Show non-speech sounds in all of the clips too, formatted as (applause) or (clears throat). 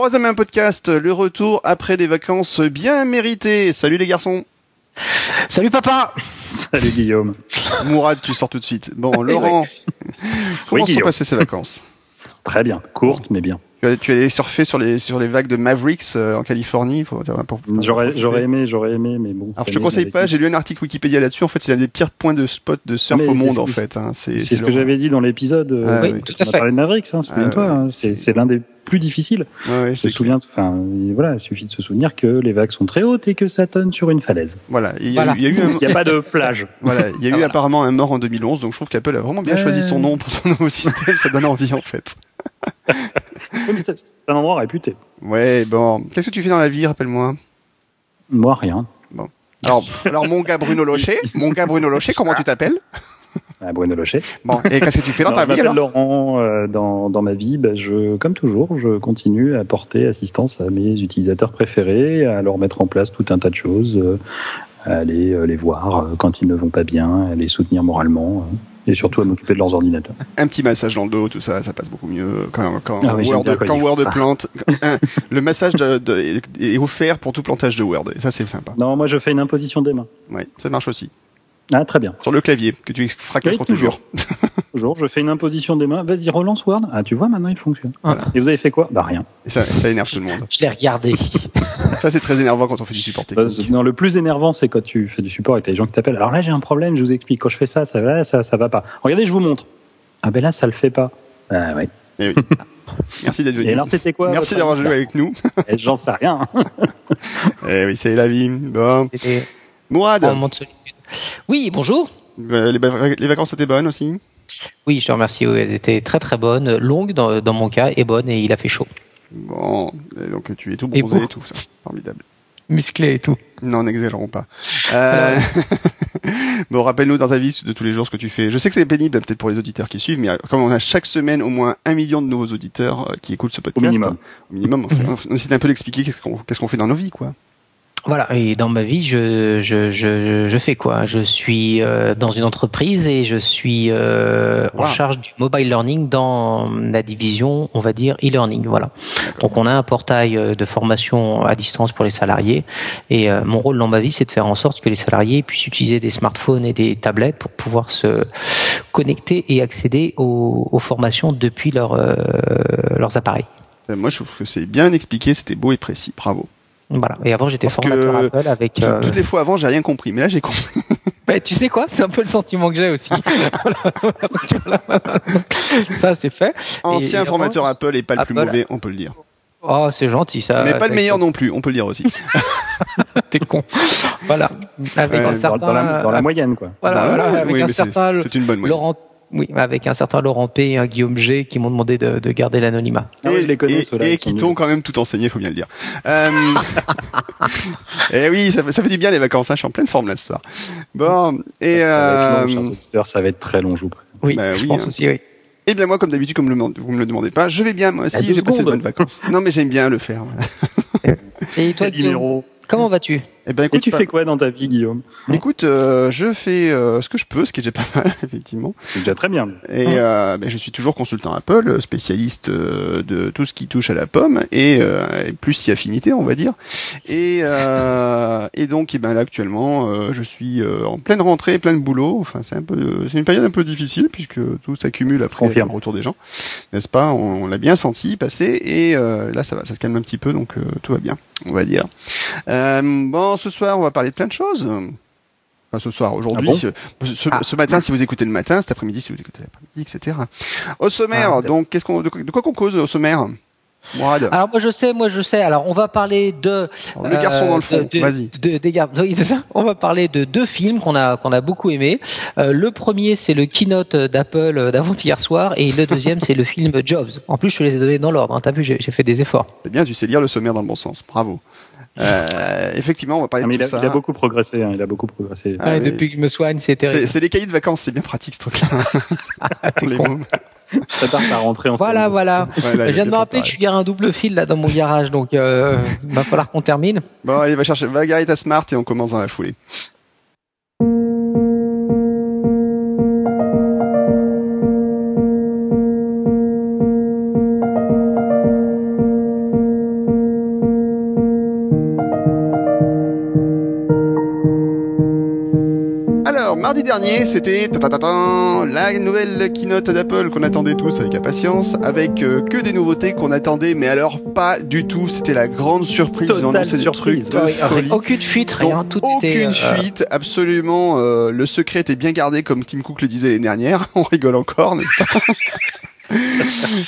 troisième podcast, le retour après des vacances bien méritées. Salut les garçons. Salut papa. Salut Guillaume. Mourad, tu sors tout de suite. Bon, (laughs) Laurent, comment Oui, sont passées ces vacances? Très bien, courte mais bien. tu, allé surfer sur les sur les vagues de Mavericks euh, en Californie. J'aurais aimé, j'aurais aimé, mais bon. Alors je te conseille pas, j'ai lu un article Wikipédia là-dessus. En fait, c'est un des pires points de spot de surf Mais au monde en fait. hein. C'est C'est ce que j'avais dit dans l'épisode. euh, Ah, oui, oui. tout on à a fait. parlé de Mavericks, hein, souviens-toi. Ah, hein, c'est l'un des plus difficiles. Ouais, ouais, Je me c'est souviens, enfin, et voilà, il suffit de se souvenir que les vagues sont très hautes et que ça tonne sur une falaise. Voilà, il y a, Voilà. eu- il y a eu un, Il n'y a pas de plage. (laughs) voilà, il y a eu Voilà. apparemment un mort en 2011, donc je trouve qu'Apple a vraiment bien choisi son nom pour son nouveau système. Ça donne envie en fait. (laughs) C'est un endroit réputé. Ouais, bon. Qu'est-ce que tu fais dans la vie, rappelle-moi? Moi, rien. alors, alors, mon gars Bruno (laughs) Locher, mon gars Bruno Locher, comment tu t'appelles? (laughs) À Bruno Locher. Bon, et qu'est-ce que tu fais dans ta vie alors? Laurent. euh, dans, dans ma vie, bah, je, comme toujours, je continue à porter assistance à mes utilisateurs préférés, à leur mettre en place tout un tas de choses, euh, à aller euh, les voir quand ils ne vont pas bien, à les soutenir moralement, et surtout à m'occuper de leurs ordinateurs. Un petit massage dans le dos, tout ça, ça passe beaucoup mieux quand, quand Ah oui, Word, quand quand plante. Un, le massage de, de- est offert pour tout plantage de Word. Et ça, c'est sympa. Non, moi je fais une imposition des mains. Ouais, ça marche aussi. Ah, très bien. Sur le clavier, que tu fracasses Oui, toujours. (laughs) Toujours, je fais une imposition des mains. Vas-y, relance Word. Ah, tu vois, maintenant il fonctionne. Voilà. Et vous avez fait quoi? Bah rien. Et ça, ça énerve tout le monde. (laughs) Je l'ai regardé. Ça, c'est très énervant quand on fait du support Bah, technique. non, le plus énervant, c'est quand tu fais du support et t'as des gens qui t'appellent. Alors là, j'ai un problème, je vous explique. Quand je fais ça, ça va, ça, ça va pas. Regardez, je vous montre. Ah ben là, ça le fait pas. Ah ouais. Eh oui. (laughs) Merci d'être Et venu. alors, c'était quoi Merci d'avoir joué avec nous. Eh, J'en sais rien. Eh oui, c'est la vie. Bon. Mourad, Oui, bonjour. euh, les, vacances étaient bonnes aussi? Oui, je te remercie. Oui, elles étaient très très bonnes, longues dans, dans mon cas, et bonnes, et il a fait chaud. Bon, et donc tu es tout bronzé et tout ça. Formidable. Musclé et tout. Non, n'exagérons pas. (laughs) Euh... (laughs) bon, rappelle-nous dans ta vie de tous les jours ce que tu fais. Je sais que c'est pénible peut-être pour les auditeurs qui suivent, mais euh, comme on a chaque semaine au moins un million de nouveaux auditeurs qui écoutent ce podcast, minimum. au minimum, on, fait, on essaie un peu d'expliquer qu'est-ce qu'on qu'est-ce qu'on fait dans nos vies, quoi. Voilà, et dans ma vie, je, je, je, je fais quoi? Je suis euh, dans une entreprise et je suis euh, en charge du mobile learning dans la division, on va dire, e-learning. Voilà. Donc on a un portail euh, de formation à distance pour les salariés et euh, mon rôle dans ma vie, c'est de faire en sorte que les salariés puissent utiliser des smartphones et des tablettes pour pouvoir se connecter et accéder aux, aux formations depuis leur, euh, leurs appareils. Moi, je trouve que c'est bien expliqué, c'était beau et précis. Bravo. Voilà. Et avant, j'étais formateur que Apple avec. euh, Toutes les fois avant, j'ai rien compris, mais là, j'ai compris. (laughs) Bah, tu sais quoi? C'est un peu le sentiment que j'ai aussi. (laughs) ça, c'est fait. Ancien et formateur avant, Apple et pas le plus mauvais, on peut le dire. Oh, c'est gentil ça. mais pas le meilleur ça, non plus, on peut le dire aussi. (laughs) T'es con. voilà. Avec Ouais, un dans, certain. dans la, dans la moyenne, quoi. Voilà, Bah, voilà, avec oui, un certain C'est une bonne moyenne. Laurent. Oui, avec un certain Laurent P et un Guillaume G qui m'ont demandé de, de garder l'anonymat. Ah oui, je les connais, et, et qui t'ont quand même tout enseigné, faut bien le dire. Euh... (laughs) et oui, ça, fait- ça fait du bien les vacances. hein, je suis en pleine forme là ce soir. Bon, et Ça, ça va être long, euh... chers ça va être très long, je vous préviens. Oui, Bah je oui, pense hein. aussi, oui. eh bien moi, comme d'habitude, comme le- vous me le demandez pas, je vais bien moi aussi. J'ai passé de bonnes vacances. non, mais j'aime bien le faire. voilà. (laughs) Et toi, Guillaume, comment vas-tu? Eh ben Et écoute, tu pas- fais quoi dans ta vie, Guillaume écoute, euh, je fais euh, ce que je peux, ce qui est déjà (laughs) pas mal effectivement. C'est déjà très bien. Et euh, ben, je suis toujours consultant Apple, spécialiste euh, de tout ce qui touche à la pomme et, euh, et plus si affinité, on va dire. Et, euh, et donc, eh ben là actuellement, euh, je suis euh, en pleine rentrée, plein de boulot. Enfin, c'est un peu, c'est une période un peu difficile puisque tout s'accumule après Confirme. le retour des gens, n'est-ce pas? On, on l'a bien senti passer et euh, là ça va, ça se calme un petit peu, donc euh, tout va bien, on va dire. Euh, ce soir, on va parler de plein de choses. Enfin, ce soir, aujourd'hui, Ah bon ce, ce- Ah. ce matin, si vous écoutez le matin, cet après-midi, si vous écoutez l'après-midi, etc. Au sommaire, Ah, donc, qu'est-ce qu'on, de, quoi- de quoi qu'on cause au sommaire Mourad, Alors moi je sais, moi je sais. Alors on va parler de le garçon dans le fond, euh, de- de- vas-y. de- des gar-. On va parler de deux films qu'on a qu'on a beaucoup aimé. Euh, le premier c'est le keynote d'Apple euh, d'avant-hier soir et le deuxième c'est le film Jobs. En plus je te les ai donnés dans l'ordre. Hein. T'as vu, j'ai j'ai fait des efforts. C'est bien, tu sais lire le sommaire dans le bon sens. Bravo. Euh, effectivement, on va parler mais de il, tout a, ça. il a beaucoup progressé. hein, il a beaucoup progressé. Ah. Depuis que je me soigne, c'est terrible. C'est, des cahiers de vacances, c'est bien pratique ce truc-là. (laughs) Pour les mômes. Ça tarde à rentrer en Voilà, voilà. Ouais, là, je il viens de me rappeler que je suis garé un double fil là dans mon garage, donc euh, (laughs) va falloir qu'on termine. Bon, allez, va chercher, va garer ta smart et on commence dans la foulée. Mardi dernier, c'était la nouvelle keynote d'Apple qu'on attendait tous avec impatience, avec euh, que des nouveautés qu'on attendait, mais alors pas du tout. C'était la grande surprise. Totale surprise. De folie. Aucune fuite, rien. tout aucune était. euh, fuite, absolument. euh, le secret était bien gardé, comme Tim Cook le disait l'année dernière. (laughs) On rigole encore, n'est-ce pas?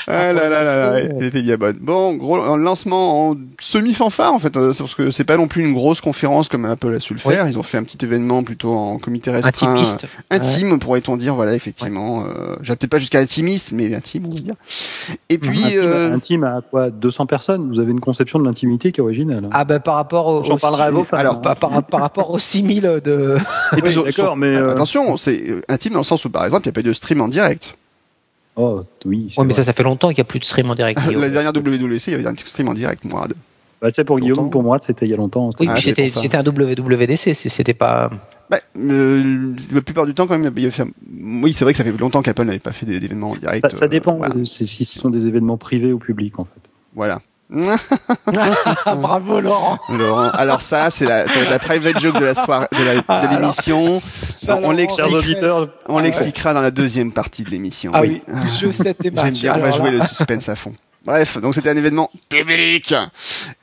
Ah là là là là, elle était bien bonne. Bon, gros un lancement en semi-fanfare en fait, euh, parce que c'est pas non plus une grosse conférence comme Apple a su le faire. Ils ont fait un petit événement plutôt en comité restreint, Intimiste. intime pourrait-on dire. Voilà, effectivement. Euh, J'allais peut-être pas jusqu'à intimiste, mais intime, on va dire. Et puis, intime, euh, intime à quoi 200 personnes? Vous avez une conception de l'intimité qui est originale. Ah bah par rapport au. J'en parlerai à vos fans. Alors, par, par, par rapport aux 6000 de. et puis Oui, d'accord, sur- mais euh, attention, c'est euh, intime dans le sens où par exemple, il n'y a pas eu de stream en direct. Oh, oui. Ouais, mais ça, ça fait longtemps qu'il n'y a plus de stream en direct. La dernière WWC, il y avait un stream en direct, moi. de- Bah, tu sais, pour Guillaume, pour moi, c'était il y a longtemps. Oui, Ah, c'était un WWDC, c'était pas. Bah, euh, la plupart du temps, quand même, il y a fait- oui, c'est vrai que ça fait longtemps qu'Apple n'avait pas fait des- d'événements en direct. Ça, ça euh, dépend voilà. euh, c'est- si ce sont des événements privés ou publics, en fait. Voilà. Ah, (laughs) bravo Laurent. Laurent. Alors ça, c'est la, ça va être la private joke de la soirée, de Ah, l'émission. On Laurent, l'explique. Chers auditeurs, On l'expliquera dans la deuxième partie de l'émission. Ah oui, Ah, je sais tes (laughs) J'aime bien, on va jouer là- le suspense à fond. Bref, donc c'était un événement public.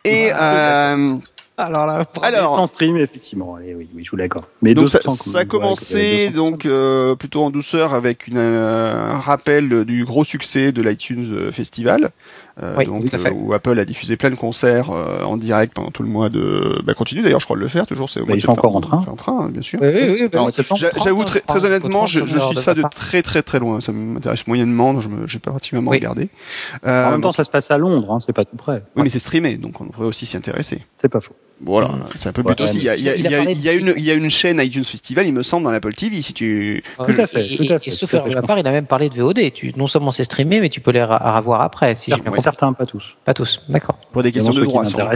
Et euh, Alors là, alors, sans stream, effectivement. Eh oui, oui, je vous l'accorde. Mais donc ça, 200, ça a commencé ouais, 200, donc euh, plutôt en douceur avec une, euh, un rappel du gros succès de l'iTunes euh, Festival, euh, Oui, donc euh, où Apple a diffusé plein de concerts euh, en direct pendant tout le mois de. Bah, continue d'ailleurs, je crois de le faire toujours. C'est au Bah, mois ils de sont septembre. encore en train. C'est en train, hein, bien sûr. Oui, oui, oui. J'avoue très, très honnêtement, je, je suis ça de très très très loin. Ça m'intéresse moyennement, donc je me, j'ai pas particulièrement Oui. regardé. En Euh, même temps, ça se passe à Londres, hein, c'est pas tout près. oui, mais c'est streamé, donc on pourrait aussi s'y intéresser. C'est pas faux. Voilà, Mm. c'est un peu Ouais, but aussi. Il y a, il y a, il a il y a- parlé il y a de- une, il y a une chaîne iTunes Festival, il me semble, dans l'Apple TV. Si tu, Ouais. Tout à fait, Et, tout à et- fait, et sauf tout à erreur fait, de je ma part, il a même parlé de VOD. Tu, non seulement c'est streamé, mais tu peux les revoir après. Si Certains, pas tous. Pas tous. D'accord. pour des questions de ceux qui droit. sûrement.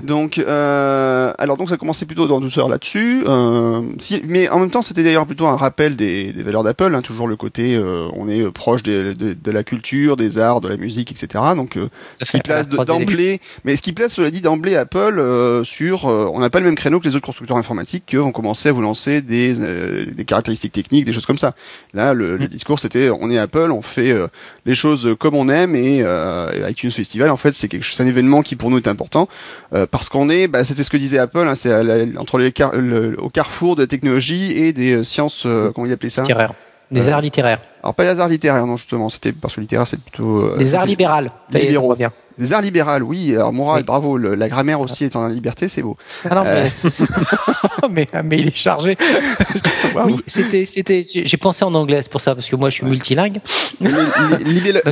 Donc, euh, alors donc ça commençait plutôt dans douceur là-dessus. Euh, si, mais en même temps, c'était d'ailleurs plutôt un rappel des, des valeurs d'Apple. Hein, toujours le côté, euh, on est euh, proche des- de, de la culture, des arts, de la musique, etc. Donc, euh, ce qui place de- d'emblée, mais ce qui place, cela dit, d'emblée Apple euh, sur, euh, on n'a pas le même créneau que les autres constructeurs informatiques qui vont commencer à vous lancer des, euh, des caractéristiques techniques, des choses comme ça. Là, le, le Mm. discours c'était, on est Apple, on fait euh, les choses comme on aime et euh, iTunes Festival, en fait, c'est quelque chose, c'est un événement qui pour nous est important euh, parce qu'on est, bah, c'était ce que disait Apple, hein, c'est la- entre les car- le- au carrefour de la technologie et des euh, sciences, euh, comment il appelait ça? Littéraires. Des Euh, arts littéraires. Alors pas les arts littéraires, non justement, c'était parce que littéraire c'est plutôt euh, Des arts libérales. Libéraux. Des arts libérales, oui. Alors moral, Oui. bravo. le- la grammaire aussi est en liberté, c'est beau. Ah non, Euh. mais, (laughs) mais, mais il est chargé. (laughs) Oui, c'était, c'était, j'ai pensé en anglais, c'est pour ça, parce que moi je suis multilingue.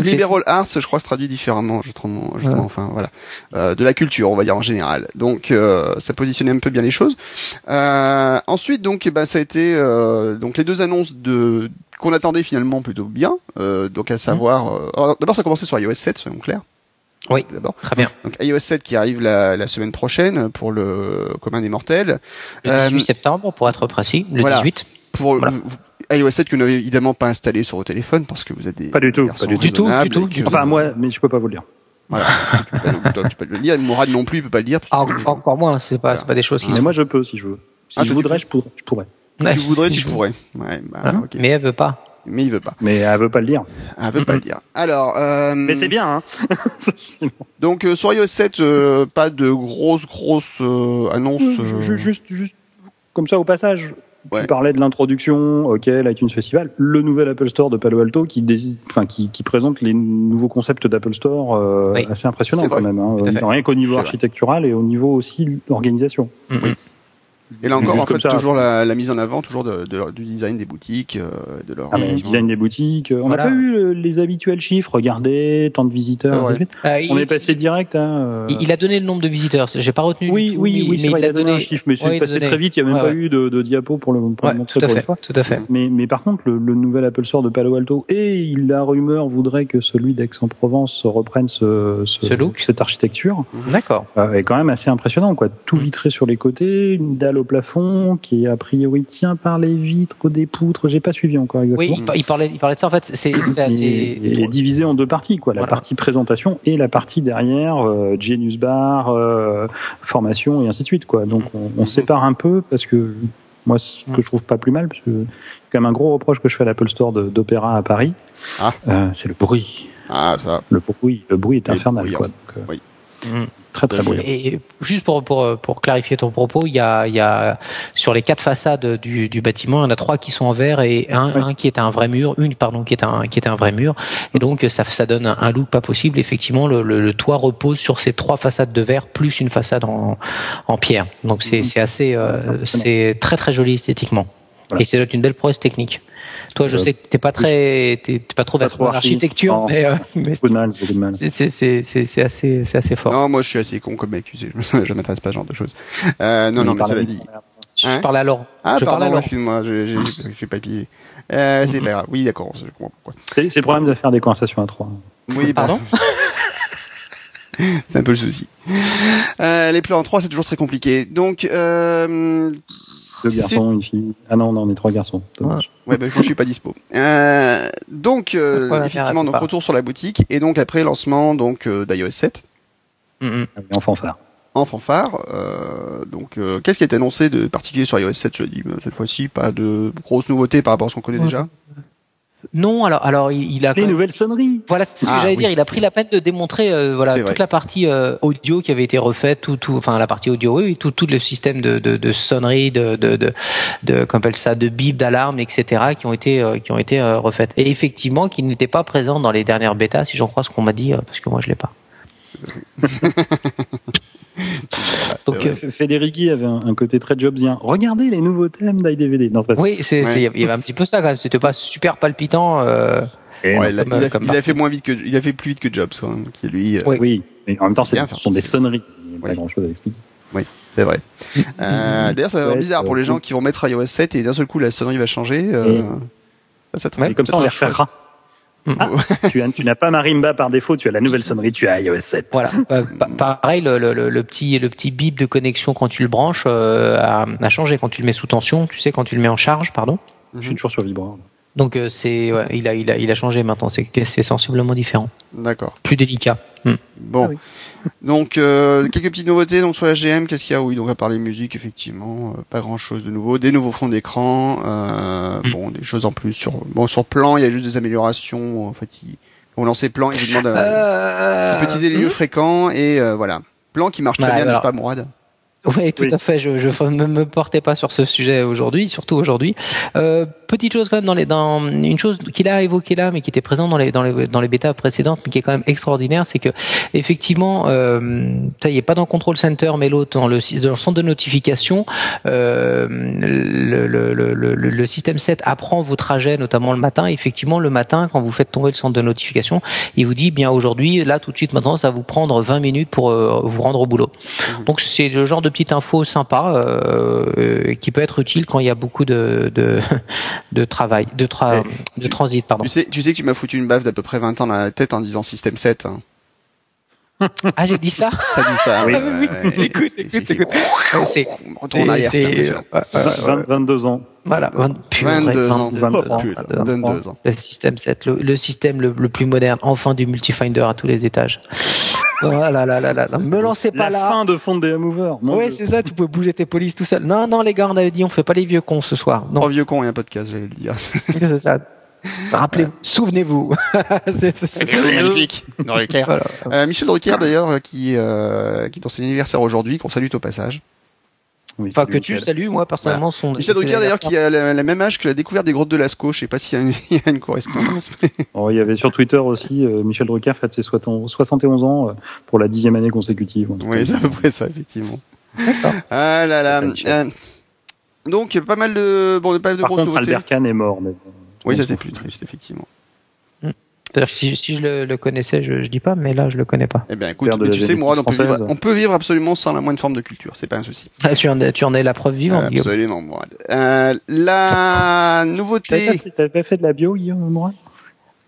Liberal arts, je crois, se traduit différemment. Je trouve, justement, Ouais. enfin voilà, Euh, de la culture, on va dire en général. Donc, euh, ça positionnait un peu bien les choses. Euh, ensuite, donc, ben, ça a été donc donc les deux annonces de qu'on attendait finalement plutôt bien. Euh, donc, à savoir, euh, alors, d'abord, ça a commencé sur iOS 7, soyons clairs. Oui. D'abord, Très bien. donc iOS 7 qui arrive la, la semaine prochaine pour le commun des mortels. Le Euh, 18 septembre, pour être précis. Le voilà. 18. Pour Voilà. vous- iOS 7 que vous n'avez évidemment pas installé sur vos téléphones parce que vous êtes des Pas du tout, pas du tout. Du tout, du tout, du Enfin, moi, mais je peux pas vous le dire. Voilà. (laughs) tu, peux pas, toi, tu peux pas le lire. Mourad non plus, il peut pas le dire. parce Ah, que- en- encore moins, c'est pas, c'est pas des choses qui Mais moi, je peux si je veux. Si Ah, je voudrais, je pourrais. Je pourrais. Ouais, tu voudrais, si tu je- pourrais. Ouais, bah, Hein. Mais elle veut pas. Mais il veut pas. Mais elle veut pas le dire. Elle veut pas le dire. Alors, euh, Mais c'est bien, hein. (laughs) Donc euh, sur iOS 7, euh, pas de grosses grosses euh, annonces. Ju- euh, ju- Juste, juste comme ça au passage. Ouais. Tu parlais de l'introduction, ok, l'iTunes Festival, le nouvel Apple Store de Palo Alto qui, dési- enfin, qui, qui présente les nouveaux concepts d'Apple Store euh, Oui. assez impressionnants quand même. hein. Rien qu'au niveau architectural et au niveau aussi organisation. Mm, mm. Et là encore, Juste en fait, ça. toujours la, la mise en avant, toujours de, de leur- du design des boutiques, euh, de leur. Ah, le design des boutiques, euh, on n'a Voilà. pas eu euh, les habituels chiffres, regardez, tant de visiteurs. Ah ouais. Euh, On il, est passé direct euh, il, il a donné le nombre de visiteurs. J'ai pas retenu. Oui, du tout, oui, oui, mais vrai, il a donné. un chiffre, mais c'est Ouais, passé donné. très vite, il n'y a même Ouais, pas ouais. eu de, de diapo pour le, pour Ouais, le montrer tout à pour fait. une fois. Tout à fait. Mais, mais par contre, le, le nouvel Apple Store de Palo Alto et la rumeur voudrait que celui d'Aix-en-Provence reprenne ce, ce, Ce look. cette architecture D'accord. est quand même assez impressionnant. Quoi. Tout vitré sur les côtés, une dalle au plafond qui a priori tient par les vitres, des poutres. J'ai pas suivi encore Oui, exactement. il, par- il parlait, il parlait de ça. En fait, c'est, c'est, Et, et divisé en deux parties, quoi. La Voilà. partie présentation et la partie derrière, euh, Genius Bar, euh, formation et ainsi de suite, quoi. Donc on, on Mhm. sépare un peu parce que Moi, ce que je trouve pas plus mal, parce que quand même un gros reproche que je fais à l'Apple Store d'Opéra à Paris, Ah. euh, c'est le bruit. Ah, ça. Le bruit, le bruit est Et infernal. Quoi. Donc, euh, Oui. Mm. Très très bruyant. Et et juste pour, pour, pour clarifier ton propos, il y a, il y a sur les quatre façades du, du bâtiment, il y en a trois qui sont en verre et un, Oui. un qui est un vrai mur, une pardon qui est un qui est un vrai mur. Et donc ça, ça donne un, un look pas possible. Effectivement, le, le, le toit repose sur ces trois façades de verre plus une façade en, en pierre. Donc c'est c'est assez euh, c'est très très joli esthétiquement. Voilà. Et c'est une belle prouesse technique. Toi, je Euh, sais que t'es pas très t'es pas trop dans l'architecture, archi, mais, euh, mais c'est c'est c'est c'est c'est assez c'est assez fort. Non, moi, je suis assez con comme accusé. (laughs) Je, m'intéresse pas à ce genre de choses. Euh, non, non, mais cela à- dit. Je Hein parle à Laurent. Ah, je parle à pardon, Laurent. excuse-moi, je- j'ai (laughs) pas pillé. Euh, c'est pas grave. Oui, d'accord, je comprends pourquoi. C'est c'est le problème de faire des conversations à trois. Oui, bah, Pardon? (laughs) C'est un peu le souci. Euh, les plans en 3, c'est toujours très compliqué. Donc, euh, Deux garçons, une fille. Ah non, non, on est trois garçons. Dommage. ouais, bah, je suis pas dispo. Euh, donc, euh, effectivement, donc retour sur la boutique et donc après lancement donc euh, d'iOS 7 Mhm. Ah oui, en fanfare. en fanfare. Euh, donc, euh, qu'est-ce qui est annoncé de particulier sur iOS 7 Je dis cette fois-ci, pas de grosses nouveautés par rapport à ce qu'on connaît Ouais. déjà? Non, alors, alors il, il a. Les nouvelles sonneries Voilà, c'est ce que Ah, j'allais oui. dire. Il a pris la peine de démontrer, euh, voilà, toute vrai. la partie euh, audio qui avait été refaite, tout, tout, enfin la partie audio, oui, tout, tout le système de, de, de sonnerie, de, de, de, de, qu'on appelle ça, de bip, d'alarme, etc., qui ont été, euh, qui ont été euh, refaites. Et effectivement, qui n'étaient pas présents dans les dernières bêtas, si j'en crois ce qu'on m'a dit, euh, parce que moi je l'ai pas. (laughs) Donc, vrai. euh, F- Federici avait un, un côté très jobsien. Regardez les nouveaux thèmes d'iDVD. Non, pas oui, c'est, Ouais. c'est- il y avait un petit peu ça quand même. C'était pas super palpitant. Euh, Ouais, il, a, comme, il a- comme il a fait moins vite que, il a fait plus vite que Jobs, même, qui lui, euh, Oui. Oui, mais en même temps, c'est- Bien ce sont des sonneries. Il n'y a pas Oui. grand chose à expliquer. c'est vrai. Euh, (laughs) D'ailleurs, ça va être Ouais, bizarre c'est- pour les gens qui vont mettre iOS 7 et d'un seul coup la sonnerie va changer. Euh, ça, ça- comme ça, on les repérera. Ah, (laughs) tu as- tu n'as pas Marimba par défaut, tu as la nouvelle sonnerie, tu as iOS 7. Voilà. Euh, (laughs) pa- pareil, le, le, le, le petit le petit bip de connexion quand tu le branches euh, a, a changé quand tu le mets sous tension. Tu sais quand tu le mets en charge, pardon. Je suis toujours sur Vibrant. Donc euh, c'est ouais, il a il a il a changé maintenant. C'est c'est sensiblement différent, D'accord. plus délicat. Hmm. Bon. Ah oui. (laughs) Donc, euh, quelques petites nouveautés. Donc, sur la GM, qu'est-ce qu'il y a Oui, donc à part les musiques, effectivement, euh, pas grand-chose de nouveau. Des nouveaux fonds d'écran. Euh, Mm. Bon, des choses en plus. Sur bon, sur plan, il y a juste des améliorations. En fait, ils ont lancé plan, ils vous demandent à Euh, sympathiser les lieux fréquents et euh, voilà. Plan qui marche très Ouais, bien, n'est-ce pas, Mourad Oui, tout Oui. à fait. Je ne me portais pas sur ce sujet aujourd'hui, surtout aujourd'hui. Euh, petite chose quand même dans les dans une chose qu'il a évoqué là, mais qui était présent dans les dans les dans les bêtas précédentes, mais qui est quand même extraordinaire, c'est que effectivement, euh, ça y est pas dans Control Center, mais l'autre dans le dans le centre de notification, euh, le, le, le, le, le système 7 apprend vos trajets, notamment le matin. Et effectivement, le matin, quand vous faites tomber le centre de notification, il vous dit bien aujourd'hui, là tout de suite maintenant, ça va vous prendre 20 minutes pour euh, vous rendre au boulot. Donc c'est le genre de petite info sympa euh, euh, qui peut être utile quand il y a beaucoup de de, (laughs) de travail, de tra de transit pardon. tu sais, tu sais que tu m'as foutu une baffe d'à peu près 20 ans dans la tête en disant système 7. Hein. (laughs) Ah j'ai dit ça. (laughs) T'as dit ça Oui. ouais, écoute, écoute, écoute. Ouais, C'est Retourne en arrière, c'est impressionnant. ouais, ouais, ouais, 20 22 ans. voilà, 20, purée, 22 ans. 22 ans. Putain, 22 ans. 22 ans. Le système 7, le, le système le, le plus moderne, enfin du multifinder à tous les étages. Voilà, là, là, là, là. Me lancez pas La là. fin de Fond des Mover. Ouais, Dieu. c'est ça, tu peux bouger tes polices tout seul. Non, non, les gars, on avait dit, on fait pas les vieux cons ce soir. Non, Oh vieux con, il y a un podcast, j'allais le dire. (laughs) c'est ça. Rappelez-vous, souvenez-vous. (laughs) C'est- magnifique. (laughs) Voilà. Euh, Michel Drucker d'ailleurs, qui, euh, qui est dans son anniversaire aujourd'hui, qu'on salue au passage. Oui, Enfin, que tu Michel. salues, moi, personnellement, son. Michel Drucker d'ailleurs, qui a la, la même âge que la découverte des grottes de Lascaux. Je sais pas s'il y, a une- (laughs) il y a une correspondance. mais- (laughs) Oh, il y avait sur Twitter aussi euh, Michel Drucker fête ses 71 ans euh, pour la dixième année consécutive. En tout Oui, c'est à peu près ça, effectivement. Ah là là. Euh, donc, pas mal de, bon, pas de Par grosses contre, nouveautés. Albert Kahn est mort. Mais... Oui, ça c'est plus triste, effectivement. C'est-à-dire que si, si je le, le connaissais, je, je dis pas, mais là, je le connais pas. Eh bien, écoute, mais tu sais, Mourad, on peut, vivre, on peut vivre absolument sans la moindre forme de culture. C'est pas un souci. Ah, tu, en es, tu en es la preuve vivante, Guillaume. Absolument, Mourad. Euh, la nouveauté. t'avais pas fait de la bio, Guillaume Mourad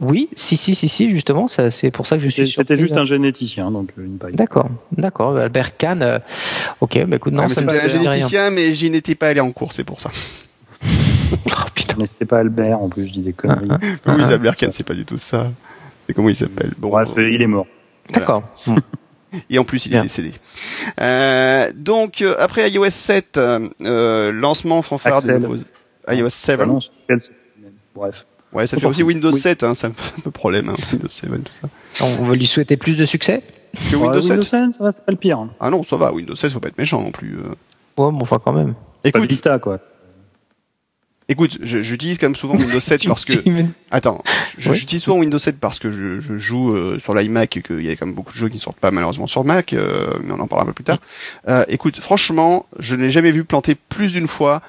Oui, si, si, si, si, justement, c'est pour ça que je suis. C'était juste là. un généticien, donc euh, me paraît. D'accord, d'accord. Albert Kahn. euh, ok, bah écoute, non, Ouais, C'était un rien. généticien, mais j'y n'étais pas allé en cours, c'est pour ça. (laughs) Oh, putain. Mais c'était pas Albert, en plus, je dis des conneries. Ah, Oui, ah, Albert Kahn, c'est pas du tout ça. C'est comment il s'appelle? Bon, Bref, euh, il est mort. D'accord. Hmm. (laughs) Et en plus, il est décédé. Euh, donc, euh, après iOS 7, euh, lancement fanfare des Axel. nouveaux iOS 7. Vraiment, quel- Bref. Ouais, ça fait aussi. Windows Oui. 7, hein, c'est un peu problème, hein, Windows 7, tout ça. On veut lui souhaiter plus de succès? Que Ouais, Windows 7 Windows 7, ça va, c'est pas le pire. hein. Ah non, ça va, Windows 7, faut pas être méchant non plus. Ouais, bon, enfin quand même. C'est pas Écoute, Vista, quoi. Écoute, j'utilise quand même souvent Windows 7 (laughs) parce que... Attends, Oui. j'utilise souvent Windows 7 parce que je, je joue euh, sur l'iMac et qu'il y a quand même beaucoup de jeux qui ne sortent pas malheureusement sur Mac, euh, mais on en parlera un peu plus tard. Euh, écoute, franchement, je n'ai jamais vu planter plus d'une fois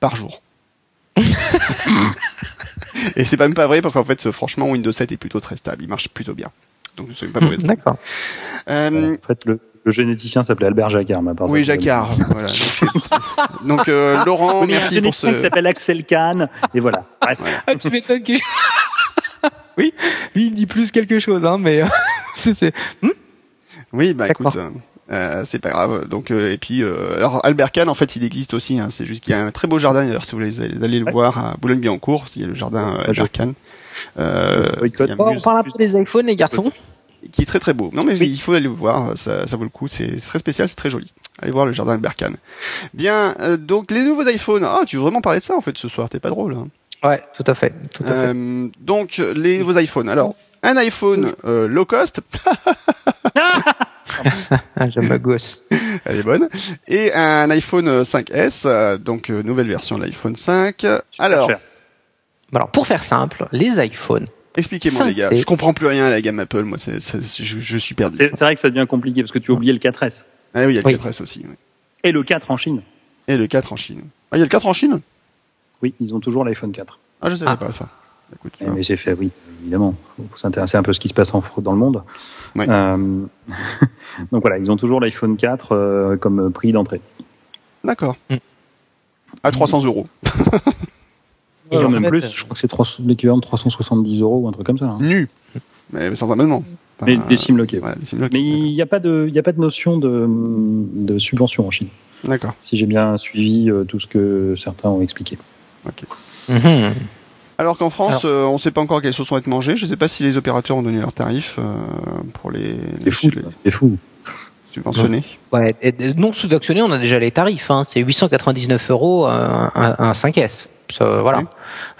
par jour. (laughs) et c'est même pas vrai parce qu'en fait, franchement, Windows 7 est plutôt très stable, il marche plutôt bien. Donc, ne soyez pas mauvais. D'accord. Euh, En fait, le, généticien s'appelait Albert Jacquard. à part oui, Jacquard. voilà. Donc, euh, Laurent, Oui, a un merci pour généticien qui ce. s'appelle Axel Kahn. Et voilà. Bref. Ah, tu m'étonnes que. (laughs) oui, lui il dit plus quelque chose, hein, mais (laughs) c'est- c'est. Oui, bah écoute, euh, c'est pas grave. Donc euh, et puis euh, alors Albert Kahn en fait il existe aussi. Hein, c'est juste qu'il y a un très beau jardin d'ailleurs si vous voulez aller, aller le Ouais. voir à Boulogne-Billancourt, il y a le jardin euh, Albert Kahn. Euh, on parle un peu des iPhones, les garçons. Qui est très très beau. Non mais Oui. il faut aller le voir, ça, ça vaut le coup. C'est très spécial, c'est très joli. Allez voir le jardin Albert Kahn. Bien, euh, donc les nouveaux iPhones. Ah, tu veux vraiment parler de ça en fait ce soir T'es pas drôle. Hein. Ouais, tout à fait. Tout à fait. Euh, donc les nouveaux iPhones. Alors un iPhone euh, low cost, (laughs) Ah, (laughs) (laughs) J'aime ma gosse. elle est bonne, et un iPhone 5S, euh, donc euh, nouvelle version de l'iPhone 5. Super Alors, cher. Alors, pour faire simple, les iPhones. Expliquez-moi les gars, 5C. je comprends plus rien à la gamme Apple, moi, c'est, c'est- je, je suis perdu. C'est c'est vrai que ça devient compliqué parce que tu as oublié le 4S. Ah oui, il y a le Oui. 4S aussi, oui. Et le 4 en Chine. et le 4 en Chine. Ah, il y a le 4 en Chine? Oui, ils ont toujours l'iPhone 4. Ah, je savais Ah. pas ça. Écoute, Eh, Mais j'ai fait, oui, évidemment. Il faut s'intéresser un peu à ce qui se passe en, dans le monde. Euh, (laughs) donc voilà, ils ont toujours l'iPhone 4 euh, comme prix d'entrée. D'accord. Mm. À 300 euros. (laughs) Et en même fait, plus, je crois que c'est 300 l'équivalent de 370 euros ou un truc comme ça. hein. Nu. Mais sans abonnement. Mais Enfin, des SIM loqués. voilà, des SIM lockés. Mais il n'y a, pas de- y a pas de notion de, de subvention en Chine, D'accord. si j'ai bien suivi euh, tout ce que certains ont expliqué. Ok. Mhm. Alors qu'en France, euh, on ne sait pas encore quelles sauces vont être mangées. Je ne sais pas si les opérateurs ont donné leurs tarifs euh, pour les, C'est les- fou, les c'est fou. subventionnés. Ouais, et- non subventionné, on a déjà les tarifs. Hein. C'est 899 euros un, un, un 5S. Ça, voilà. Oui.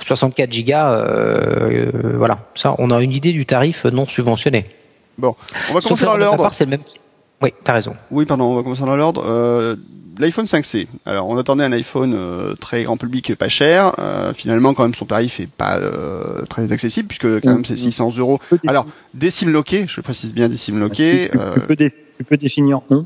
64 gigas. euh, euh, voilà. Ça, on a une idée du tarif non subventionné. On va Sauf commencer dans l'ordre. c'est le même. Oui, t'as raison. Oui, pardon, on va commencer dans l'ordre. Euh, L'iPhone 5C. Alors, on attendait un iPhone euh, très grand public, pas cher. Euh, finalement, quand même, son tarif est pas euh, très accessible puisque quand même c'est 600 euros. Tu peux dé- Alors, des SIM loqués, je précise bien des SIM loqués. tu, tu- tu peux dé- tu peux définir on.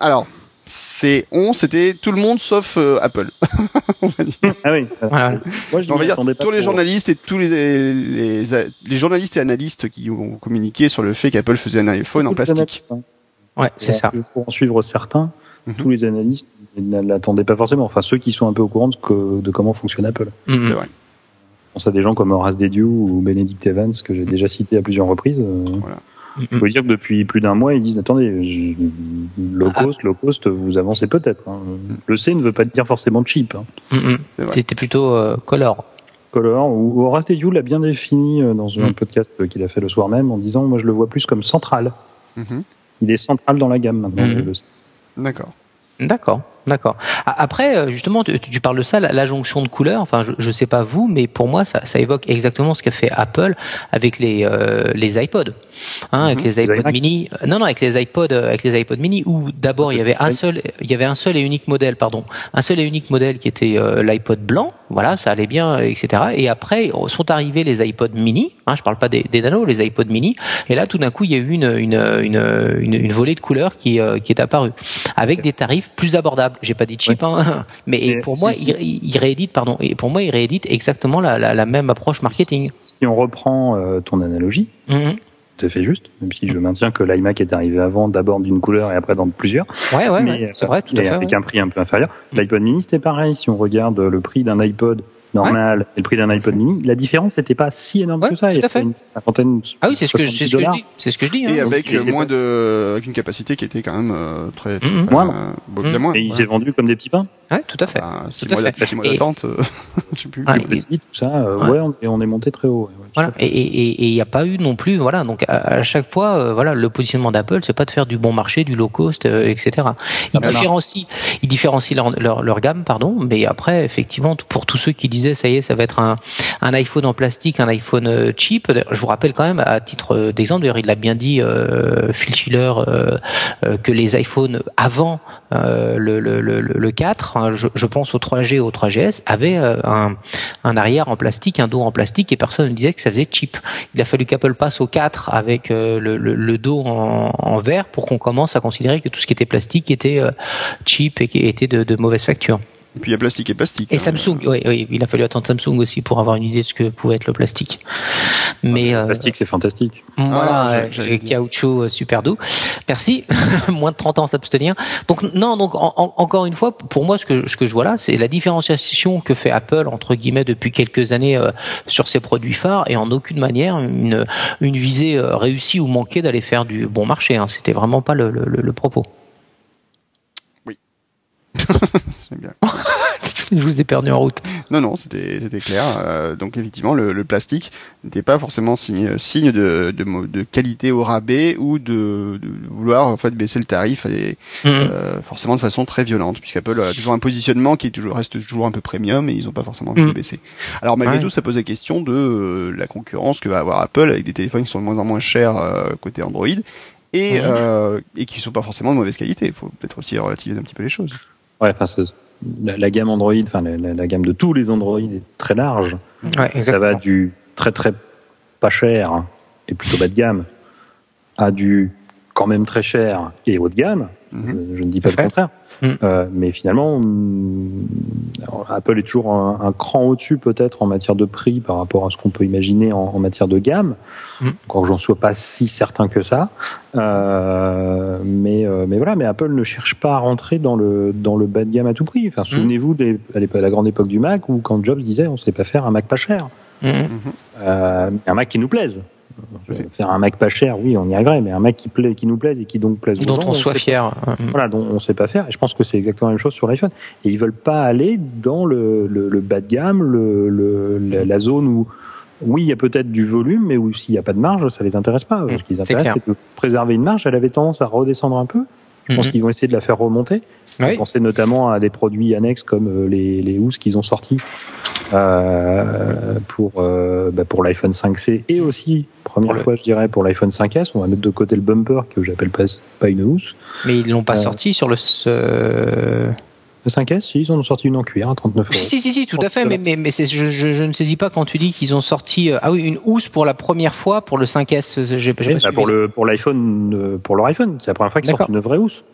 alors, c'est on, c'était tout le monde sauf euh, Apple. (laughs) on va dire. Ah oui. Voilà. Moi, je On va dire attendais pas tous les journalistes et tous les, les, les journalistes et analystes qui ont communiqué sur le fait qu'Apple faisait un iPhone en plastique. hein. Ouais, c'est ça. Pour en suivre certains, Mhm. tous les analystes ne l'attendaient pas forcément. Enfin, ceux qui sont un peu au courant de, que- de comment fonctionne Apple. C'est vrai. Je pense à des gens comme Horace Dediu ou Benedict Evans, que j'ai déjà cité à plusieurs reprises. Euh, Mhm. Il faut dire que depuis plus d'un mois, ils disent attendez, low Ah. cost, low cost, vous avancez peut-être. hein. Le C ne veut pas dire forcément cheap. hein. Vrai. C'était plutôt euh, color. Color, ou Horace Dediu l'a bien défini euh, dans un Mm. podcast qu'il a fait le soir même en disant moi je le vois plus comme central. Mhm. Il est central dans la gamme maintenant. Le C. D'accord. D'accord, d'accord. Après, euh, justement, tu, tu parles de ça, la, la jonction de couleurs. Enfin, je, je sais pas vous, mais pour moi, ça, ça évoque exactement ce qu'a fait Apple avec les euh, les iPods, hein, avec Mhm. les iMac. mini. Euh, Non, non, avec les iPods, avec les iPods mini, où d'abord il y avait un seul, il y avait un seul et unique modèle, pardon, un seul et unique modèle qui était euh, l'iPod blanc. Voilà, ça allait bien, etc. Et après euh, sont arrivés les iPods mini. Hein, je parle pas des, des nano, les iPods mini. Et là, tout d'un coup, il y a eu une une une, une, une volée de couleurs qui euh, qui est apparue avec des tarifs plus abordables. J'ai pas dit cheap, hein, (laughs) mais pour moi, il, il réédite, pardon, et pour moi, il réédite exactement la, la, la même approche marketing. Si, si on reprend euh, ton analogie, Mhm. tout à fait juste, même si je maintiens que l'iMac est arrivé avant d'abord d'une couleur et après dans plusieurs, Ouais, ouais, mais ouais, c'est vrai, tout à fait. avec ouais. un prix un peu inférieur. Mm. L'iPod mini c'était pareil. Si on regarde le prix d'un iPod normal et le prix d'un iPod mini, la différence n'était pas si énorme Ouais, que ça. tout Il y à avait fait. une cinquantaine. Ah oui, c'est ce que, 70 c'est ce que je dis. C'est ce que je dis. hein. Et Donc, avec il euh, moins de, avec une capacité qui était quand même euh, très, très Mhm. très- Moindre. euh, beaucoup de moins. Et il voilà. s'est vendu comme des petits pains. Ouais, tout à fait. Bah, six tout à mois fait. d'a- six mois Et- d'attente, euh, (laughs) je sais plus. Ah, les et- tout ça. euh, Ouais. ouais, on, et on est monté très haut. ouais, ouais, Voilà. Et il n'y a pas eu non plus, voilà. Donc à, à chaque fois, euh, voilà, le positionnement d'Apple, c'est pas de faire du bon marché, du low cost, euh, etc. Ils Ah, différencient, ils différencient leur, leur leur gamme, pardon. Mais après, effectivement, pour tous ceux qui disaient, ça y est, ça va être un un iPhone en plastique, un iPhone euh, cheap. Je vous rappelle quand même, à titre d'exemple, d'ailleurs, il l'a bien dit, euh, Phil Schiller, euh, euh, que les iPhones avant le, le, le, le 4, hein, je, pense au 3G, au 3GS, avaient un, un arrière en plastique, un dos en plastique, et personne ne disait que ça faisait cheap. Il a fallu qu'Apple passe au 4 avec le, le, dos en, verre pour qu'on commence à considérer que tout ce qui était plastique était cheap et qui était de mauvaise facture. Et puis il y a plastique et plastique. Et hein. Samsung, oui, oui, il a fallu attendre Samsung aussi pour avoir une idée de ce que pouvait être le plastique. Mais Le euh, plastique, c'est fantastique. voilà, Ah, euh, le dire. caoutchouc euh, super doux. Merci. (laughs) Moins de 30 ans à s'abstenir. Donc non, donc en- en- encore une fois, pour moi, ce que ce que je vois là, c'est la différenciation que fait Apple entre guillemets depuis quelques années euh, sur ses produits phares et en aucune manière une une visée euh, réussie ou manquée d'aller faire du bon marché. Hein. C'était vraiment pas le, le, le- le propos. (laughs) Bien. (laughs) je vous ai perdu en route. Non, non, c'était c'était clair. Euh, donc effectivement, le, le plastique n'était pas forcément signe, signe de, de, qualité au rabais ou de, de vouloir en fait baisser le tarif et Mhm. euh, forcément de façon très violente, puisqu'Apple a toujours un positionnement qui est toujours, reste toujours un peu premium et ils n'ont pas forcément envie de Mhm. le baisser. Alors malgré Ouais. tout, ça pose la question de euh, la concurrence que va avoir Apple avec des téléphones qui sont de moins en moins chers euh, côté Android et, euh, et qui sont pas forcément de mauvaise qualité. Il faut peut-être aussi relativiser un petit peu les choses. Ouais, enfin, la, la gamme Android, enfin la, gamme de tous les Android est très large. Ouais, Ça va du très très pas cher et plutôt bas de gamme à du quand même très cher et haut de gamme. Mhm. Je, je ne dis pas le contraire. Mhm. Euh, mais finalement, alors, Apple est toujours un, un cran au-dessus peut-être en matière de prix par rapport à ce qu'on peut imaginer en, en matière de gamme. Mhm. Encore j'en sois pas si certain que ça. Euh, mais, euh, mais voilà, mais Apple ne cherche pas à rentrer dans le, dans le bas de gamme à tout prix. Enfin, souvenez-vous des- à l'époque- à la grande époque du Mac où quand Jobs disait on ne sait pas faire un Mac pas cher. Mhm. Euh, un Mac qui nous plaise. Faire un Mac pas cher, oui, on y arriverait, mais un Mac qui, plaît, qui nous plaise et qui donc plaise aux Dont gens, on soit fier. pas. Voilà, dont on sait pas faire. Et je pense que c'est exactement la même chose sur l'iPhone. Et ils veulent pas aller dans le, le, le bas de gamme, le, le, la, la zone où, oui, il y a peut-être du volume, mais où s'il n'y a pas de marge, ça les intéresse pas. Ce qui les c'est intéresse, c'est de préserver une marge. Elle avait tendance à redescendre un peu. Je pense Mhm. qu'ils vont essayer de la faire remonter. Oui. Je pensais notamment à des produits annexes comme euh, les, les housses qu'ils ont sortis euh, pour, euh, bah, pour l'iPhone 5C et aussi, première fois je dirais, pour l'iPhone 5S. On va mettre de côté le bumper que j'appelle pas, pas une housse. Mais ils l'ont pas Euh, sorti sur le. ce- Le 5S, si, ils en ont sorti une en cuir à 39 euros. Si, si, si, tout à fait, mais, mais, je, je, je ne saisis pas quand tu dis qu'ils ont sorti, euh, ah oui, une housse pour la première fois pour le 5S, euh, j'ai j'ai pas bah, pour le pour l'iPhone pour leur iPhone, c'est la première fois qu'ils sortent une vraie housse.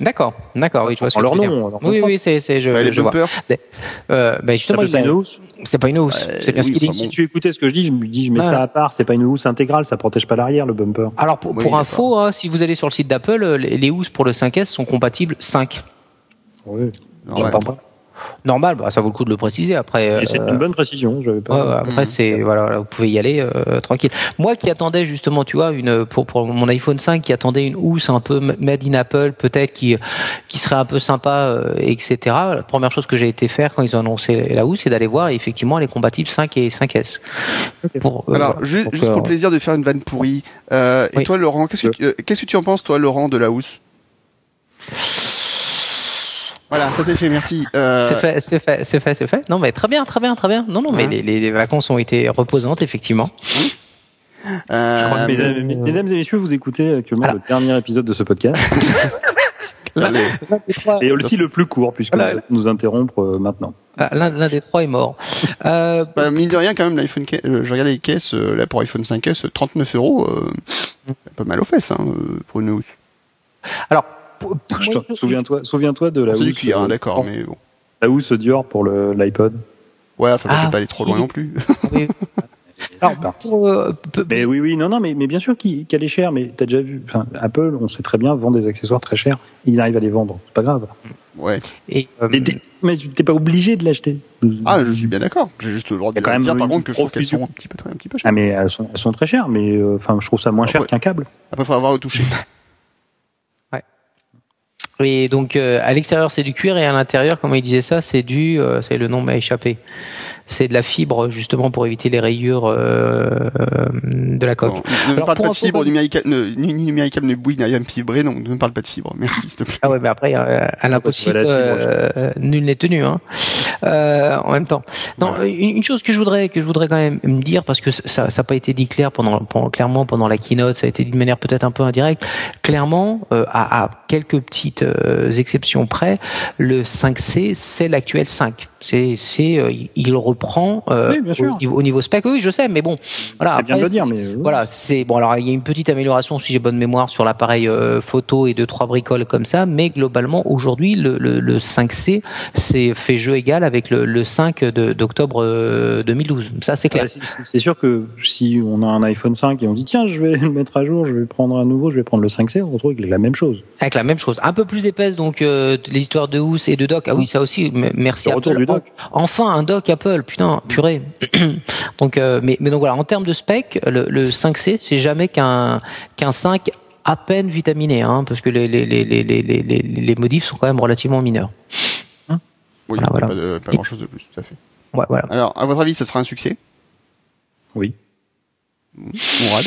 D'accord, d'accord, oui, je vois ce En que leur tu veux dire. nom. leur Oui, oui, c'est, c'est, je, Ouais, les je vois. Euh, ben justement, faire a- une housse. c'est pas une housse, Ouais, c'est bien ce qu'il dit. Si tu écoutais ce que je dis, je me dis, je mets Ouais. ça à part. C'est pas une housse intégrale, ça protège pas l'arrière, le bumper. Alors pour, Oui, pour info, hein, si vous allez sur le site d'Apple, euh, les, les housses pour le 5S sont compatibles 5. Oui. normal. J'entends pas. Normal, bah, ça vaut le coup de le préciser. Après, Et c'est euh, une bonne précision. Pas. ouais, après Mhm. c'est voilà, vous pouvez y aller euh, tranquille. Moi qui attendais justement, tu vois, une pour, pour mon iPhone 5 qui attendait une housse un peu made in Apple, peut-être qui qui serait un peu sympa, euh, etc. La première chose que j'ai été faire quand ils ont annoncé la housse, c'est d'aller voir. Et effectivement, elle est compatible 5 et 5S. Ok. Pour, euh, Alors, voilà. juste pour euh, le plaisir de faire une vanne pourrie. Euh, Et toi, Laurent, qu'est-ce que, tu- euh, qu'est-ce que tu en penses, toi, Laurent, de la housse? Voilà, ça c'est fait, merci. Euh, C'est fait, c'est fait, c'est fait, c'est fait. Non, mais très bien, très bien, très bien. Non, non, mais les, les, les vacances ont été reposantes, effectivement. euh, Mesdames, mesdames et messieurs, vous écoutez actuellement Voilà. le dernier épisode de ce podcast. (laughs) Et aussi le plus court, puisque Voilà. vous allez nous interrompre euh, maintenant. Ah, L'un des trois est mort. (laughs) Euh, Bah, mine de rien, quand même, l'iPhone, euh, je regardais les caisses, là, pour iPhone 5S, 39 euros, euh, pas mal aux fesses, hein, pour une housse. alors, pour- pour Souviens-toi, souviens-toi de la C'est du housse, cuir, hein, euh, d'accord, mais bon. la housse Dior pour le- l'iPod. Ouais, faut Ah, peut-être pas aller trop loin non plus. oui. (laughs) Alors, euh, mais oui, oui, non, non, mais, mais bien sûr qu'elle est chère, mais t'as déjà vu, enfin, Apple, on sait très bien, vend des accessoires très chers, ils arrivent à les vendre, c'est pas grave. Ouais. Et, euh, mais t'es pas obligé de l'acheter. Ah, je suis bien d'accord. J'ai juste le droit de dire, par contre, que je trouve qu'elles sont un petit peu, un petit peu chères. Ah, mais elles sont, elles sont très chères, mais euh, enfin, je trouve ça moins cher qu'un câble. Après, il faut avoir le toucher. Et donc, à l'extérieur, c'est du cuir, et à l'intérieur, comme il disait ça, c'est du, c'est le nom m'a échappé c'est de la fibre justement pour éviter les rayures euh, de la coque. ne parle pas de fibre, ni numéricable, ni bouille, n'a rien fibré, donc ne parle pas de fibre. Merci, s'il te plaît. Ah ouais, mais après, euh, à l'impossible, euh, nul n'est tenu. Hein. Euh, en même temps. Non, une, chose que je voudrais que je voudrais quand même me dire parce que ça n'a pas été dit clair pendant, pendant, clairement pendant la keynote, ça a été dit de manière peut-être un peu indirecte. Clairement, euh, à, à, quelques petites euh, exceptions près, le 5C c'est l'actuel 5. C'est c'est euh, il reprend au, niveau, au, niveau, spec. Oui, je sais, mais bon, voilà. C'est bien de le dire, mais voilà, c'est bon. Alors il y a une petite amélioration si j'ai bonne mémoire sur l'appareil photo et deux trois bricoles comme ça, mais globalement aujourd'hui le, le, le 5C c'est fait jeu égal avec le, le 5 d'octobre 2012. Euh, Ça, c'est clair. c'est sûr que si on a un iPhone 5 et on dit tiens, je vais le mettre à jour, je vais prendre un nouveau, je vais prendre le 5C, on retrouve avec la même chose. Avec la même chose, un peu plus épaisse donc euh, les histoires de housse et de dock. Ah oui, ça aussi. Merci Apple. Du dock. Enfin un dock Apple, putain, purée. (clears throat) donc, euh, mais, mais donc voilà, en termes de spec, le, le 5C c'est jamais qu'un qu'un 5 à peine vitaminé, hein, parce que les, les, les, les, les, les modifs sont quand même relativement mineurs. Oui, voilà, pas, de, pas grand chose de plus, tout à fait. Ouais, voilà. Alors, à votre avis, ce sera un succès? Oui. Mourad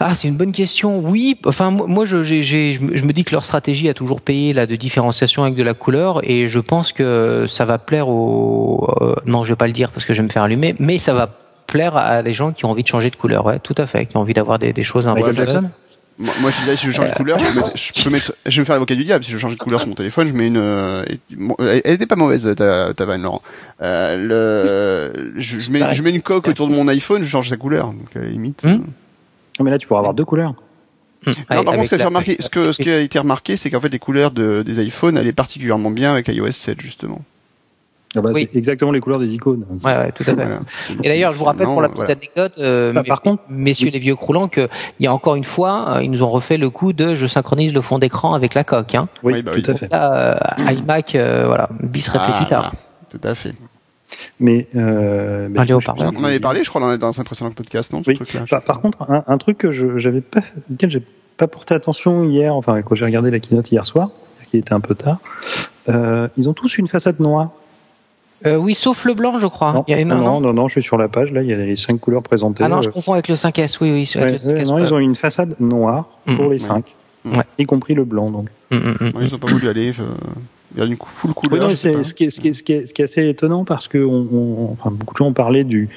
ah, c'est une bonne question. Oui, enfin moi je, je me dis que leur stratégie a toujours payé là de différenciation avec de la couleur et je pense que ça va plaire aux. Euh, non, je vais pas le dire parce que je vais me faire allumer, mais ça va plaire à les gens qui ont envie de changer de couleur. Ouais, tout à fait, qui ont envie d'avoir des, des choses un peu. Moi, moi, je disais, si je change de couleur, je peux, (laughs) mettre, je peux mettre, je vais me faire l'avocat du diable. Si je change de couleur sur mon téléphone, je mets une, euh, elle était pas mauvaise, ta, ta vanne, Laurent. Euh, le, je, je, mets, je mets une coque autour de mon iPhone, je change sa couleur. Donc, à la limite. Euh. Mais là, tu pourras avoir deux couleurs. Hum. Non, par contre, ce, que remarqué, ce, que, ce qui a été remarqué, c'est qu'en fait, les couleurs de, des iPhones allaient particulièrement bien avec iOS 7, justement. Ah bah, oui. C'est exactement les couleurs des icônes. Ouais, ouais tout à fait. Et d'ailleurs, je vous rappelle pour la petite anecdote, euh, bah, par contre, messieurs les vieux croulants, qu'il y a encore une fois, euh, ils nous ont refait le coup de je synchronise le fond d'écran avec la coque. Hein. Oui, bah, tout à fait. Là, euh, iMac, euh, voilà, bis. Ah, tout à fait. Mais, euh, mais on avait parlé, je crois, dans, un précédent podcast, non oui. par, par, contre, un, un, truc que je j'avais pas, auquel j'ai pas porté attention hier, enfin quand j'ai regardé la keynote hier soir, qui était un peu tard, euh, ils ont tous une façade noire. Euh, oui, sauf le blanc, je crois. Non, il y a non, non, non, non, je suis sur la page, là, il y a les cinq couleurs présentées. Ah non, je confonds avec le 5S, oui, oui. Sur ouais, le 5S, non, ils ont une façade noire mm, pour les cinq, ouais. y compris le blanc, donc. Mm, mm, ouais, ils ont pas voulu aller... Euh... Il y a une full couleur. Oui, c'est ce, qui est, ce, qui est, ce, qui est, ce qui est assez étonnant parce que on, on, enfin, beaucoup de gens ont parlé du,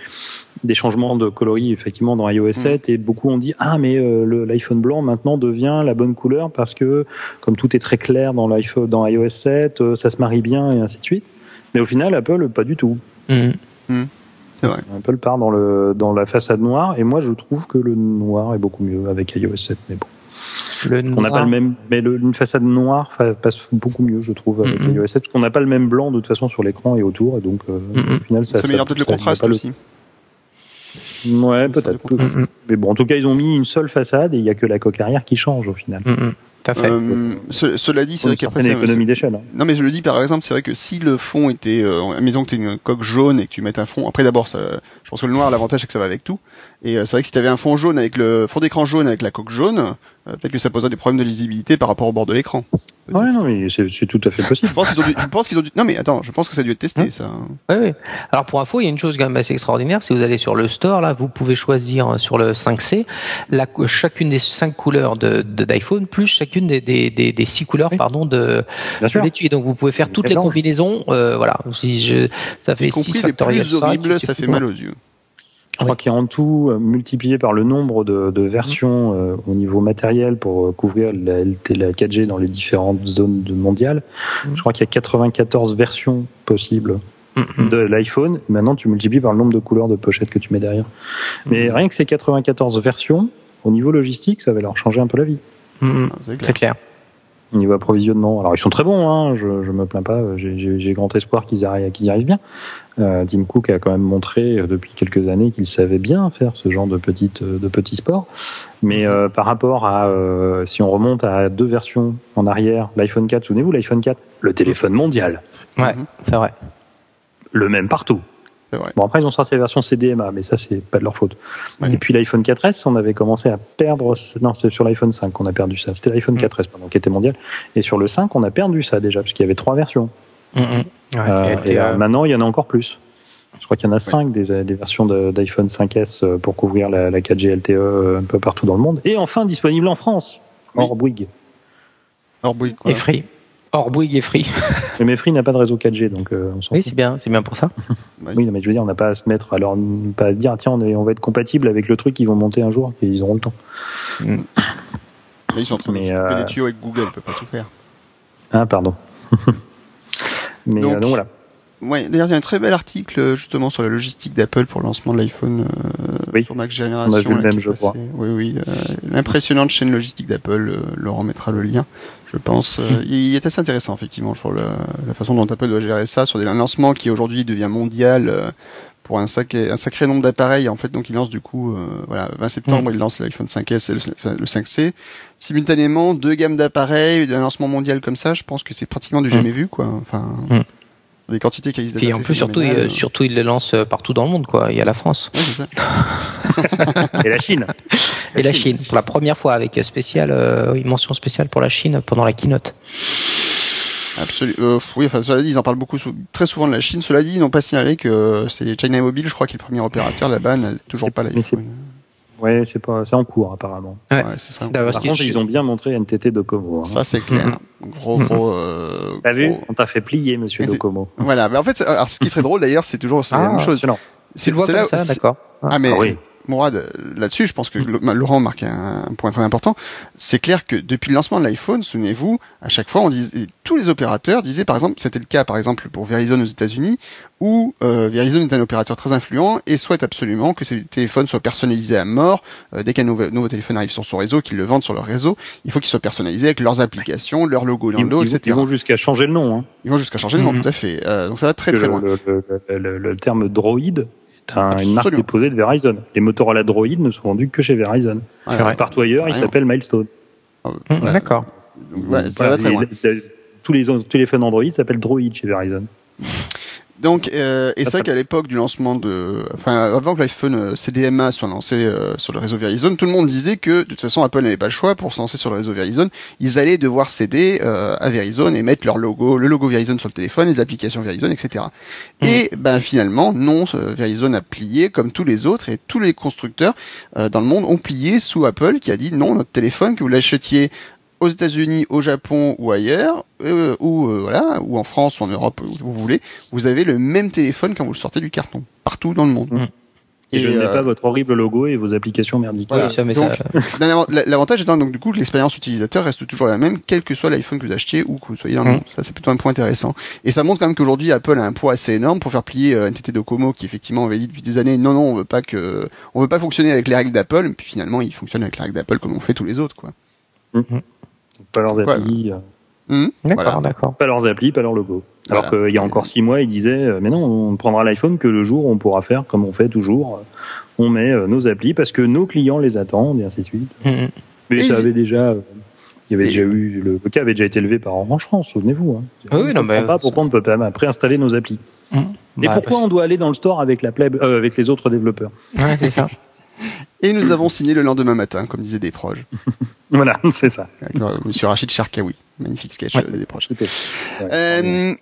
des changements de coloris effectivement dans iOS 7 et beaucoup ont dit ah mais euh, l'iPhone blanc maintenant devient la bonne couleur parce que comme tout est très clair dans l'iPhone dans iOS 7 euh, ça se marie bien et ainsi de suite mais au final Apple pas du tout mmh. Mmh. Vrai. Apple part dans le dans la façade noire et moi je trouve que le noir est beaucoup mieux avec iOS 7 mais bon le on n'a pas le même, mais le, une façade noire passe beaucoup mieux, je trouve, avec mm -hmm. iOS 7, parce qu'on n'a pas le même blanc de toute façon sur l'écran et autour, et donc euh, mm -hmm. au final, ça, ça améliore peut-être le contraste aussi. Le... Ouais, peut-être. Peut mm -hmm. Mais bon, en tout cas, ils ont mis une seule façade et il n'y a que la coque arrière qui change au final. Euh, ce, cela dit, c'est vrai qu'après c'est une économie d'échelle. Hein. Non, mais je le dis par exemple, c'est vrai que si le fond était, euh, admettons que tu une coque jaune et que tu mets un fond, après d'abord, je pense que le noir, l'avantage c'est que ça va avec tout. Et euh, c'est vrai que si tu avais un fond jaune avec le fond d'écran jaune avec la coque jaune, peut-être que ça poserait des problèmes de lisibilité par rapport au bord de l'écran. Ouais, non, mais c'est tout à fait possible. je pense qu'ils ont, dû, je pense qu'ils ont dû, non, mais attends, je pense que ça a dû être testé, hein ça. Oui, oui. Alors, pour info, il y a une chose quand même assez extraordinaire. Si vous allez sur le store, là, vous pouvez choisir euh, sur le 5C, la, chacune des cinq couleurs de, d'iPhone, plus chacune des, des, des, des six couleurs, oui. pardon, de, de l'étui. Donc, vous pouvez faire toutes les combinaisons, euh, voilà. Si je, ça fait 6 factoriel. plus horrible, ça fait mal aux yeux. Je crois qu'il y a en tout multiplié par le nombre de, de versions euh, au niveau matériel pour couvrir la LT, la 4G dans les différentes zones mondiales. Je crois qu'il y a 94 versions possibles de l'iPhone. Maintenant, tu multiplies par le nombre de couleurs de pochettes que tu mets derrière. Mais rien que ces 94 versions, au niveau logistique, ça va leur changer un peu la vie. Ah, c'est clair. Niveau approvisionnement. Alors ils sont très bons, hein, je, je me plains pas. J'ai- J'ai grand espoir qu'ils arrivent- qu'ils y arrivent bien. Euh, Tim Cook a quand même montré euh, depuis quelques années qu'il savait bien faire ce genre de petites de petits sports. Mais euh, par rapport à euh, si on remonte à deux versions en arrière, l'iPhone 4, souvenez-vous l'iPhone 4, le téléphone mondial, Ouais, c'est vrai. le même partout. Vrai. Bon après ils ont sorti la version CDMA, mais ça c'est pas de leur faute. Ouais. Et puis l'iPhone 4S, on avait commencé à perdre. Non, c'était sur l'iPhone 5 qu'on a perdu ça. C'était l'iPhone Mm. 4S pardon, qui était mondial. Et sur le 5, on a perdu ça déjà parce qu'il y avait trois versions. Mhm. Ouais, Euh, et euh, euh, maintenant, il y en a encore plus. Je crois qu'il y en a 5 des, des versions de- d'iPhone 5S euh, pour couvrir la, la 4G LTE un peu partout dans le monde. Et enfin disponible en France. Oui. Hors Bouygues. Hors bruit, quoi. et free. Or Bouygues et free. (laughs) Mais Free n'a pas de réseau 4G, donc euh, on s'en Oui, c'est bien, c'est bien pour ça. (laughs) Oui, mais je veux dire, on n'a pas à se mettre, alors pas à se dire, ah, tiens, on, est- on va être compatible avec le truc qu'ils vont monter un jour, et ils auront le temps. Là, ils sont en train de Mais, se couper euh, des tuyaux avec Google, ils peuvent pas tout faire. Ah, pardon. (laughs) mais Donc, euh, donc voilà. Ouais, d'ailleurs, il y a un très bel article justement sur la logistique d'Apple pour le lancement de l'iPhone euh, Oui. sur Max Génération. On a vu le même, je crois. Oui, oui. euh, L'impressionnante chaîne logistique d'Apple, euh, Laurent mettra le lien, je pense. Euh, Il est assez intéressant, effectivement, sur le- la façon dont Apple doit gérer ça, sur des un lancement qui aujourd'hui devient mondial. euh, pour un sacré, un sacré nombre d'appareils, en fait, donc il lance du coup, euh, voilà, 20 septembre, Hmm. il lance l'iPhone 5S et le, le 5C. Simultanément, deux gammes d'appareils, un lancement mondial comme ça, je pense que c'est pratiquement du Mm. jamais vu, quoi. Enfin, Mm. Les quantités qu'ils Puis en plus, surtout, il, surtout, il les lance euh, partout dans le monde, quoi. Il y a la France ça. (laughs) Et la Chine. et la Chine. Pour la première fois, avec euh, spécial, euh, une mention spéciale pour la Chine pendant la keynote. Absolument. Euh, oui, enfin, cela dit, ils en parlent beaucoup, très souvent de la Chine. Cela dit, ils n'ont pas signalé que c'est China Mobile, je crois, qui est le premier opérateur là-bas, n'a toujours pas mais Ouais, c'est pas, c'est en cours apparemment. Ouais. Ouais, c'est ça. Par contre, je- ils ont bien montré NTT Docomo. hein. Ça, c'est clair. Gros, gros, euh, (laughs) T'as vu gros- On t'a fait plier, monsieur Docomo. Voilà. Mais en fait, alors, ce qui est très drôle d'ailleurs, c'est toujours c'est la Ah, même chose. C'est comme là- d'accord. Ah, mais Ah oui. Mourad, euh, là-dessus, je pense que Lo- Laurent marque un, un point très important. C'est clair que depuis le lancement de l'iPhone, souvenez-vous, à chaque fois, on disait, tous les opérateurs disaient, par exemple, c'était le cas, par exemple, pour Verizon aux États-Unis, où euh, Verizon est un opérateur très influent et souhaite absolument que ses téléphones soient personnalisés à mort. Euh, dès qu'un nouveau, nouveau téléphone arrive sur son réseau, qu'ils le vendent sur leur réseau, il faut qu'il soit personnalisé avec leurs applications, leur logo dans Ils, le dos, ils- etc. ils vont jusqu'à changer le nom. Hein. Ils vont jusqu'à changer le nom, Mhm. tout à fait. Euh, donc ça va très très loin. le, le- le- le- le terme droïde est un- une marque déposée de Verizon. Les Motorola droïdes ne sont vendus que chez Verizon. Partout ailleurs, il Carrément. s'appelle Milestone. Euh, Hum. D'accord. Donc, ouais, ça Voilà, va très les- loin. les- tous les téléphones Android s'appellent Droid chez Verizon. Donc, euh, et c'est vrai qu'à l'époque du lancement de, enfin, avant que l'iPhone euh, CDMA soit lancé euh, sur le réseau Verizon, tout le monde disait que de toute façon Apple n'avait pas le choix pour se lancer sur le réseau Verizon. Ils allaient devoir céder euh, à Verizon et mettre leur logo, le logo Verizon sur le téléphone, les applications Verizon, etc. Mm. Et ben finalement, non, euh, Verizon a plié comme tous les autres et tous les constructeurs euh, dans le monde ont plié sous Apple qui a dit non, notre téléphone que vous l'achetiez aux États-Unis, au Japon ou ailleurs, euh, ou euh, voilà, ou en France ou en Europe, où vous voulez, vous avez le même téléphone quand vous le sortez du carton, partout dans le monde. Mm. Et, je ne mets euh, pas votre horrible logo et vos applications merdiques. Voilà. Oui, ça, L'avantage étant donc du coup que l'expérience utilisateur reste toujours la même, quel que soit l'iPhone que vous achetiez ou que vous soyez dans le Mm. monde. Ça c'est plutôt un point intéressant. Et ça montre quand même qu'aujourd'hui Apple a un poids assez énorme pour faire plier euh, NTT Docomo qui effectivement avait dit depuis des années non non on veut pas que on veut pas fonctionner avec les règles d'Apple. Puis finalement ils fonctionnent avec les règles d'Apple comme on fait tous les autres quoi. Pas leurs applis, euh, Hum, D'accord, voilà. d'accord. pas leurs applis, pas leur logo. Alors Voilà. qu'il y a encore six mois, ils disaient euh, mais non, on ne prendra l'iPhone que le jour où on pourra faire comme on fait toujours. On met euh, nos applis parce que nos clients les attendent et ainsi de suite. Hum, Mais Et ça avait déjà, il y avait Et- déjà eu le, le cas avait déjà été élevé par Orange France, souvenez-vous. Hein. Ah oui, On non, mais- pas pourquoi on ne peut pas préinstaller nos applis. hum. Et Bah, pourquoi on doit aller dans le store avec la euh, avec les autres développeurs? Ouais, c'est ça. Et nous avons signé le lendemain matin, comme disaient des proches. (laughs) Voilà, c'est ça. Avec, Monsieur Rachid Sharkawi. Magnifique sketch Ouais. euh, des proches. Ouais. Euh,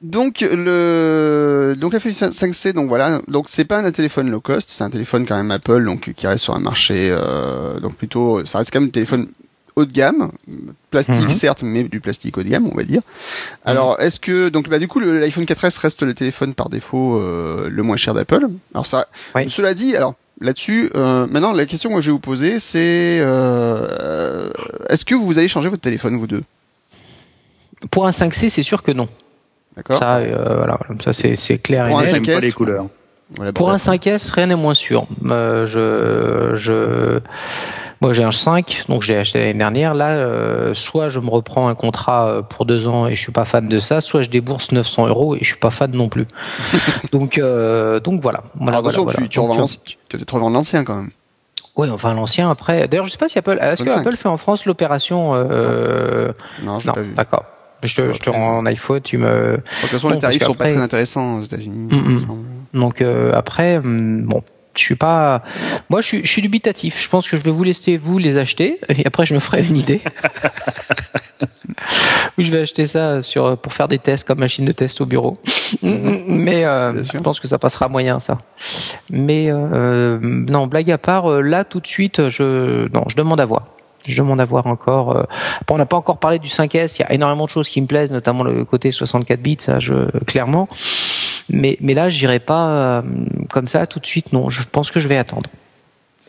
donc le donc l'iPhone 5C donc voilà donc c'est pas un téléphone low cost c'est un téléphone quand même Apple donc qui reste sur un marché euh, donc plutôt ça reste quand même un téléphone haut de gamme plastique Mhm. certes mais du plastique haut de gamme on va dire alors est-ce que donc bah du coup l'iPhone 4S reste le téléphone par défaut euh, le moins cher d'Apple alors ça Oui. cela dit alors là-dessus euh, maintenant la question que je vais vous poser c'est euh, est-ce que vous allez changer votre téléphone vous deux? Pour un 5C, c'est sûr que non. d'accord Ça, euh, voilà, ça c'est clair. Pour et un net. Pas 5S, les couleurs. Voilà, Pour un 5S, rien n'est moins sûr. Euh, je, je, Moi j'ai un 5, donc j'ai acheté l'année dernière. Là, euh, soit je me reprends un contrat euh, pour deux ans et je suis pas fan de ça, soit je débourse 900 euros et je suis pas fan non plus. (laughs) donc euh, donc voilà. voilà, attention, voilà, tu, tu, voilà. revends tu vas peut-être revendre l'ancien quand même. Oui, enfin l'ancien après. D'ailleurs, je sais pas si Apple, est-ce que 25. Apple fait en France l'opération euh... Non, je l'ai Non, pas vu. d'accord. Je te, je te rends en iPhone, tu me. De toute façon, Non, les tarifs sont pas très intéressants aux États-Unis. Mm, mm. Donc euh, après, hum, bon, je suis pas. Moi, je suis, je suis dubitatif. Je pense que je vais vous laisser vous les acheter et après je me ferai une idée. (laughs) oui, je vais acheter ça sur pour faire des tests comme machine de test au bureau. Mais euh, je pense que ça passera moyen ça. Mais euh, non, blague à part, euh, là tout de suite, je non, je demande à voir. Je demande à voir encore. euh, Après, on n'a pas encore parlé du 5S. Il y a énormément de choses qui me plaisent, notamment le côté 64 bits, ça, je, clairement. Mais, mais là, j'irai pas euh, comme ça tout de suite. Non, je pense que je vais attendre.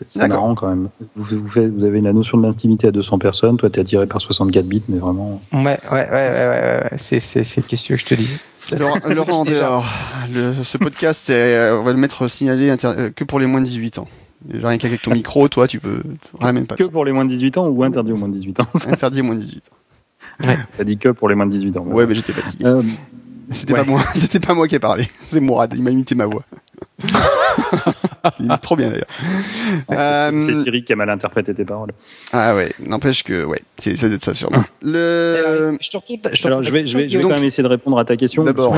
C'est marrant quand même. Vous, vous, faites- vous avez la notion de l'intimité à 200 personnes. Toi, t'es attiré par 64 bits, mais vraiment. Ouais, ouais, ouais, ouais, ouais, ouais. C'est, c'est, c'est que je te dis. (laughs) Laurent, (laughs) Laurent, dehors, le, ce podcast, c'est, euh, on va le mettre signalé inter- euh, que pour les moins de 18 ans. Rien qu'avec ton micro, toi, tu peux, ramènes pas. Que pour les moins de 18 ans ou interdit aux moins de 18 ans Interdit aux moins de 18 ans. T'as dit que pour les moins de 18 ans. Ouais, mais j'étais fatigué. Euh, C'était ouais. pas moi, (laughs) c'était pas moi qui ai parlé. C'est Mourad, il m'a imité ma voix. (laughs) il imite trop bien d'ailleurs. c'est- Euh, c'est Siri qui a mal interprété tes paroles. Ah ouais, n'empêche que, ouais, c'est, c'est d'être ça sûrement. Le, je te retourne. Je te Alors, retourne je la vais, je vais, je vais question, quand même essayer de répondre à ta question. D'abord,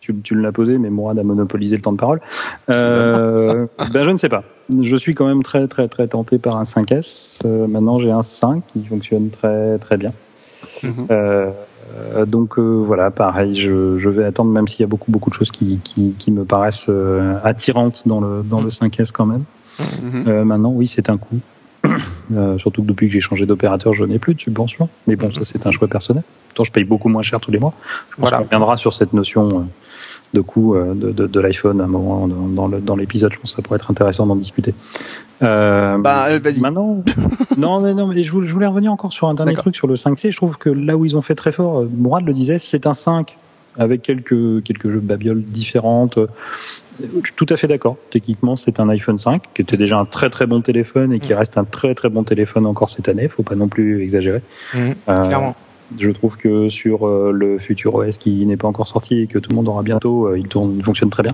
Tu, tu l'as posé, mais Mourad a monopolisé le temps de parole. Euh, ben, je ne sais pas. Je suis quand même très, très, très tenté par un 5S. Euh, maintenant, j'ai un 5 qui fonctionne très, très bien. Mhm. Euh, euh, donc euh, voilà, pareil, je, je vais attendre, même s'il y a beaucoup, beaucoup de choses qui, qui, qui me paraissent euh, attirantes dans le, dans le 5S quand même. Mhm. Euh, maintenant, oui, c'est un coût. (coughs) Surtout que depuis que j'ai changé d'opérateur, je n'ai plus de subvention. Mais bon, ça, c'est un choix personnel. Pourtant, je paye beaucoup moins cher tous les mois. Je pense Voilà. qu'on reviendra sur cette notion de coût euh, de, de, de l'iPhone à un moment dans, dans l'épisode. Je pense que ça pourrait être intéressant d'en discuter. Euh, Bah, euh, vas-y. Maintenant, (laughs) non, mais non, mais je, vou- je voulais revenir encore sur un dernier truc sur le 5C. Je trouve que là où ils ont fait très fort, euh, Mourad le disait, c'est un 5 avec quelques quelques jeux babioles différentes. Je suis tout à fait d'accord. Techniquement, c'est un iPhone 5 qui était déjà un très très bon téléphone et qui Mm. reste un très très bon téléphone encore cette année. Faut pas non plus exagérer. Euh, Clairement. Je trouve que sur euh, le futur OS qui n'est pas encore sorti et que tout le monde aura bientôt, euh, il tourne, il fonctionne très bien.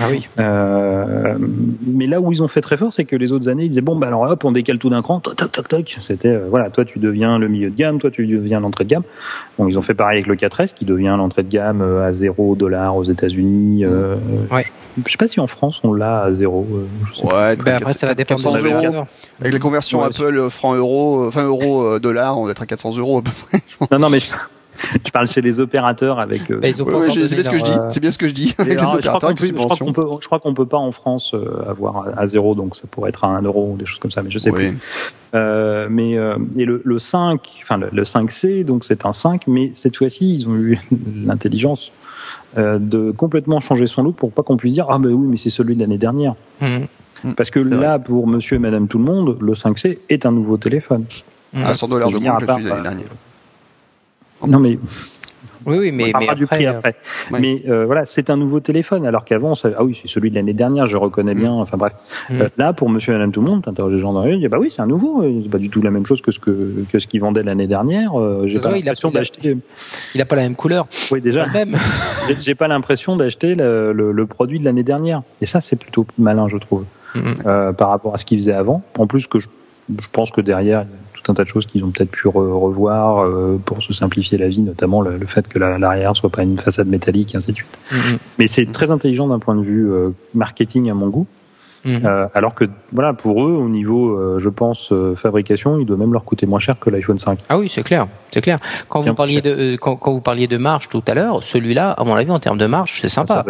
Ah oui. Euh, mais là où ils ont fait très fort, c'est que les autres années, ils disaient bon, bah alors hop, on décale tout d'un cran, toc toc toc toc. C'était euh, voilà, toi tu deviens le milieu de gamme, toi tu deviens l'entrée de gamme. Bon, ils ont fait pareil avec le 4S qui devient l'entrée de gamme à 0 dollars aux États-Unis. Euh, Ouais. Je sais pas si en France on l'a à 0. euh, je sais pas. Ouais, Ben après, ça va dépendre 400 de la euros. valeur. Avec la conversion Ouais, Apple franc euro, enfin euro dollar, on va être à 400 euros à peu près. (laughs) Non, non, mais je, (laughs) je parle chez les opérateurs avec. euh, Ouais, ouais, encore j'ai- c'est bien ce que je dis. euh, C'est bien ce que je dis. Avec les alors, je crois opérateurs, qu'on peut, je crois qu'on subventions. peut, pas en France euh, avoir à, à zéro, donc ça pourrait être à 1 euro ou des choses comme ça, mais je sais plus. Oui. Euh, mais euh, et le, le 5, enfin le, le 5C, donc c'est un 5, mais cette fois-ci ils ont eu (laughs) l'intelligence euh, de complètement changer son look pour pas qu'on puisse dire ah ben oui mais c'est celui de l'année dernière. Mhm. Parce que là pour Monsieur et Madame tout le monde, le 5C est un nouveau téléphone. Mhm. À 100 dollars de moins que celui de l'année euh, dernière. Non mais Oui, oui, on mais, mais parlera du prix euh, après. ouais. Mais euh, voilà, c'est un nouveau téléphone, alors qu'avant, on savait, ah oui, c'est celui de l'année dernière, je reconnais bien. Enfin bref, Mm. Euh, là, pour Monsieur et Madame tout le monde, t'interroges les gens dans la rue, disent, bah oui, c'est un nouveau, euh, c'est pas du tout la même chose que ce que que ce qu'ils vendaient l'année dernière. Euh, J'ai Ça pas voit, il a- l'impression il a- d'acheter. il a pas la même couleur. Oui, déjà, Même. (laughs) j'ai- j'ai pas l'impression d'acheter le, le, le produit de l'année dernière. Et ça, c'est plutôt malin, je trouve, euh, par rapport à ce qu'ils faisaient avant. En plus que je, je pense que derrière, tout un tas de choses qu'ils ont peut-être pu re- revoir euh, pour se simplifier la vie, notamment le, le fait que la- l'arrière soit pas une façade métallique, et ainsi de suite. Mhm. Mais c'est très intelligent d'un point de vue euh, marketing à mon goût. Mhm. Euh, alors que voilà, pour eux, au niveau, euh, je pense, euh, fabrication, il doit même leur coûter moins cher que l'iPhone 5. Ah oui, c'est clair, c'est clair. Quand Bien vous parliez de quand, quand vous parliez de marge tout à l'heure, celui-là, à mon avis, en termes de marge, c'est sympa.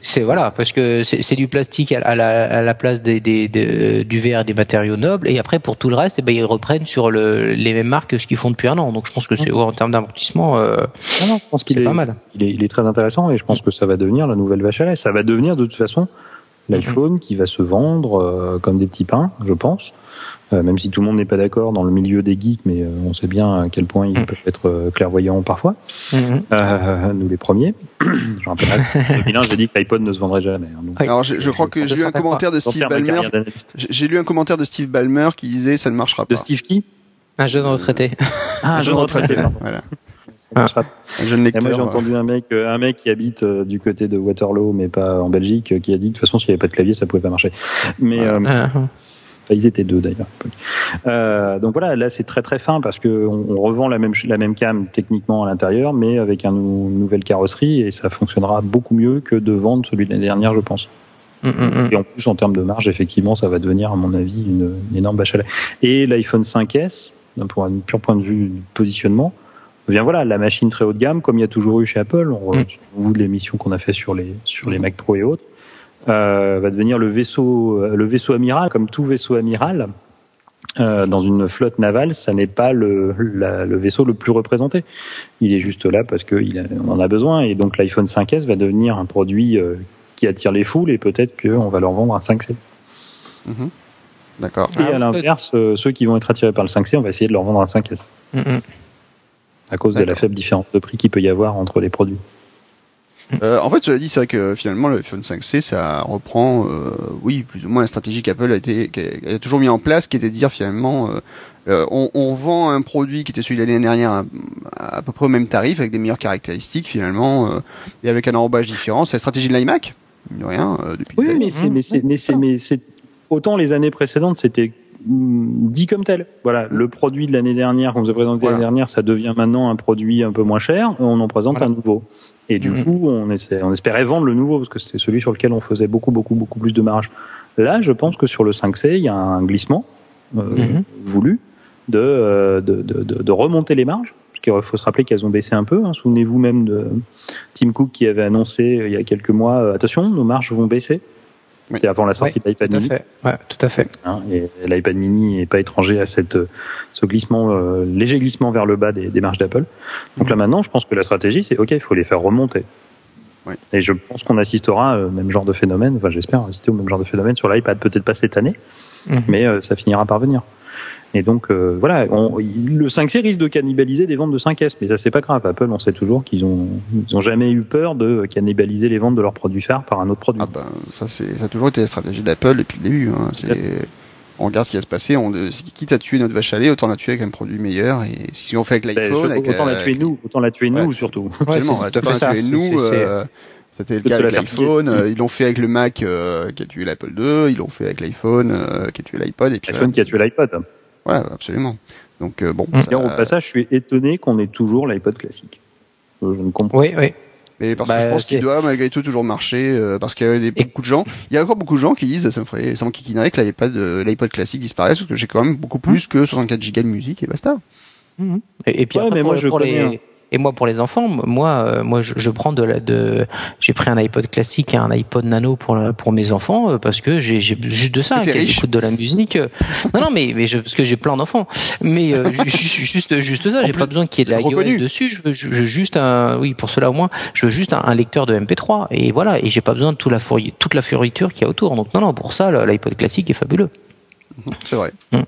C'est- voilà, parce que c'est du plastique à, à la, à la place des, des, des- du verre et des matériaux nobles, et après pour tout le reste, eh ben, ils reprennent sur le, les mêmes marques que ce qu'ils font depuis un an. Donc je pense que c'est en termes d'amortissement, non, je pense qu'il est, pas mal. il est, il est très intéressant et je pense que ça va devenir la nouvelle vache à lait. Ça va devenir de toute façon l'iPhone qui va se vendre comme des petits pains, je pense. Euh, même si tout le monde n'est pas d'accord dans le milieu des geeks, mais euh, on sait bien à quel point ils mm. peuvent être euh, clairvoyants parfois. Nous les premiers. je rappelle, 2001, j'ai dit que l'iPod ne se vendrait jamais. Hein, Alors je, crois que j'ai lu un commentaire de Steve Ballmer. J'ai lu un commentaire de Steve Ballmer qui disait ça ne marchera pas. De Steve qui? Un jeune retraité. Ah, un jeune retraité. voilà. Ah. Un jeune lecteur, moi j'ai entendu un mec, un mec qui habite du côté de Waterloo, mais pas en Belgique, qui a dit de toute façon s'il n'y avait pas de clavier, ça pouvait pas marcher. Mais ah. Ils étaient deux d'ailleurs. Euh, donc voilà, là c'est très très fin parce que on, revend la même la même cam techniquement à l'intérieur, mais avec un, une nouvelle carrosserie et ça fonctionnera beaucoup mieux que de vendre celui de l'année dernière, je pense. Mm, mm, mm. Et en plus, en termes de marge, effectivement, ça va devenir, à mon avis, une, énorme bâche à. Et l'iPhone 5S, pour un pur point de vue positionnement, bien voilà, la machine très haut de gamme, comme il y a toujours eu chez Apple. On, vous l'émission qu'on a fait sur les sur les Mac Pro et autres, euh, va devenir le vaisseau, le vaisseau amiral, comme tout vaisseau amiral. Euh, dans une flotte navale, ça n'est pas le, le, vaisseau le plus représenté. Il est juste là parce qu'on en a besoin. Et donc l'iPhone 5S va devenir un produit euh, qui attire les foules et peut-être qu'on va leur vendre un 5C. Mhm. D'accord. Et à l'inverse, ceux qui vont être attirés par le 5C, on va essayer de leur vendre un 5S. Mhm. À cause de la faible différence de prix qu'il peut y avoir entre les produits. Euh, en fait, je l'ai dit, c'est vrai que finalement, le iPhone 5C, ça reprend, euh, oui, plus ou moins la stratégie qu'Apple a, été, a, toujours mis en place, qui était de dire finalement, euh, euh, on, on, vend un produit qui était celui de l'année dernière à, à, peu près au même tarif, avec des meilleures caractéristiques finalement, euh, et avec un enrobage différent. C'est la stratégie de l'iMac, rien, depuis. Oui, mais c'est, mais c'est, mais c'est, mais c'est autant les années précédentes, c'était dit comme tel. Voilà, le produit de l'année dernière qu'on vous a présenté l'année dernière, ça devient maintenant un produit un peu moins cher. On en présente un nouveau. Et du mhm. coup, on, essaie, on espérait vendre le nouveau parce que c'est celui sur lequel on faisait beaucoup, beaucoup, beaucoup plus de marge. Là, je pense que sur le 5C, il y a un glissement euh, mhm. voulu euh, de, de, de, de, remonter les marges. Il faut se rappeler qu'elles ont baissé un peu. Hein. Souvenez-vous même de Tim Cook qui avait annoncé euh, il y a quelques mois attention, nos marges vont baisser. C'était avant la sortie de l'iPad mini. Ouais, tout à fait. Hein, et l'iPad mini n'est pas étranger à cette, ce glissement, euh, léger glissement vers le bas des, des marges d'Apple. Donc là maintenant, je pense que la stratégie, c'est OK, il faut les faire remonter. Oui. Et je pense qu'on assistera au même genre de phénomène, enfin j'espère assister au même genre de phénomène sur l'iPad, peut-être pas cette année, mhm. mais euh, ça finira par venir. Et donc euh, voilà, on, le 5C risque de cannibaliser des ventes de 5S, mais ça c'est pas grave. Apple, on sait toujours qu'ils ont, ils ont jamais eu peur de cannibaliser les ventes de leurs produits phares par un autre produit. Ah ben, ça c'est, ça a toujours été la stratégie d'Apple depuis le début. Hein. C'est, on regarde ce qui va se passer. On, quitte à tuer notre vache à lait, autant la tuer avec un produit meilleur. Et si on fait avec ben, l'iPhone, autant la tuer nous, autant la tuer nous surtout. Absolument, ouais, autant la tuer nous. Euh, c'était le cas avec l'iPhone. Euh, ils l'ont fait avec le Mac euh, qui a tué l'Apple 2. Ils l'ont fait avec l'iPhone qui a tué l'iPod. Et puis l'iPhone qui a tué l'iPod. Ouais, absolument. Donc euh, bon. Ça... Au passage, je suis étonné qu'on ait toujours l'iPod classique. Euh, je ne comprends. Oui, oui. Mais parce que je bah, pense qu'il doit malgré tout toujours marcher, euh, parce qu'il y a des, beaucoup de gens. Il y a encore beaucoup de gens qui disent, ça me ferait, ça m'enquiquinerait que l'iPod, l'iPod classique disparaisse, parce que j'ai quand même beaucoup plus que 64 Go de musique et basta. Mmh. Et, et, puis après, mais moi, je pour les, et moi, pour les enfants, moi, euh, moi, je, je, prends de la, de, j'ai pris un iPod classique et un iPod Nano pour pour mes enfants euh, parce que j'ai juste de ça, qu'ils écoutent de la musique. (laughs) Non, non, mais, mais je, parce que j'ai plein d'enfants. Mais euh, juste, juste ça, j'ai pas besoin qu'il y ait de la iOS dessus. Je veux, je, veux, juste un, oui, pour cela au moins, je veux juste un, lecteur de MP3 et voilà. Et j'ai pas besoin de toute la toute la fioriture qu'il y a autour. Donc non, non, pour ça, l'iPod classique est fabuleux. C'est vrai. Hum.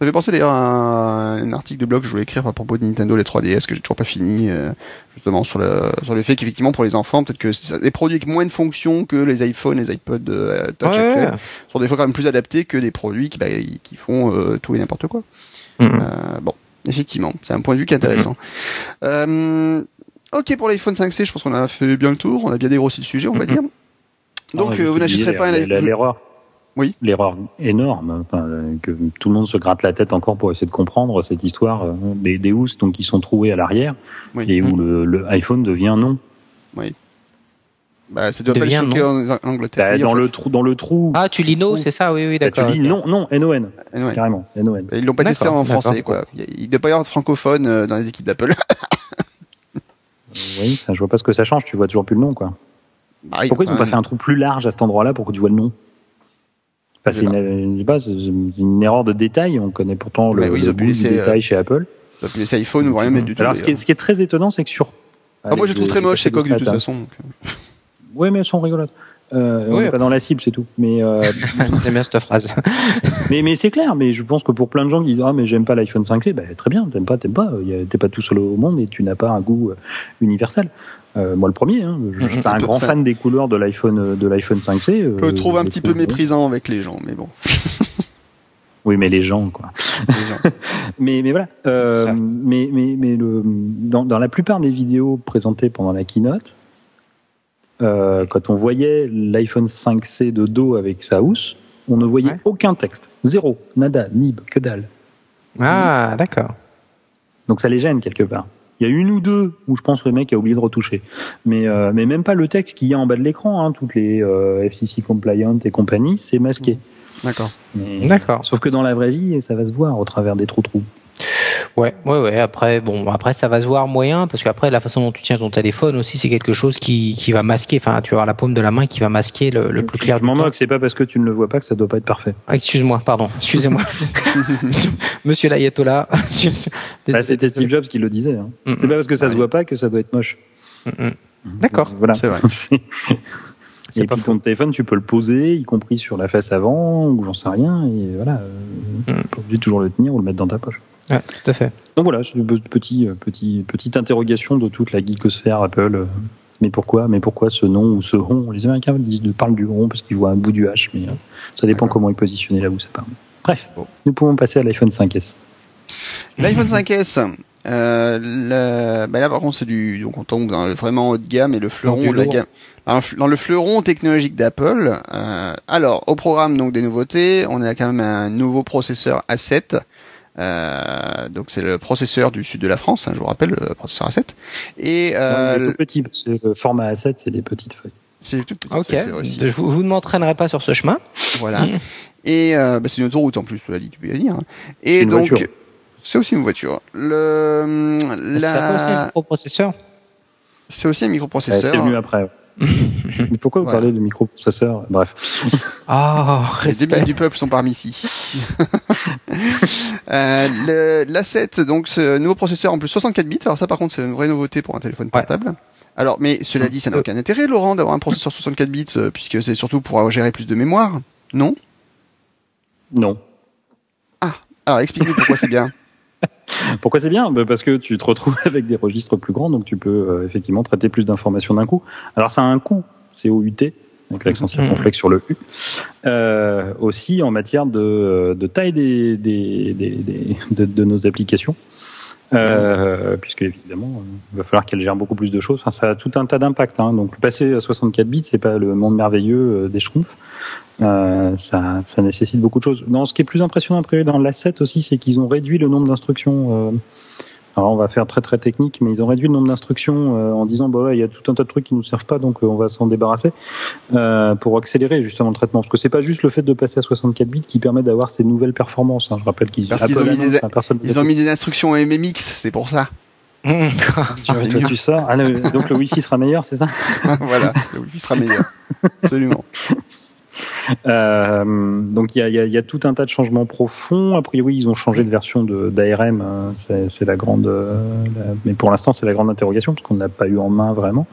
Ça fait penser d'ailleurs à un, article de blog que je voulais écrire à propos de Nintendo les 3DS que j'ai toujours pas fini, euh, justement sur le sur le fait qu'effectivement pour les enfants peut-être que des produits avec moins de fonctions que les iPhones, les iPods euh, Touch actuels sont des fois quand même plus adaptés que des produits qui, bah, qui font euh, tout et n'importe quoi. Mm-hmm. bon, effectivement, c'est un point de vue qui est intéressant. Mm-hmm. ok pour l'iPhone 5C, je pense qu'on a fait bien le tour, on a bien dégrossi le sujet, on va mm-hmm. dire. Donc vous n'achèterez pas un iPhone. L'erreur oui. L'erreur énorme, que tout le monde se gratte la tête encore pour essayer de comprendre cette histoire euh, des, des housses donc qui sont troués à l'arrière et où mm. le, iPhone devient non. Oui. Bah, ça doit pas le en Angleterre. Bah, dans le trou, dans le trou. Ah, tu lis no, c'est ça, oui, oui, bah, d'accord. tu lis non, non, N-O-N. Carrément, N-O-N. Ils l'ont pas testé en français, quoi. Il ne doit pas y avoir de francophone euh, dans les équipes d'Apple. oui, je vois pas ce que ça change, tu vois toujours plus le nom, quoi. Bah, Pourquoi ils n'ont pas fait un trou plus large à cet endroit-là pour que tu vois le nom? C'est une, une, erreur de détail. On connaît pourtant le, oui, le bout du détail euh, chez Apple. Ils ont laisser iPhone ou rien mettre du tout. Alors, ce qui, est, ce qui est très étonant, c'est que sur. Ah, moi, je trouve très moche ces coques de toute façon. Oui, mais elles sont rigolotes. Euh, on Oui, n'est pas dans la cible, c'est tout. Mais, euh, (laughs) J'aime bien cette phrase. (laughs) mais, mais c'est clair. Mais je pense que pour plein de gens qui disent ah mais j'aime pas l'iPhone 5C, bah, très bien, t'aimes pas, t'aimes pas. T'es pas tout seul au monde et tu n'as pas un goût euh, universel. Euh, moi le premier, hein, je suis Mhm. un Un grand ça. fan des couleurs de l'iPhone euh, de l'iPhone 5C. euh, Je le trouve un petit peu méprisant avec les gens, mais bon. (laughs) Oui, mais les gens quoi. les gens. (laughs) Mais, mais voilà. Euh, mais mais, mais le, dans, dans la plupart des vidéos présentées pendant la keynote, euh, quand on voyait l'iPhone 5C de dos avec sa housse, on ne voyait Ouais. aucun texte. Zéro. Nada, nib, que dalle. Ah, d'accord. Donc ça les gêne quelque part. Il y a une ou deux où je pense que le mec a oublié de retoucher. Mais, euh, mais même pas le texte qu'il y a en bas de l'écran, hein, toutes les euh, FCC compliant et compagnie, c'est masqué. D'accord. D'accord. Sauf que dans la vraie vie, ça va se voir au travers des trous-trous. Ouais, ouais, ouais. Après, bon, après ça va se voir moyen parce qu'après la façon dont tu tiens ton téléphone aussi, c'est quelque chose qui, qui va masquer. Enfin, tu vas avoir la paume de la main qui va masquer le, le plus clair. Je m'en moque, c'est pas parce que tu ne le vois pas que ça doit pas être parfait. Ah, Excuse-moi, pardon. Excusez-moi, (laughs) (laughs) Monsieur l'ayatollah. (laughs) Bah, C'était. Steve Jobs qui le disait. hein. Mm, C'est pas parce que ça se Ouais. voit pas que ça doit être moche. Mm, mm. D'accord. Voilà. C'est vrai. C'est Et pas puis ton téléphone, tu peux le poser, y compris sur la face avant, ou j'en sais rien, et voilà. Euh, Mm. Obligé de toujours le tenir ou le mettre dans ta poche. Ouais, tout à fait. Donc voilà, c'est une petit, petit, petite interrogation de toute la geekosphère Apple. Mais pourquoi, mais pourquoi ce nom ou ce rond? Les Américains disent de parlent du rond parce qu'ils voient un bout du H, mais euh, ça dépend comment est positionné là où ça parle. Bref, Bon. nous pouvons passer à l'iPhone 5S. L'iPhone 5S, euh, le- bah là par contre c'est du, donc on tombe dans le vraiment haut de gamme et le fleuron du de la lourd. gamme, dans le, dans le fleuron technologique d'Apple. Euh, alors au programme donc des nouveautés, on a quand même un nouveau processeur A7. Euh, donc c'est le processeur du sud de la France, hein, je vous rappelle le processeur A7. Et Non, euh, tout petit, parce que le format A7, c'est des petites feuilles. c'est tout petit, Ok. c'est aussi. Je vous, vous ne m'entraînerez pas sur ce chemin. Voilà. Et euh, bah, c'est une autoroute en plus, cela dit, tu peux y venir. hein. Et Une donc, c'est aussi une voiture. Le, Ça pas aussi un la... microprocesseur? C'est aussi un microprocesseur. c'est venu après. Mais pourquoi vous Voilà. parlez de microprocesseur Bref. Ah, Les débiles respect. du peuple sont parmi ici. (laughs) euh, le, l'A7, donc ce nouveau processeur en plus 64 bits. Alors ça, par contre, c'est une vraie nouveauté pour un téléphone Ouais. portable. Alors, mais cela dit, ça n'a aucun intérêt, Laurent, d'avoir un processeur 64 bits, euh, puisque c'est surtout pour gérer plus de mémoire. Non? Non. Alors, explique-nous pourquoi c'est bien. (laughs) Pourquoi c'est bien? Bah, Parce que tu te retrouves (laughs) avec des registres plus grands, donc tu peux euh, effectivement traiter plus d'informations d'un coup. Alors ça a un coût, c'est au UT, avec l'accent circonflexe sur le U. Euh, aussi en matière de, de taille des, des, des, des- de, de nos applications. Euh, puisque évidemment, euh, il va falloir qu'elle gère beaucoup plus de choses. Enfin, ça a tout un tas d'impacts. Hein. Donc, passer à 64 bits, c'est pas le monde merveilleux euh, des schtroumpfs. Euh, ça, ça nécessite beaucoup de choses. Non, ce qui est plus impressionnant a priori dans l'A7 aussi, c'est qu'ils ont réduit le nombre d'instructions. euh, alors on va faire très très technique, mais ils ont réduit le nombre d'instructions euh, en disant bah ouais, il y a tout un tas de trucs qui nous servent pas, donc euh, on va s'en débarrasser euh, pour accélérer justement le traitement. Parce que c'est pas juste le fait de passer à 64 bits qui permet d'avoir ces nouvelles performances. hein. Je rappelle qu'ils Parce qu'ils Apple ont mis des- personne Ils ont mis des instructions MMX, c'est pour ça. Mmh. (laughs) Ah oui, toi, tu sors. Ah, le- donc le Wi-Fi sera meilleur, c'est ça (laughs) voilà, le Wi-Fi sera meilleur. (laughs) Absolument. Euh, donc il y a, tout un tas de changements profonds. A priori, ils ont changé de version d'ARM. euh, C'est la grande, euh, mais pour l'instant, c'est la grande interrogation parce qu'on n'a pas eu en main vraiment.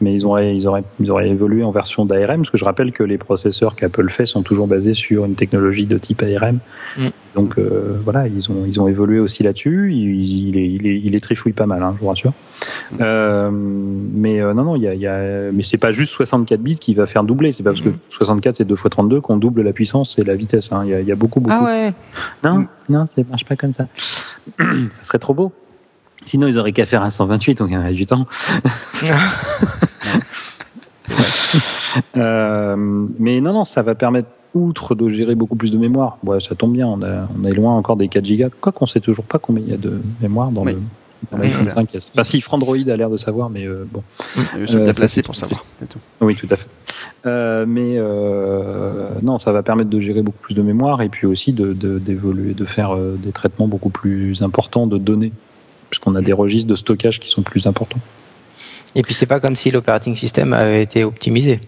Mais ils auraient, ils auraient, ils auraient évolué en version d'ARM parce que je rappelle que les processeurs qu'Apple fait sont toujours basés sur une technologie de type ARM. Mm. Donc euh, voilà, ils ont, ils ont évolué aussi là-dessus. Il, il, est, il, est, il les trifouille pas mal, hein, je vous rassure. Euh, mais euh, non, non, il y a, y a, mais c'est pas juste 64 bits qui va faire doubler. C'est pas parce que Mhm. 64 c'est 2 fois 32 qu'on double la puissance et la vitesse. hein. Il, y a, il y a beaucoup, beaucoup. Ah ouais. Non, non, ça marche pas comme ça. (clears throat) ça serait trop beau. Sinon, ils auraient qu'à faire un 128, donc il y en a du temps. Euh, mais non, non, ça va permettre, outre de gérer beaucoup plus de mémoire, ouais, ça tombe bien, on, a- on est loin encore des 4 gigas, quoi qu'on sait toujours pas combien il y a de mémoire dans Oui. le dans Mhm. 5S. Enfin, si, Frandroid a l'air de savoir, mais euh, bon. Je suis Euh, bien ça, placé pour savoir. tout. Oui, tout à fait. Euh, mais euh, non, ça va permettre de gérer beaucoup plus de mémoire et puis aussi de de- d'évoluer, de, faire des traitements beaucoup plus importants de données, puisqu'on a des registres de stockage qui sont plus importants. Et puis c'est pas comme si l'operating system avait été optimisé.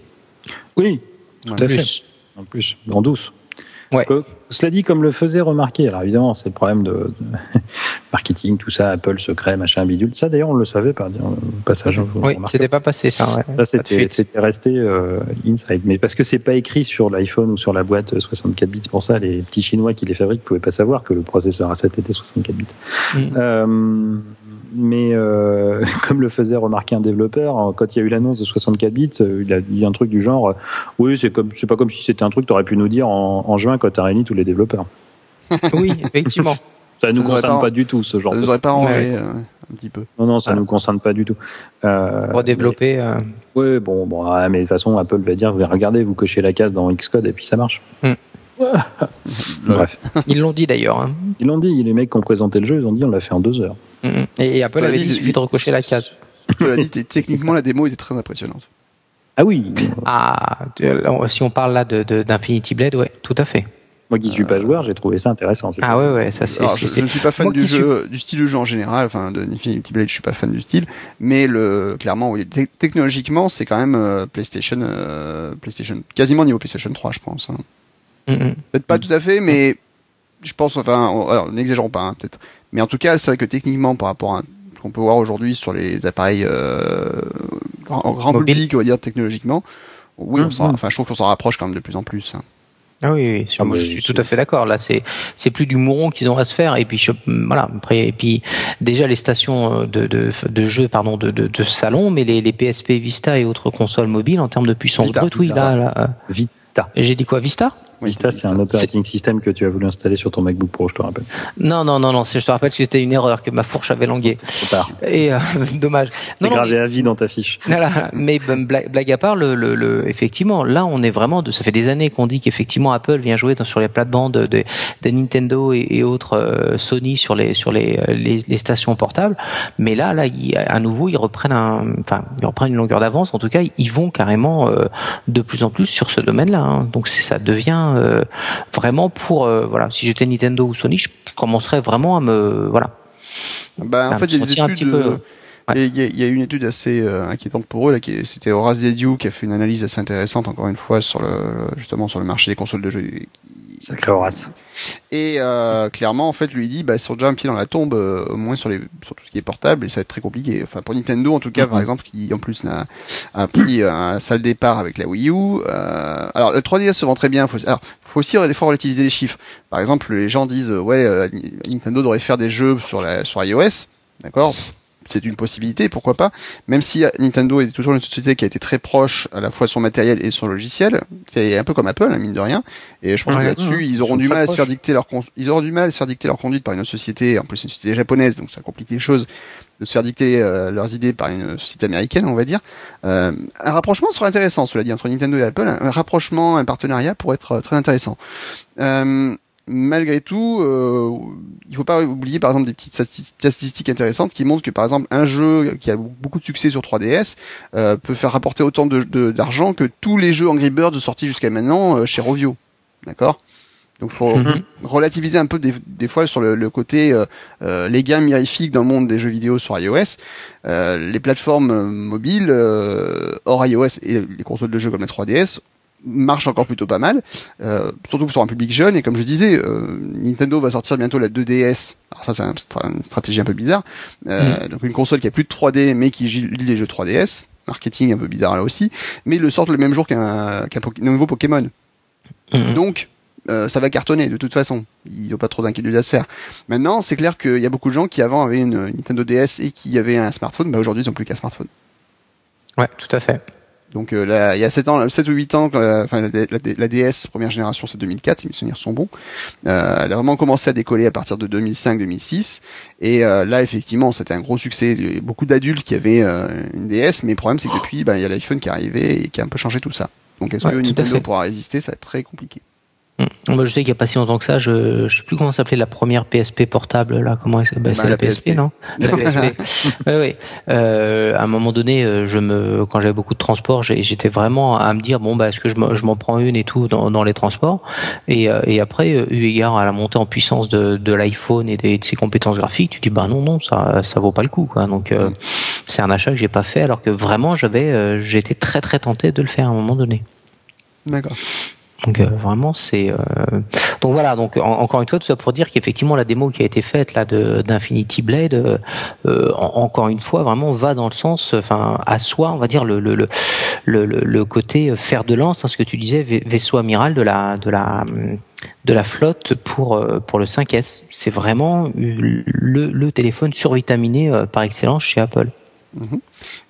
Oui, tout Ouais. à fait. En plus, en douce. Ouais. Que- cela dit, comme le faisait remarquer, alors évidemment, c'est le problème de, de- (laughs) marketing, tout ça, Apple secret, machin bidule. Ça d'ailleurs on le savait par dire passage. Oui, c'était pas passé ça. Ça c'était resté inside, mais parce que c'est pas écrit sur l'iPhone ou sur la boîte 64 bits pour ça, les petits Chinois qui les fabriquent pouvaient pas savoir que le processeur A7 était 64 bits. Mm mais euh, (laughs) comme le faisait remarquer un développeur, hein, quand il y a eu l'annonce de 64 bits, euh, il a dit un truc du genre Oui, c'est comme c'est pas comme si c'était un truc que tu aurais pu nous dire en, juin quand tu as réuni tous les développeurs. (laughs) oui, effectivement. (laughs) ça ne nous concerne pas, du tout, ce genre ça de nous aurait pas arrangé euh, un petit peu. Non, non, ça ne nous concerne pas du tout. Euh, Redévelopper. Oui, bon, bon mais de toute façon, Apple va dire Regardez, vous cochez la case dans Xcode et puis ça marche. Mm. Bref. Ils l'ont dit d'ailleurs. Hein. Ils l'ont dit, les mecs qui ont présenté le jeu, ils ont dit on l'a fait en deux heures. Mm-hmm. Et, Apple avait dit, il suffit de recocher la case. dit, techniquement, la démo était très impressionnante. Ah oui. Ah, si on parle là d'Infinity de, Blade, ouais, tout à fait. Moi qui suis pas joueur, j'ai trouvé ça intéressant. Ah ouais, ouais, ça c'est. Je, ne suis pas fan du jeu, du style de jeu en général. Enfin, de Infinity Blade, je suis pas fan du style, mais le clairement, oui, technologiquement, c'est quand même euh, PlayStation, euh, PlayStation, quasiment niveau PlayStation 3, je pense. Hein. Mm-hmm. Peut-être pas tout à fait, mais je pense, enfin, n'exagérons pas, hein, peut-être. Mais en tout cas, c'est vrai que techniquement, par rapport à ce qu'on peut voir aujourd'hui sur les appareils euh, en grand public, on va dire technologiquement, oui, on mm-hmm. enfin, je trouve qu'on s'en rapproche quand même de plus en plus. Hein. Ah oui, oui ah, moi, je suis tout à fait d'accord. Là, c'est c'est plus du mouron qu'ils ont à se faire. Et puis je, voilà. Après, et puis déjà les stations euh, de de, de jeux, pardon, de, de, de salon, mais les, les PSP Vista et autres consoles mobiles en termes de puissance brute, oui, là, là. Vita. J'ai dit quoi, Vista? Vista, c'est un operating system que tu as voulu installer sur ton MacBook Pro, je te rappelle. Non, non, non, non, je te rappelle que c'était une erreur, que ma fourche avait langué. Trop tard. Et euh, (laughs) dommage. C'est gravé à vie dans ta fiche. (laughs) Voilà, mais ben, blague, à part, le, le, effectivement, là, on est vraiment, de, ça fait des années qu'on dit qu'effectivement Apple vient jouer sur les plates-bandes de, de, Nintendo et, autres euh, Sony sur les sur les, les, stations portables. Mais là, là, à nouveau, ils reprennent un, enfin, ils reprennent une longueur d'avance. En tout cas, ils vont carrément euh, de plus en plus sur ce domaine-là. Hein. Donc, ça devient euh, vraiment pour euh, voilà, si j'étais Nintendo ou Sony, je commencerais vraiment à me voilà. Bah, en fait, il y a des études. Euh, il y, a une étude assez inquiétante pour eux là, qui c'était Horace Dediu qui a fait une analyse assez intéressante encore une fois sur le justement sur le marché des consoles de jeux Sacré Horace. Et euh, clairement, en fait, lui il dit, bah, sur déjà un pied dans la tombe, euh, au moins sur les sur tout ce qui est portable, et ça va être très compliqué. Enfin, pour Nintendo, en tout cas, par mhm. exemple, qui en plus a, a pris un sale départ avec la Wii U. Euh, alors, le 3DS se vend très bien. Faut, alors, faut aussi des fois relativiser les chiffres. Par exemple, les gens disent, ouais, euh, Nintendo devrait faire des jeux sur la sur iOS, d'accord? C'est une possibilité, pourquoi pas. Même si Nintendo est toujours une société qui a été très proche à la fois de son matériel et de son logiciel, c'est un peu comme Apple, hein, mine de rien. Et je pense que là-dessus, ils auront du mal à se faire dicter leur ils auront du mal à se faire dicter leur conduite par une autre société, en plus une société japonaise, donc ça complique les choses de se faire dicter euh, leurs idées par une société américaine, on va dire. Euh, un rapprochement serait intéressant, cela dit, entre Nintendo et Apple. Un, rapprochement, un partenariat pourrait être très intéressant. Euh, malgré tout, euh, il faut pas oublier par exemple des petites statistiques intéressantes qui montrent que par exemple un jeu qui a beaucoup de succès sur 3DS euh, peut faire rapporter autant d'argent de, que tous les jeux Angry Birds sortis jusqu'à maintenant euh, chez Rovio. D'accord? Donc faut mhm. relativiser un peu des, des fois sur le, le côté euh, euh les gains mirifiques dans le monde des jeux vidéo sur iOS. les plateformes mobiles hors iOS et les consoles de jeux comme la 3DS marche encore plutôt pas mal, euh, surtout sur un public jeune. Et comme je disais, euh, Nintendo va sortir bientôt la 2DS. Alors ça, c'est une stratégie un peu bizarre. Euh, mm. Donc une console qui a plus de 3D, mais qui lit les jeux 3DS. Marketing un peu bizarre là aussi. Mais ils le sortent le même jour qu'un nouveau Pokémon. Mm. Donc ça va cartonner de toute façon. Il n'y a pas trop d'inquiétude à se faire. Maintenant, c'est clair qu'il y a beaucoup de gens qui avant avaient une Nintendo DS et qui avaient un smartphone, bah aujourd'hui ils n'ont plus qu'un smartphone. Ouais, tout à fait. Donc euh, là, il y a 7 ans, 7 ou 8 ans, la, enfin, la, DS première génération c'est 2004, si mes souvenirs sont bons. Euh, elle a vraiment commencé à décoller à partir de 2005-2006. Et euh, là, effectivement, c'était un gros succès. Il y a beaucoup d'adultes qui avaient une DS, mais le problème c'est que depuis, ben, il y a l'iPhone qui est arrivé et qui a un peu changé tout ça. Donc est-ce que Nintendo pourra résister? Ça va être très compliqué. Moi, hum. je sais qu'il n'y a pas si longtemps que ça, je, je sais plus comment s'appelait la première PSP portable là. Comment bah, bah, c'est la, PSP, non? (laughs) La PSP. oui, oui. Euh, à un moment donné, euh, je me, quand j'avais beaucoup de transport, j'étais vraiment à me dire bon bah est-ce que je m'en prends une et tout dans, dans les transports? Et, euh, et après, eu égard à la montée en puissance de, de l'iPhone et de, ses compétences graphiques, tu dis bah non non ça ça vaut pas le coup quoi. Donc euh, c'est un achat que j'ai pas fait alors que vraiment j'avais j'étais très très tenté de le faire à un moment donné. D'accord. Donc euh, vraiment c'est euh, donc voilà donc encore une fois tout ça pour dire qu'effectivement la démo qui a été faite là de d'Infinity Blade euh, encore une fois vraiment va dans le sens enfin à soi on va dire le le le côté fer de lance hein, ce que tu disais vaisseau amiral de la de la de la flotte pour pour le 5S c'est vraiment le, téléphone survitaminé par excellence chez Apple. Mhm.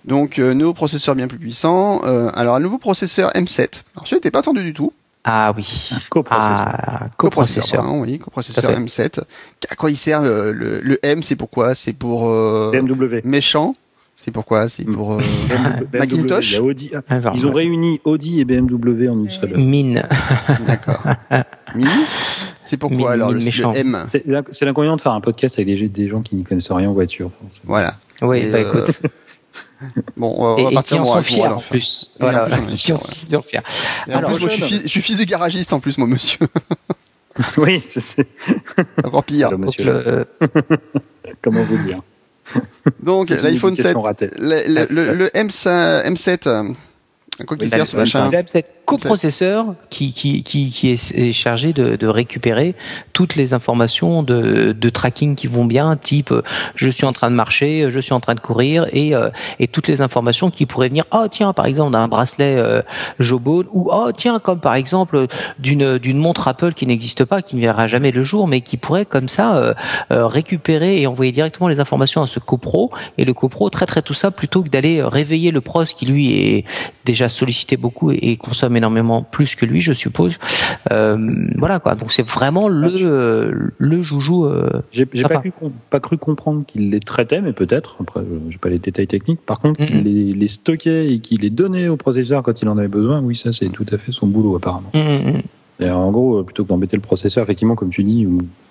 Donc, nouveau processeur bien plus puissant. alors, un nouveau processeur M7. Alors, celui n'était pas attendu du tout. Ah oui. Coprocesseur. Ah, coprocesseur. oui, coprocesseur M7. À quoi il sert le, le, M C'est pourquoi? C'est pour euh, BMW. Méchant? C'est pourquoi? C'est pour euh, (laughs) (laughs) Macintosh? Audi. Ah, Ils ont réuni Audi et BMW en une seule. Mine. (laughs) D'accord. Mine? C'est pourquoi alors le, M? C'est l'inconvénient de faire un podcast avec des, des gens qui n'y connaissent rien en voiture. Voilà. Oui, bah euh, écoute. (laughs) Bon, on va et, partir et (laughs) qui en sont fiers en plus. Voilà, qui en sont fiers. Alors, en plus, moi, je suis, fils, je suis fils de garagiste en plus, moi, monsieur. (laughs) oui, c'est encore pire. Monsieur, le... Comment vous dire Donc, l'iPhone 7, le, le, le, M5, M7, quoi qu'il sert ce machin coprocesseur qui, qui, qui, qui est chargé de, de, récupérer toutes les informations de, de tracking qui vont bien, type euh, je suis en train de marcher, je suis en train de courir, et, euh, et toutes les informations qui pourraient venir, oh tiens, par exemple d'un bracelet euh, ou oh tiens, comme par exemple d'une montre Apple qui n'existe pas, qui ne verra jamais le jour, mais qui pourrait comme ça euh, récupérer et envoyer directement les informations à ce copro, et le copro traiterait tout ça plutôt que d'aller réveiller le pros qui lui est déjà sollicité beaucoup et consomme énormément plus que lui, je suppose. Euh, voilà quoi. Donc c'est vraiment le euh, le joujou. Euh, j'ai pas cru, pas cru comprendre qu'il les traitait, mais peut-être. Après, j'ai pas les détails techniques. Par contre, qu'il les, les, stockait et qu'il les donnait au processeur quand il en avait besoin, oui, ça c'est tout à fait son boulot apparemment. En gros, plutôt que d'embêter le processeur, effectivement, comme tu dis,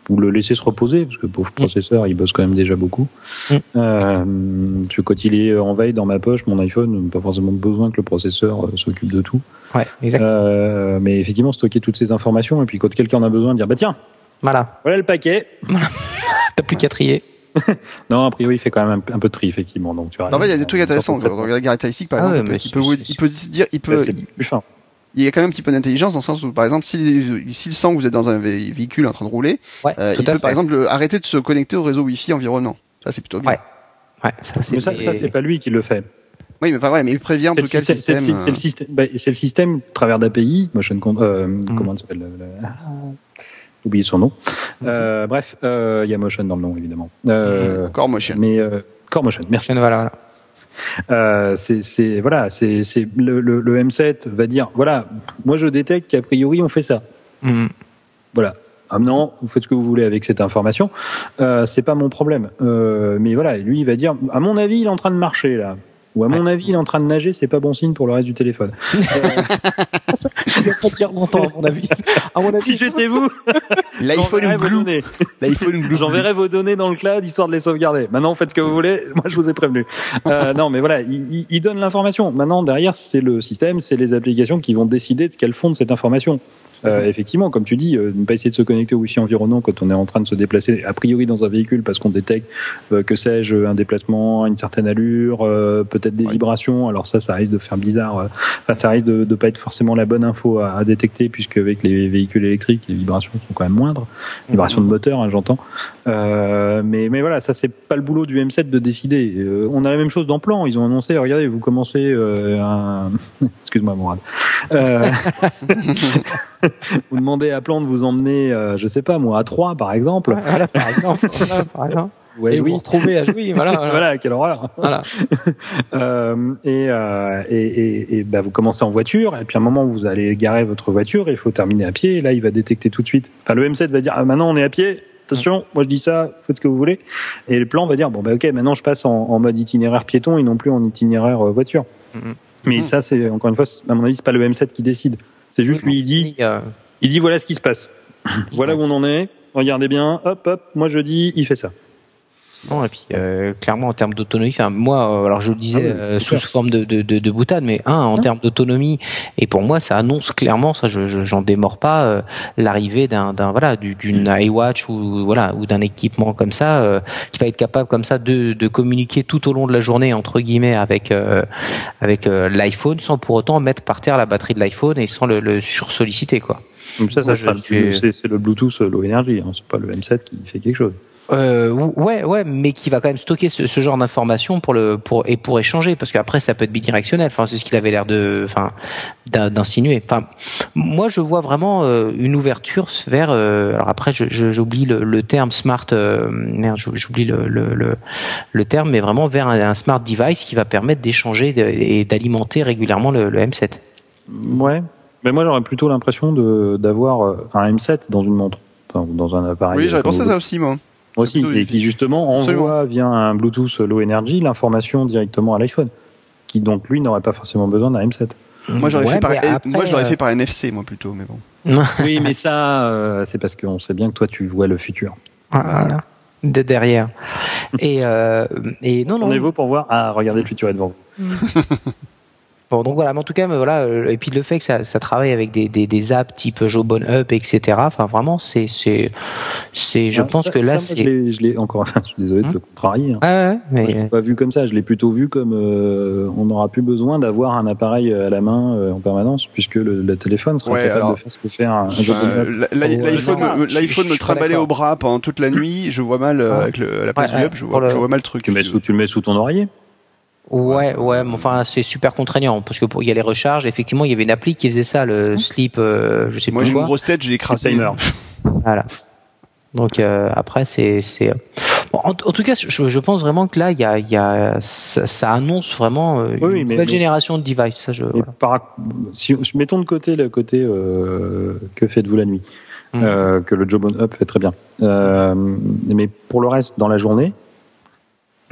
ou le laisser se reposer, parce que pauvre mm. processeur, il bosse quand même déjà beaucoup. Mm. Euh, quand il est en veille dans ma poche, mon iPhone, pas forcément besoin que le processeur euh, s'occupe de tout. Ouais, euh, mais effectivement, stocker toutes ces informations, et puis quand quelqu'un en a besoin, dire bah tiens, voilà, voilà le paquet. (laughs) T'as plus qu'à trier. (laughs) non, a priori, il fait quand même un, peu de tri, effectivement. Donc, tu vois, en fait, il y a des trucs intéressants. Regarde la caractéristique, par ah exemple, il, peut, il, peut, dire, il peut, plus fin il y a quand même un petit peu d'intelligence dans le sens où, par exemple, s'il sent que vous êtes dans un véhicule en train de rouler, euh, il peut, par exemple, arrêter de se connecter au réseau Wi-Fi environnant. Ça, c'est plutôt bien. Ouais. ouais ça, c'est ça, ça c'est pas lui qui le fait. Oui, mais, enfin, ouais, mais il prévient en tout cas le système. C'est le système, bah, c'est le système à travers d'API, Motion, euh, mm. comment il s'appelle J'ai oublié son nom. Mm. Euh, bref, euh, il y a Motion dans le nom, évidemment. Euh, Core Motion. Mais euh, Core Motion, merci. Voilà, voilà. Euh, c'est voilà, c'est le, le, le, M7 va dire voilà, moi je détecte qu'a priori on fait ça. Mm. Voilà. Ah non, vous faites ce que vous voulez avec cette information. Euh, c'est pas mon problème. Euh, mais voilà, lui il va dire à mon avis il est en train de marcher là. Ou à mon avis, il est en train de nager, c'est pas bon signe pour le reste du téléphone. (laughs) il va pas dire longtemps, à mon avis. À mon avis si j'étais vous, l'iPhone Glue. L'iPhone Glue. J'enverrai vos données dans le cloud histoire de les sauvegarder. Maintenant, faites ce que vous voulez. (laughs) Moi, je vous ai prévenu. Euh, non, mais voilà, il, il donne l'information. Maintenant, derrière, c'est le système, c'est les applications qui vont décider de ce qu'elles font de cette information. Euh, effectivement, comme tu dis, euh, ne pas essayer de se connecter au wifi environnant quand on est en train de se déplacer, a priori dans un véhicule, parce qu'on détecte, euh, que sais-je, un déplacement, une certaine allure, peut-être des vibrations. Alors ça, ça risque de faire bizarre. Enfin, ça risque de ne pas être forcément la bonne info à, détecter, puisque avec les véhicules électriques, les vibrations sont quand même moindres. Vibrations de moteur, hein, j'entends. mais, mais voilà, ça c'est pas le boulot du M7 de décider. on a la même chose dans Plan. Ils ont annoncé, regardez, vous commencez un... (laughs) Excuse-moi, Mourad. (laughs) (laughs) vous demandez à Plan de vous emmener, euh, je sais pas moi, à Troyes par exemple. Voilà, par exemple. (laughs) par exemple. Ouais, et vous retrouvez à Jouy, voilà. (laughs) Voilà, voilà quelle horreur. Voilà. euh, et, euh, et, et, et bah, vous commencez en voiture, et puis à un moment vous allez garer votre voiture, et il faut terminer à pied, et là il va détecter tout de suite. Enfin, le M7 va dire, ah, maintenant on est à pied, attention, moi je dis ça, faites ce que vous voulez. Et le plan va dire, bon bah ok, maintenant je passe en, en mode itinéraire piéton et non plus en itinéraire euh, voiture. Mm-hmm. Mais mm-hmm. ça, c'est encore une fois, à mon avis, c'est pas le M7 qui décide. C'est juste lui, il dit, il dit voilà ce qui se passe. (laughs) voilà où on en est. Regardez bien. Hop, hop. Moi je dis, il fait ça. Non, et puis euh, clairement en termes d'autonomie, enfin moi, euh, alors je le disais Ah oui, euh, sous forme de, de, de, de boutade, mais un en termes d'autonomie, et pour moi ça annonce clairement, ça je je- j'en démords pas, euh, l'arrivée d'un d'un voilà du- d'une iWatch ou voilà ou d'un équipement comme ça euh, qui va être capable comme ça de, de communiquer tout au long de la journée entre guillemets avec euh, avec euh, l'iPhone sans pour autant mettre par terre la batterie de l'iPhone et sans le, le sursolliciter quoi. Donc ça, ça je c'est le Bluetooth Low Energy, hein, c'est pas le M7 qui fait quelque chose. Euh, ouais, ouais, mais qui va quand même stocker ce, ce genre d'informations pour le pour et pour échanger, parce qu'après ça peut être bidirectionnel. Enfin, c'est ce qu'il avait l'air de, enfin, d'in- d'insinuer. Enfin, moi je vois vraiment euh, une ouverture vers. euh, alors après, je- je- j'oublie le, le terme smart. euh, merde, j'ou- j'oublie le, le, le, le terme, mais vraiment vers un, un smart device qui va permettre d'échanger et d'alimenter régulièrement le, le M7. Ouais. Mais moi, j'aurais plutôt l'impression de d'avoir un M7 dans une montre, dans un appareil. Oui, j'avais pensé à ça aussi, moi. Moi aussi, plutôt et qui justement Absolument. envoie via un Bluetooth Low Energy l'information directement à l'iPhone, qui donc lui n'aurait pas forcément besoin d'un M7. Moi, j'aurais Ouais, fait par, mais après, moi, je l'aurais euh, fait par NFC, moi, plutôt, mais bon. (laughs) Oui, mais ça, euh, c'est parce qu'on sait bien que toi, tu vois le futur. Voilà. De derrière. Et, euh, et non, non. On est beau pour voir. Ah, regardez, le futur est devant vous. Bon, donc voilà, mais en tout cas, mais voilà, euh, et puis le fait que ça, ça travaille avec des, des, des apps type Jobon Up, etc. Enfin, vraiment, c'est, c'est, c'est, je Ah, pense ça- que ça, là, c'est. Je l'ai- je l'ai encore. (laughs) je suis désolé de te contrarier. hein. Ouais, ouais, Moi, je l'ai mais pas vu comme ça. Je l'ai plutôt vu comme euh, on n'aura plus besoin d'avoir un appareil à la main euh, en permanence, puisque le, le téléphone sera Ouais, capable alors- de faire ce que fait un, Ouais, L'iPhone, me- l'iPhone me d'accord. au bras pendant toute la nuit, je vois mal euh, Ah. avec le- la place Ouais, du up, je pour vois, le- je vois mal le truc. Tu, mets sous, tu le mets sous ton oreiller? Ouais, ouais, mais enfin, c'est super contraignant parce que pour il y a les recharges. Effectivement, il y avait une appli qui faisait ça, le sleep, euh, je sais Moi, plus j'ai une grosse tête, j'ai écrasé. timer. Voilà. Donc euh, après, c'est, c'est. Bon, en, en tout cas, je, je pense vraiment que là, il y a, il y a, ça, ça annonce vraiment euh, Oui, une mais- nouvelle mais- génération de devices. Ça, je. Voilà. par, si, mettons de côté le côté euh, que faites-vous la nuit, euh, que le Jobon Up fait très bien. Euh, mais pour le reste, dans la journée,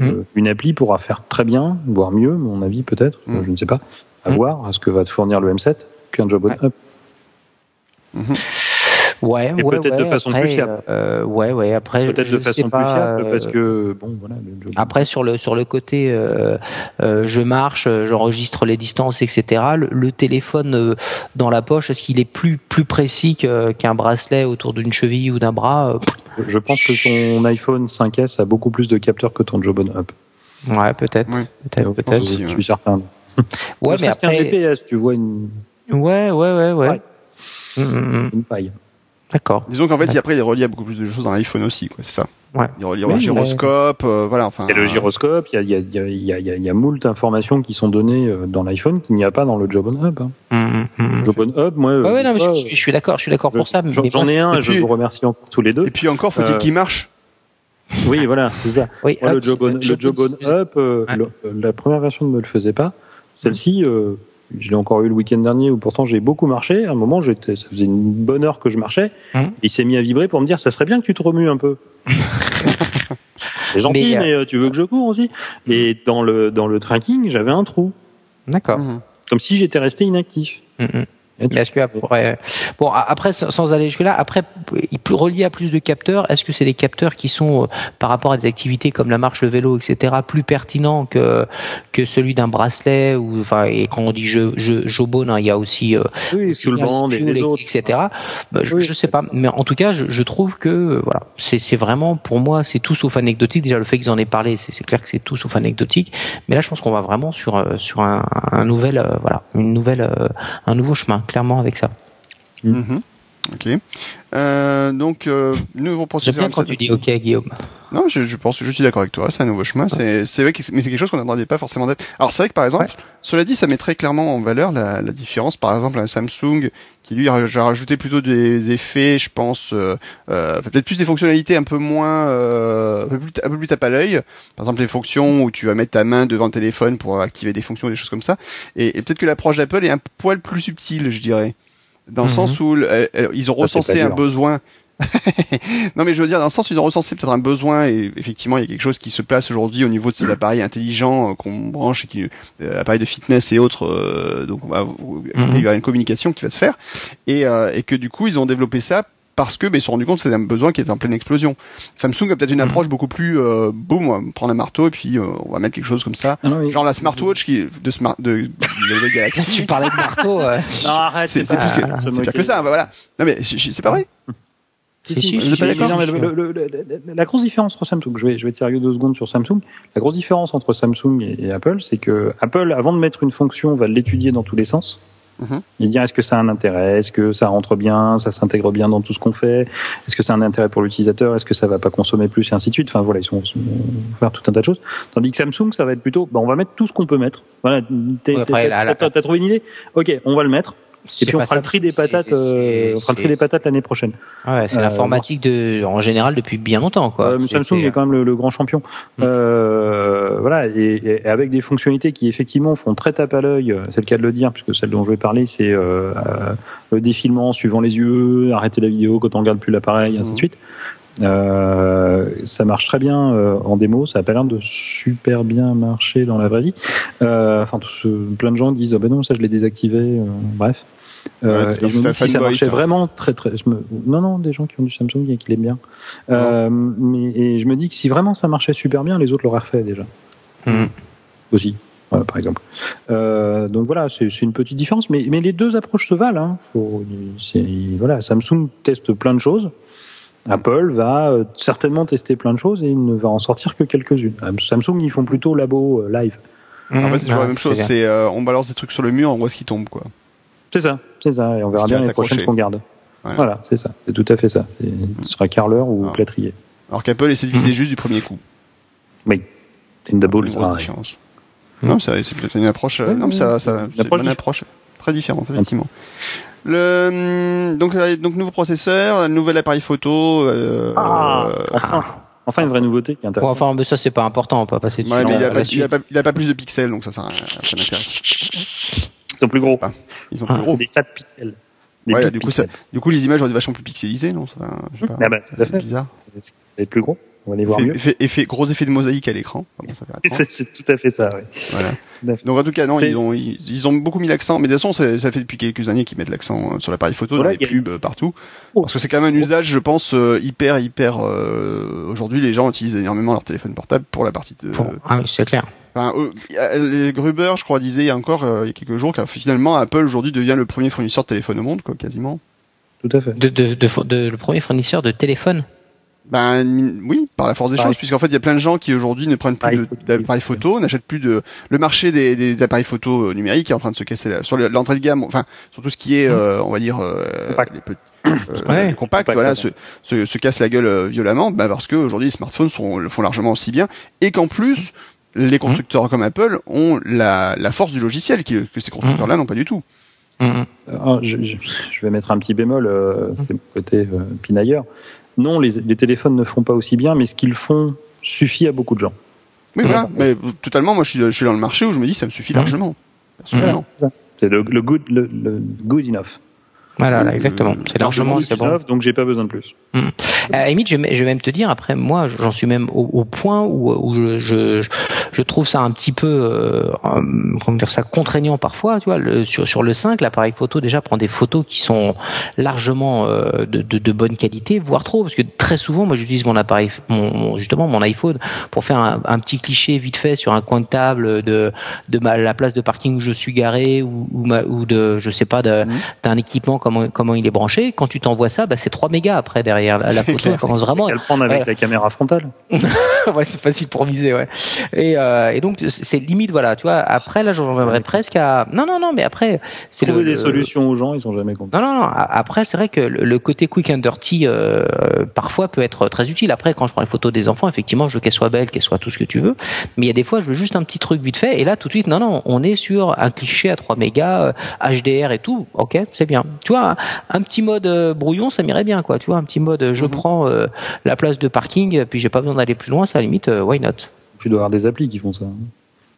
Mhm. euh, une appli pourra faire très bien, voire mieux, mon avis peut-être, euh, je ne sais pas, à Mhm. voir à ce que va te fournir le M7 qu'un Jobon Ouais. Up. Ouais, Et ouais, peut-être de ouais, façon après, plus fiable. euh, ouais, ouais. Après, Peut-être je de façon sais plus pas, fiable euh, parce que bon voilà. Le Après sur le sur le côté euh, euh, je marche, j'enregistre les distances, etc. Le, le téléphone euh, dans la poche, est-ce qu'il est plus plus précis qu'un bracelet autour d'une cheville ou d'un bras Euh, Je pense que ton iPhone 5S a beaucoup plus de capteurs que ton Jobon Up. Ouais, peut-être, Ouais. peut-être, Je peut-être. je ouais. suis certain. (laughs) Ouais, mais après, GPS, tu vois une, ouais, ouais, ouais, ouais. Ouais. Mm, mm, mm. une paille. D'accord. Disons qu'en fait, il- après, il est relié à beaucoup plus de choses dans l'iPhone aussi, quoi, c'est ça. Ouais. Il est relié Oui, au mais- gyroscope, euh, voilà, enfin. Il y a le gyroscope, il y a, il y a, il y a, il y a, il y a, il y a moult informations qui sont données euh, dans l'iPhone qu'il n'y a pas dans le Jobon Hub. Hein. Mm, mm, mm. Jobon Hub, moi, Ouais, euh, ouais, non, des mais je, je- je suis d'accord, je suis d'accord je- pour ça. mais j'en ai un, Et et je puis- vous remercie encore tous les deux. Et puis encore, faut-il Euh, qu'il marche? Oui, voilà, c'est ça. Oui, Moi, hop, le Jobon, le Jobon. Hub, euh, Ouais. le- la première version ne me le faisait pas. Celle-ci, euh, je l'ai encore eu le week-end dernier où pourtant j'ai beaucoup marché. À un moment, j'étais, ça faisait une bonne heure que je marchais. Hum. Il s'est mis à vibrer pour me dire, ça serait bien que tu te remues un peu. (laughs) c'est gentil, Mais, mais, euh, euh, tu veux que je cours aussi? Et dans le, dans le tracking, j'avais un trou. D'accord. Mhm. Comme si j'étais resté inactif. Mm, Mais Est-ce que après, bon après sans aller jusque là, après il peut relier à plus de capteurs. Est-ce que c'est des capteurs qui sont euh, par rapport à des activités comme la marche, le vélo, etc. plus pertinents que que celui d'un bracelet ou enfin et quand on dit jeu jeu jobone, hein, il y a aussi euh, Oui, le bien band et les autres. etc. Bah, je, Oui. je sais pas, mais en tout cas, je, je trouve que euh, voilà, c'est c'est vraiment pour moi, c'est tout sauf anecdotique. Déjà le fait qu'ils en aient parlé, c'est c'est clair que c'est tout sauf anecdotique. Mais là, je pense qu'on va vraiment sur euh, sur un, un nouvel euh, voilà, une nouvelle euh, un nouveau chemin, clairement avec ça. Mhm. Ok. Euh, donc, euh, nouveau J'aime processeur. bien quand M7. tu dis OK, Guillaume. Non, je, je pense, je suis d'accord avec toi. C'est un nouveau chemin. C'est, c'est vrai que, c'est- mais c'est quelque chose qu'on n'attendait pas forcément d'être. Alors, c'est vrai que par exemple, cela dit, ça met très clairement en valeur la, la différence. Par exemple, un Samsung qui lui a a rajouté plutôt des effets, je pense, euh, euh, peut-être plus des fonctionnalités un peu moins, euh, un peu plus, un peu plus tape à l'œil. Par exemple, les fonctions où tu vas mettre ta main devant le téléphone pour activer des fonctions, des choses comme ça. Et, et peut-être que l'approche d'Apple est un poil plus subtile, je dirais, dans le Mhm. sens où le- elle- ils ont c'est recensé un besoin. (laughs) non mais je veux dire dans le sens où ils ont recensé peut-être un besoin et effectivement il y a quelque chose qui se place aujourd'hui au niveau de ces appareils intelligents euh, qu'on branche et qui euh, appareils de fitness et autres euh, donc on va, il y a une communication qui va se faire et, euh, et que du coup ils ont développé ça parce que, ben, ils se sont rendus compte que c'était un besoin qui était en pleine explosion. Samsung a peut-être une Mhm. approche beaucoup plus, euh, boum, on va prendre un marteau et puis euh, on va mettre quelque chose comme ça. Non, non, Genre la smartwatch qui de smart de, de, de (laughs) Galaxy. tu parlais de marteau. euh, Non, arrête, C'est c'est c'est pire que ça, bah, voilà. Non mais c'est pas vrai. Si, si, vous si, êtes pas si, d'accord Non, mais si, le- le- le- le- la grosse différence entre Samsung, je vais, je vais être sérieux deux secondes sur Samsung. La grosse différence entre Samsung et, et Apple, c'est que Apple, avant de mettre une fonction, va l'étudier dans tous les sens. Mhm. Il dire est-ce que ça a un intérêt, est-ce que ça rentre bien, ça s'intègre bien dans tout ce qu'on fait, est-ce que c'est un intérêt pour l'utilisateur, est-ce que ça va pas consommer plus? Et ainsi de suite. Enfin voilà, ils sont, sont faire tout un tas de choses. Tandis que Samsung, ça va être plutôt, bah, on va mettre tout ce qu'on peut mettre. Voilà, t'as trouvé une idée? Ok, on va le mettre. Et puis on pas fera le ça, tri des patates, euh, on fera le tri des patates l'année prochaine. Ouais, c'est Euh, l'informatique de, en général depuis bien longtemps, quoi. Euh, Samsung est quand même le, le grand champion. Mm. Euh, voilà, et, et avec des fonctionnalités qui effectivement font très tape à l'œil, euh, c'est le cas de le dire, puisque celle dont je vais parler, c'est euh, euh, le défilement suivant les yeux, arrêter la vidéo quand on regarde plus l'appareil, ainsi Mm. de suite. Euh, ça marche très bien euh, en démo, ça a pas l'air de super bien marcher dans la vraie vie. Euh, enfin, tout ce- plein de gens disent, ah ben non, ça je l'ai désactivé. euh, bref. Euh, Ouais, et je me dis que si ça marchait ça. vraiment très très. je me- Non, non, des gens qui ont du Samsung et qui l'aiment bien. Euh, mais et je me dis que si vraiment ça marchait super bien, les autres l'auraient refait déjà Mm. aussi. Voilà, par exemple. Euh, donc voilà, c'est une petite différence, mais, mais les deux approches se valent. Hein. Faut, voilà, Samsung teste plein de choses. Apple va certainement tester plein de choses et il ne va en sortir que quelques-unes. Samsung, ils font plutôt labo live. En fait, c'est toujours Ah, la même chose. C'est euh, on balance des trucs sur le mur, on voit ce qui tombe quoi. C'est ça, c'est ça. Et on verra bien les prochaines qu'on garde. Ouais. Voilà, c'est ça. C'est tout à fait ça. Ce sera carreleur ou Ah. plâtrier. Alors qu'Apple essaie de viser juste du premier coup. Oui. In the Une balls. grosse différence. Non, c'est une approche. euh, Ouais, non, mais ça, ça, une c'est une approche approche. Très différente, effectivement. Le hum, donc euh, donc nouveau processeur, nouvel appareil photo. Euh, Ah, euh, enfin, enfin une vraie nouveauté qui est Bon, intéressante. enfin, mais ça c'est pas important, on va pas passer dessus. ouais, mais il a, pas, il, a suite. pas, il a pas plus de pixels, donc ça rien. Ça m'intéresse. Ils sont plus gros. Ils sont Ah. plus gros. Des fat pixels. Des Ouais, big du coup, ça, pixels. du coup, les images vont être vachement plus pixelisées, non? Ça, je sais pas. Ah bah, tout à C'est fait. bizarre. Être plus gros. On va les voir Effet, mieux. effet- effet- gros effet de mosaïque à l'écran. Enfin. C'est (laughs) c'est tout à fait ça. Voilà. Donc en tout cas, non, C'est- ils ont, ils, ils ont beaucoup mis l'accent. Mais de toute façon, c'est- ça fait depuis quelques années qu'ils mettent l'accent euh, sur l'appareil photo, Voilà, dans les a- pubs, euh, partout. Oh. Parce que c'est quand même un usage, je pense, euh, hyper, hyper. euh, Aujourd'hui, les gens utilisent énormément leur téléphone portable pour la partie de. Ah oui, c'est clair. Enfin, euh, euh, les Gruber, je crois, disait il y a encore euh, il y a quelques jours que finalement Apple aujourd'hui devient le premier fournisseur de téléphone au monde, quoi, quasiment. Tout à fait. De, de, de, de- le premier fournisseur de téléphone. Ben oui, par la force des Pareil. choses, puisqu'en fait il y a plein de gens qui aujourd'hui ne prennent plus d'appareils photo, n'achètent plus de. Le marché des, des appareils photo euh, numériques est en train de se casser la- sur le- l'entrée de gamme, enfin sur tout ce qui est, euh, on va dire, euh, Compact. (coughs) euh, Ouais. Compact, voilà, ouais. se, se, se casse la gueule euh, violemment, bah parce que aujourd'hui les smartphones sont, le font largement aussi bien, et qu'en plus les constructeurs comme Apple ont la, la force du logiciel qui- que ces constructeurs-là n'ont pas du tout. Mhm. Ah, je, vais mettre un petit bémol, euh, c'est le côté euh, pinailleur. Non, les, les téléphones ne font pas aussi bien, mais ce qu'ils font suffit à beaucoup de gens. Oui, voilà, mais euh, totalement, moi je suis, je suis dans le marché où je me dis ça me suffit largement. Absolument. C'est ça. C'est le, le good, le, le good enough. Voilà, là, Euh, exactement. C'est largement, c'est bon. donc j'ai pas besoin de plus. À la limite, je vais, même te dire, après, moi, j'en suis même au, au point où, où je, je, je trouve ça un petit peu, euh, euh, comment dire ça, contraignant parfois, tu vois, le, sur, sur le 5, l'appareil photo déjà prend des photos qui sont largement euh, de, de, de bonne qualité, voire trop, parce que très souvent, moi, j'utilise mon appareil, mon, justement, mon iPhone pour faire un, un petit cliché vite fait sur un coin de table de, de ma, la place de parking où je suis garé ou, ou, ma, ou de, je sais pas, Mhm. d'un équipement, comment, comment il est branché. Quand tu t'envoies ça, bah, c'est 3 mégas après derrière la, photo. Elle commence vraiment. Qu'à le prendre avec Ouais. la caméra frontale. (laughs) ouais, c'est facile pour viser, ouais. Et, euh, et donc, c'est limite, voilà, tu vois. Après, là, j'en reviendrai presque à. Non, non, non, mais après, c'est Trouver le. des solutions aux gens, ils sont jamais contents. Non, non, non. Après, c'est vrai que le côté quick and dirty, euh, parfois, peut être très utile. Après, quand je prends les photos des enfants, effectivement, je veux qu'elles soient belles, qu'elles soient tout ce que tu veux. Mais il y a des fois, je veux juste un petit truc vite fait. Et là, tout de suite, non, non, on est sur un cliché à 3 mégas, euh, HDR et tout. Ok, c'est bien. Tu vois, un, un petit mode euh, brouillon, ça m'irait bien, quoi. Tu vois, un petit mode, euh, je Mhm. prends euh, la place de parking, puis j'ai pas besoin d'aller plus loin, ça, à la limite, euh, why not? Tu dois avoir des applis qui font ça.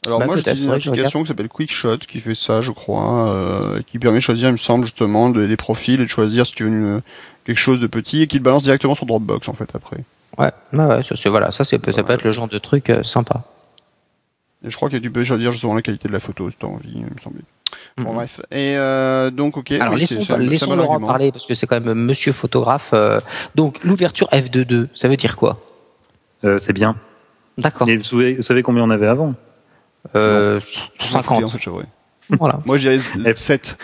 Alors Bah, moi j'utilise une application qui s'appelle QuickShot qui fait ça je crois, euh, qui permet de choisir il me semble justement de- des profils et de choisir si tu veux une- quelque chose de petit et qui le balance directement sur Dropbox en fait après. Ouais, ouais, ouais, ça, c'est voilà, ça c'est ça peut être le genre de truc euh, sympa. Et je crois que tu peux choisir justement la qualité de la photo si tu as envie, il me semble. Bon bref. Et euh, donc ok. Alors oui, laissons, un laissons Laurent argument. parler parce que c'est quand même Monsieur photographe. euh, donc l'ouverture f2.2, ça veut dire quoi? Euh, c'est bien. D'accord. Vous savez, vous savez combien on avait avant? Euh, Je m'en fous bien, 50. cette chevrolet. Voilà. Moi je dirais F. 7.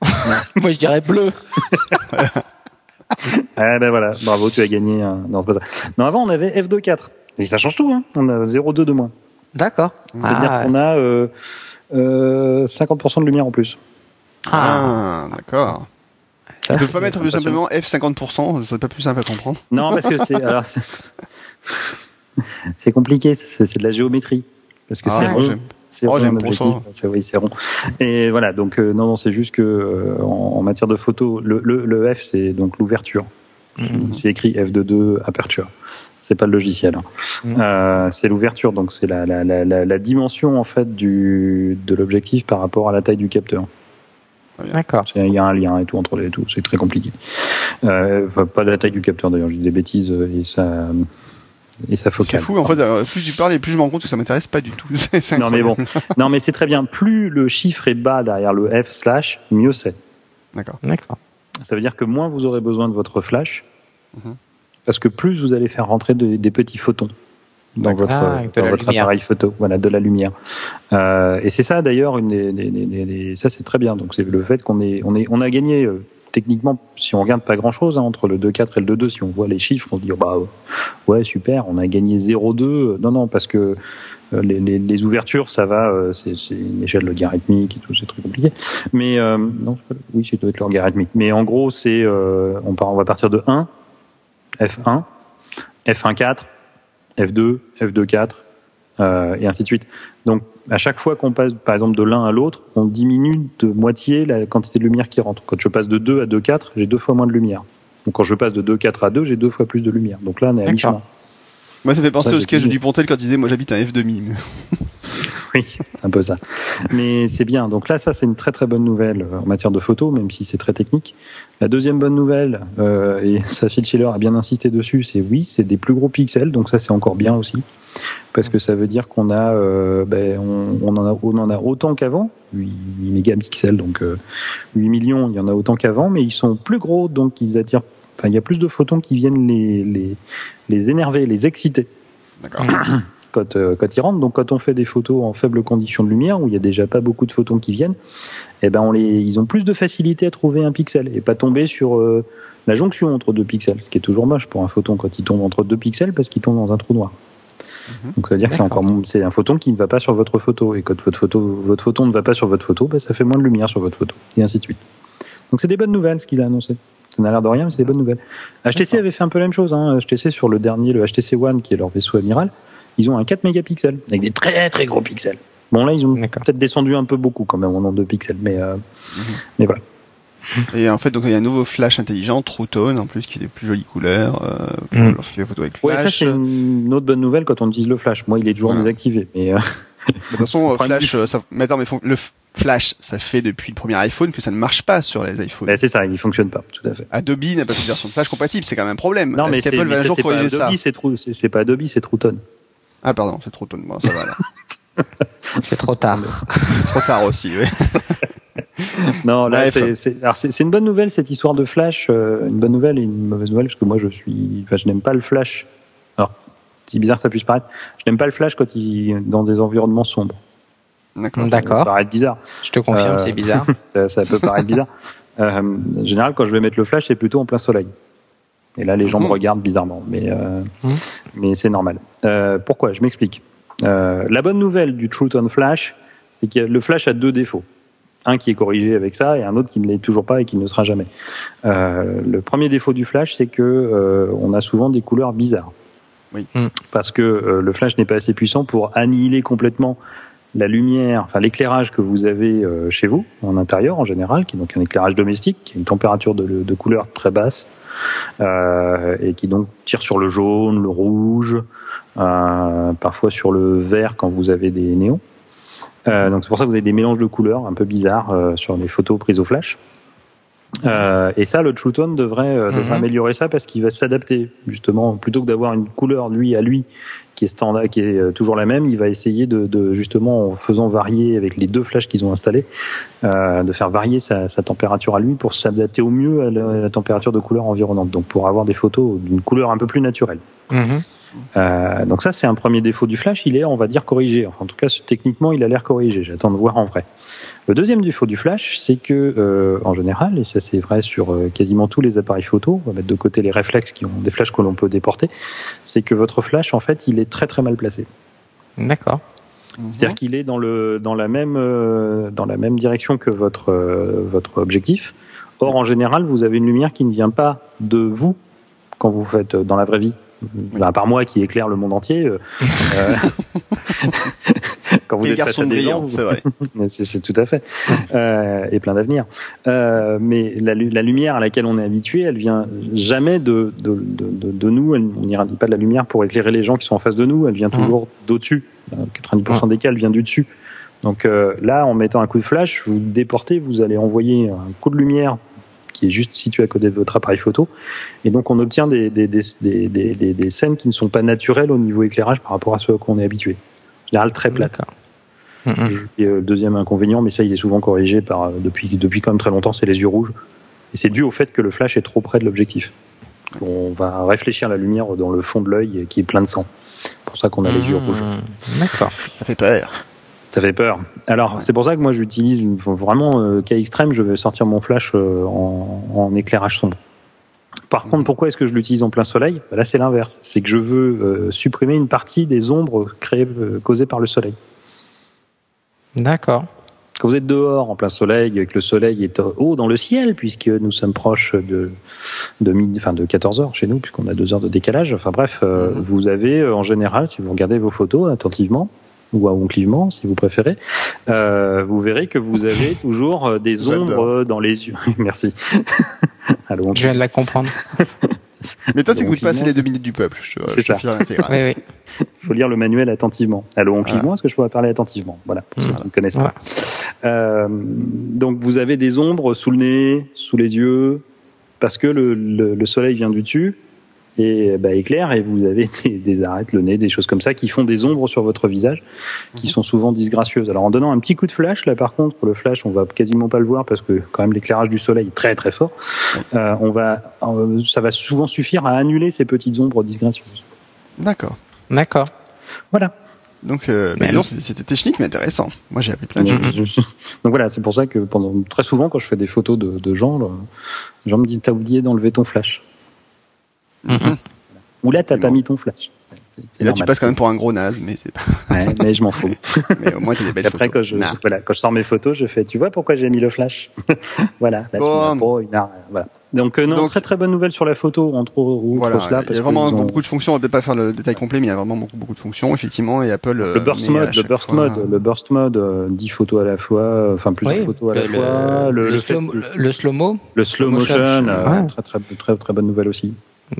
(laughs) Moi je dirais bleu. Ah (laughs) ben voilà, bravo, tu as gagné. un- Non, c'est pas ça. Non, avant on avait F2.4. Et ça change tout, hein. On a 0,2 de moins. D'accord. C'est-à-dire Ah, qu'on a euh, 50% de lumière en plus. ah, Ah, d'accord. ça, c'est- pas mettre plus simplement F50%, ce serait pas plus simple à comprendre. Non, parce que c'est (laughs) c'est- c'est compliqué, c'est c'est de la géométrie. Parce que Ah, c'est moi, rond. j'aime. C'est Oh, rond, j'aime un pour objectif. ça. C'est oui, c'est rond. Et voilà, donc euh, non, non, c'est juste que euh, en, en matière de photo, le, le, le F c'est donc l'ouverture. Mhm. C'est écrit F22 aperture. C'est pas le logiciel. hein. Mhm. Euh, c'est l'ouverture, donc c'est la, la, la, la, la dimension en fait du de l'objectif par rapport à la taille du capteur. D'accord. C'est- Il y a un lien et tout entre les tout. C'est très compliqué. Euh, enfin, pas de la taille du capteur d'ailleurs. Je dis des bêtises euh, et ça et ça C'est focale. fou, en fait, euh, plus tu parles et plus je me rends compte que ça m'intéresse pas du tout. (laughs) C'est c'est Non mais bon, non mais c'est très bien. Plus le chiffre est bas derrière le F slash, mieux c'est. D'accord. D'accord. Ça veut dire que moins vous aurez besoin de votre flash, Mhm. Parce que plus vous allez faire rentrer de- des petits photons dans votre, Ah, dans votre appareil photo, voilà, de la lumière. Euh, et c'est ça d'ailleurs, une des, ça c'est très bien. Donc c'est le fait qu'on est, on est, on a gagné euh, techniquement, si on regarde pas grand chose entre le 2.4 et le 2.2, si on voit les chiffres, on se dit oh, bah ouais super, on a gagné 0.2. Non non parce que euh, les, les, les ouvertures, ça va, euh, c'est une échelle logarithmique et tout, c'est très compliqué. Mais euh, non, oui, c'est doit être logarithmique. Mais en gros, c'est euh, on, part, on va partir de 1, F1, F1.4, F2, F2.4, euh, et ainsi de suite. Donc, à chaque fois qu'on passe, par exemple, de l'un à l'autre, on diminue de moitié la quantité de lumière qui rentre. Quand je passe de 2 à 2.4, j'ai deux fois moins de lumière. Donc, quand je passe de 2.4 à 2, j'ai deux fois plus de lumière. Donc là, on est à mi-chemin. Moi, ça fait penser au sketch de dit. Dupontel quand il disait, moi j'habite un F2. (laughs) (laughs) Oui, c'est un peu ça. Mais c'est bien. Donc là, ça, c'est une très très bonne nouvelle euh, en matière de photo, même si c'est très technique. La deuxième bonne nouvelle, euh, et (laughs) Sophie Schiller a bien insisté dessus, c'est oui, c'est des plus gros pixels. Donc ça, c'est encore bien aussi. Parce que ça veut dire qu'on a, euh, ben, on, on en a, on en a autant qu'avant, 8 mégapixels, donc euh, 8 millions, il y en a autant qu'avant, mais ils sont plus gros, donc ils attirent, enfin, il y a plus de photons qui viennent les, les, les énerver, les exciter D'accord. Quand, euh, quand ils rentrent. Donc, quand on fait des photos en faible condition de lumière, où il y a déjà pas beaucoup de photons qui viennent, eh ben, on les, ils ont plus de facilité à trouver un pixel et pas tomber sur euh, la jonction entre deux pixels, ce qui est toujours moche pour un photon quand il tombe entre deux pixels parce qu'il tombe dans un trou noir. Mhm. Donc, ça veut dire que c'est encore, un photon qui ne va pas sur votre photo. Et quand votre photo, votre photon ne va pas sur votre photo, ben, ça fait moins de lumière sur votre photo. Et ainsi de suite. Donc, c'est des bonnes nouvelles, ce qu'il a annoncé. Ça n'a l'air de rien, mais c'est des bonnes nouvelles. HTC avait fait un peu la même chose. Hein. HTC, sur le dernier, le HTC One, qui est leur vaisseau amiral, ils ont un 4 mégapixels, avec des très très gros pixels. Bon, là, ils ont peut-être descendu un peu beaucoup quand même en nombre de pixels, mais, euh, mais voilà. Et en fait, donc il y a un nouveau flash intelligent, True Tone, en plus, qui fait des plus jolies couleurs, euh, Mm. fait photo avec Ouais, ça, flash. c'est une autre bonne nouvelle quand on utilise le flash. Moi, il est toujours Voilà. désactivé, mais euh, De toute façon, (laughs) euh, flash, du- ça, mais attends, mais fon- le flash, ça fait depuis le premier iPhone que ça ne marche pas sur les iPhones. ben, c'est ça, il fonctionne pas, tout à fait. Adobe n'a pas de version de flash compatible, c'est quand même un problème. Non, mais Est-ce c'est qu'Apple va un ça, jour corriger Adobe, c'est True- c'est c'est pas Adobe, c'est Trueton. Ah pardon, c'est trop tôt de moi, ça va là. (laughs) C'est trop tard. trop tard aussi, oui. (laughs) Non, là, c'est- une bonne nouvelle cette histoire de Flash, euh, une bonne nouvelle et une mauvaise nouvelle parce que moi je suis, enfin, je n'aime pas le Flash. Alors, c'est bizarre que ça puisse paraître, je n'aime pas le Flash quand il dans des environnements sombres. D'accord. Ça peut D'accord. paraître bizarre, Je te confirme, Euh, c'est bizarre. (laughs) ça, ça peut paraître bizarre. Euh, en général, quand je vais mettre le Flash, c'est plutôt en plein soleil. Et là, les gens me regardent bizarrement, mais euh, Mhm. mais c'est normal. Euh, pourquoi? Je m'explique. Euh, la bonne nouvelle du True Tone Flash, c'est que le Flash a deux défauts. Un qui est corrigé avec ça et un autre qui ne l'est toujours pas et qui ne le sera jamais. Euh, le premier défaut du Flash, c'est que euh, on a souvent des couleurs bizarres. Oui. Mm. Parce que euh, le Flash n'est pas assez puissant pour annihiler complètement la lumière, enfin l'éclairage que vous avez euh, chez vous, en intérieur en général, qui est donc un éclairage domestique, qui a une température de, de couleur très basse, euh, et qui donc tire sur le jaune, le rouge, euh, parfois sur le vert quand vous avez des néons. Euh, donc c'est pour ça que vous avez des mélanges de couleurs un peu bizarres sur les photos prises au flash. Euh, et ça, le True Tone devrait, euh, devrait Mhm. améliorer ça parce qu'il va s'adapter justement plutôt que d'avoir une couleur lui à lui qui est standard, qui est euh, toujours la même, il va essayer de, justement en faisant varier avec les deux flashs qu'ils ont installés, euh, de faire varier sa, température à lui pour s'adapter au mieux à la, température de couleur environnante. Donc pour avoir des photos d'une couleur un peu plus naturelle. Mmh. Euh, donc ça c'est un premier défaut du flash, il est on va dire corrigé. Enfin, en tout cas techniquement il a l'air corrigé. J'attends de voir en vrai. Le deuxième défaut du flash, c'est que euh, en général, et ça c'est vrai sur euh, quasiment tous les appareils photo, on va mettre de côté les réflexes qui ont des flashs que l'on peut déporter, c'est que votre flash en fait il est très très mal placé. D'accord. C'est-à-dire qu'il est dans le dans la même dans la même direction que votre votre objectif. Or en général, vous avez une lumière qui ne vient pas de vous quand vous faites dans la vraie vie à part moi qui éclaire le monde entier. Euh, (laughs) (laughs) quand vous et êtes garçon brillant, c'est vrai. (laughs) c'est tout à fait. Euh, et plein d'avenir. Euh, mais la, la, lumière à laquelle on est habitué, elle vient jamais de, de, de, de nous. Elle, on n'irradie pas de la lumière pour éclairer les gens qui sont en face de nous. Elle vient toujours mmh. d'au-dessus. 90% des cas, elle vient du dessus. Donc euh, là, en mettant un coup de flash, vous déportez, vous allez envoyer un coup de lumière qui est juste situé à côté de votre appareil photo. Et donc, on obtient des, des, des, des, des scènes qui ne sont pas naturelles au niveau éclairage par rapport à ce qu'on est habitué. Général très plate. Et euh, deuxième inconvénient, mais ça, il est souvent corrigé par, euh, depuis, depuis quand même très longtemps, c'est les yeux rouges. Et c'est dû au fait que le flash est trop près de l'objectif. On va réfléchir la lumière dans le fond de l'œil qui est plein de sang. C'est pour ça qu'on a les yeux rouges. D'accord. Ça fait peur. Ça fait peur. Alors, ouais. c'est pour ça que moi, j'utilise vraiment, euh, cas extrême, je vais sortir mon flash euh, en, en, éclairage sombre. Par contre, pourquoi est-ce que je l'utilise en plein soleil? Là, c'est l'inverse. C'est que je veux euh, supprimer une partie des ombres créées, causées par le soleil. D'accord. Quand vous êtes dehors en plein soleil, et que le soleil est haut dans le ciel, puisque nous sommes proches de, de, enfin de 14 heures chez nous, puisqu'on a deux heures de décalage. Enfin bref, euh, mmh. vous avez en général, si vous regardez vos photos attentivement, ou à onclivement, si vous préférez, euh, vous verrez que vous avez (laughs) toujours des ombres dans les yeux. (laughs) Merci. (laughs) Allô, je viens de la comprendre. Mais toi, t'écoutes pas, c'est les deux minutes du peuple. C'est ça. oui, oui. Il faut lire le manuel attentivement. Allô, onclivement, voilà. est-ce que je pourrais parler attentivement? Voilà, pour ceux qui ne connaissent pas. Euh, donc, vous avez des ombres sous le nez, sous les yeux, parce que le, le, le soleil vient du dessus et bah, éclaire et vous avez (laughs) des, des, arêtes, le nez, des choses comme ça qui font des ombres sur votre visage qui sont souvent disgracieuses. Alors en donnant un petit coup de flash, là par contre, le flash, on va quasiment pas le voir parce que quand même l'éclairage du soleil est très très fort. Euh, on va, euh, ça va souvent suffire à annuler ces petites ombres disgracieuses. D'accord. D'accord. Voilà. Donc, euh, c'était technique, mais intéressant. Moi, j'ai appris plein de choses. (laughs) Donc voilà, c'est pour ça que pendant très souvent, quand je fais des photos de, de gens, les gens me disent "T'as oublié d'enlever ton flash." Mmh. Ou là, t'as pas mis ton flash. Et là, tu passes quand même pour un gros naze, mais c'est pas. Ouais, mais je m'en fous. (laughs) mais au moins, t'as des belles après, photos. quand je, nah. voilà, quand je sors mes photos, je fais, tu vois pourquoi j'ai mis le flash? (laughs) voilà. Là, bon. tu une arme, voilà. Donc, euh, non, Donc, très très bonne nouvelle sur la photo, entre autres voilà, cela. Il y a vraiment ont... beaucoup de fonctions, on va peut-être pas faire le détail complet, mais il y a vraiment beaucoup, beaucoup de fonctions, effectivement, et Apple. Le burst mode, le burst fois... mode, le burst mode, euh, 10 photos à la fois, enfin plusieurs oui, photos à la le, fois. Le, le, slow, le slow-mo. Le slow motion, motion euh, ouais. très, très, très, très bonne nouvelle aussi.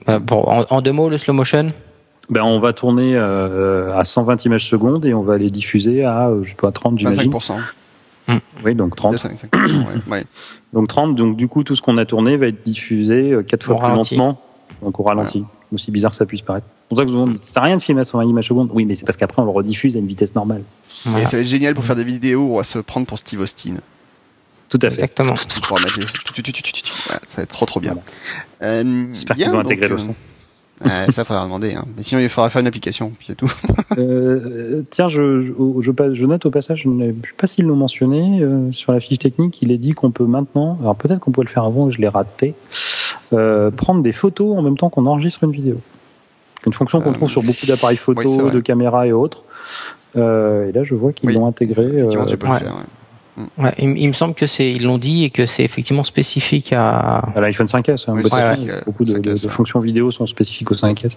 Bon, en, en deux mots, le slow motion? Ben, on va tourner euh, à 120 images secondes et on va les diffuser à, euh, je sais pas, 30, j'imagine. 25%. Mmh. Oui, donc 30. 25%, ouais. (coughs) ouais. Donc 30, donc du coup, tout ce qu'on a tourné va être diffusé euh, quatre fois plus ralenti. lentement, donc au ralenti. Ouais. Aussi bizarre que ça puisse paraître. C'est pour ça que vous ça sert à rien de filmer à 120 images secondes. Oui, mais c'est parce qu'après, on le rediffuse à une vitesse normale. Voilà. Et ça va être génial pour faire des vidéos où on va se prendre pour Steve Austin. Tout à fait. Exactement. ça va être trop trop bien. Euh, J'espère qu'ils ont intégré le son. (laughs) Euh, ça faudra demander. Hein. Mais sinon, il faudra faire une application, puis c'est tout. (laughs) euh, tiens, je, je, je, je, note au passage, je ne sais pas s'ils l'ont mentionné, euh, sur la fiche technique, il est dit qu'on peut maintenant, alors peut-être qu'on pouvait le faire avant, je l'ai raté, euh, prendre des photos en même temps qu'on enregistre une vidéo. Une fonction qu'on trouve sur beaucoup d'appareils photo, oui, de caméras et autres. et là, je vois qu'ils oui. l'ont intégré. Tu peux ouais. le faire, ouais. Ouais, il, il, me semble que c'est, ils l'ont dit et que c'est effectivement spécifique à. À l'iPhone 5S. Hein, oui, ouais, ouais. Beaucoup de, 5S, de, de, fonctions vidéo sont spécifiques au 5S,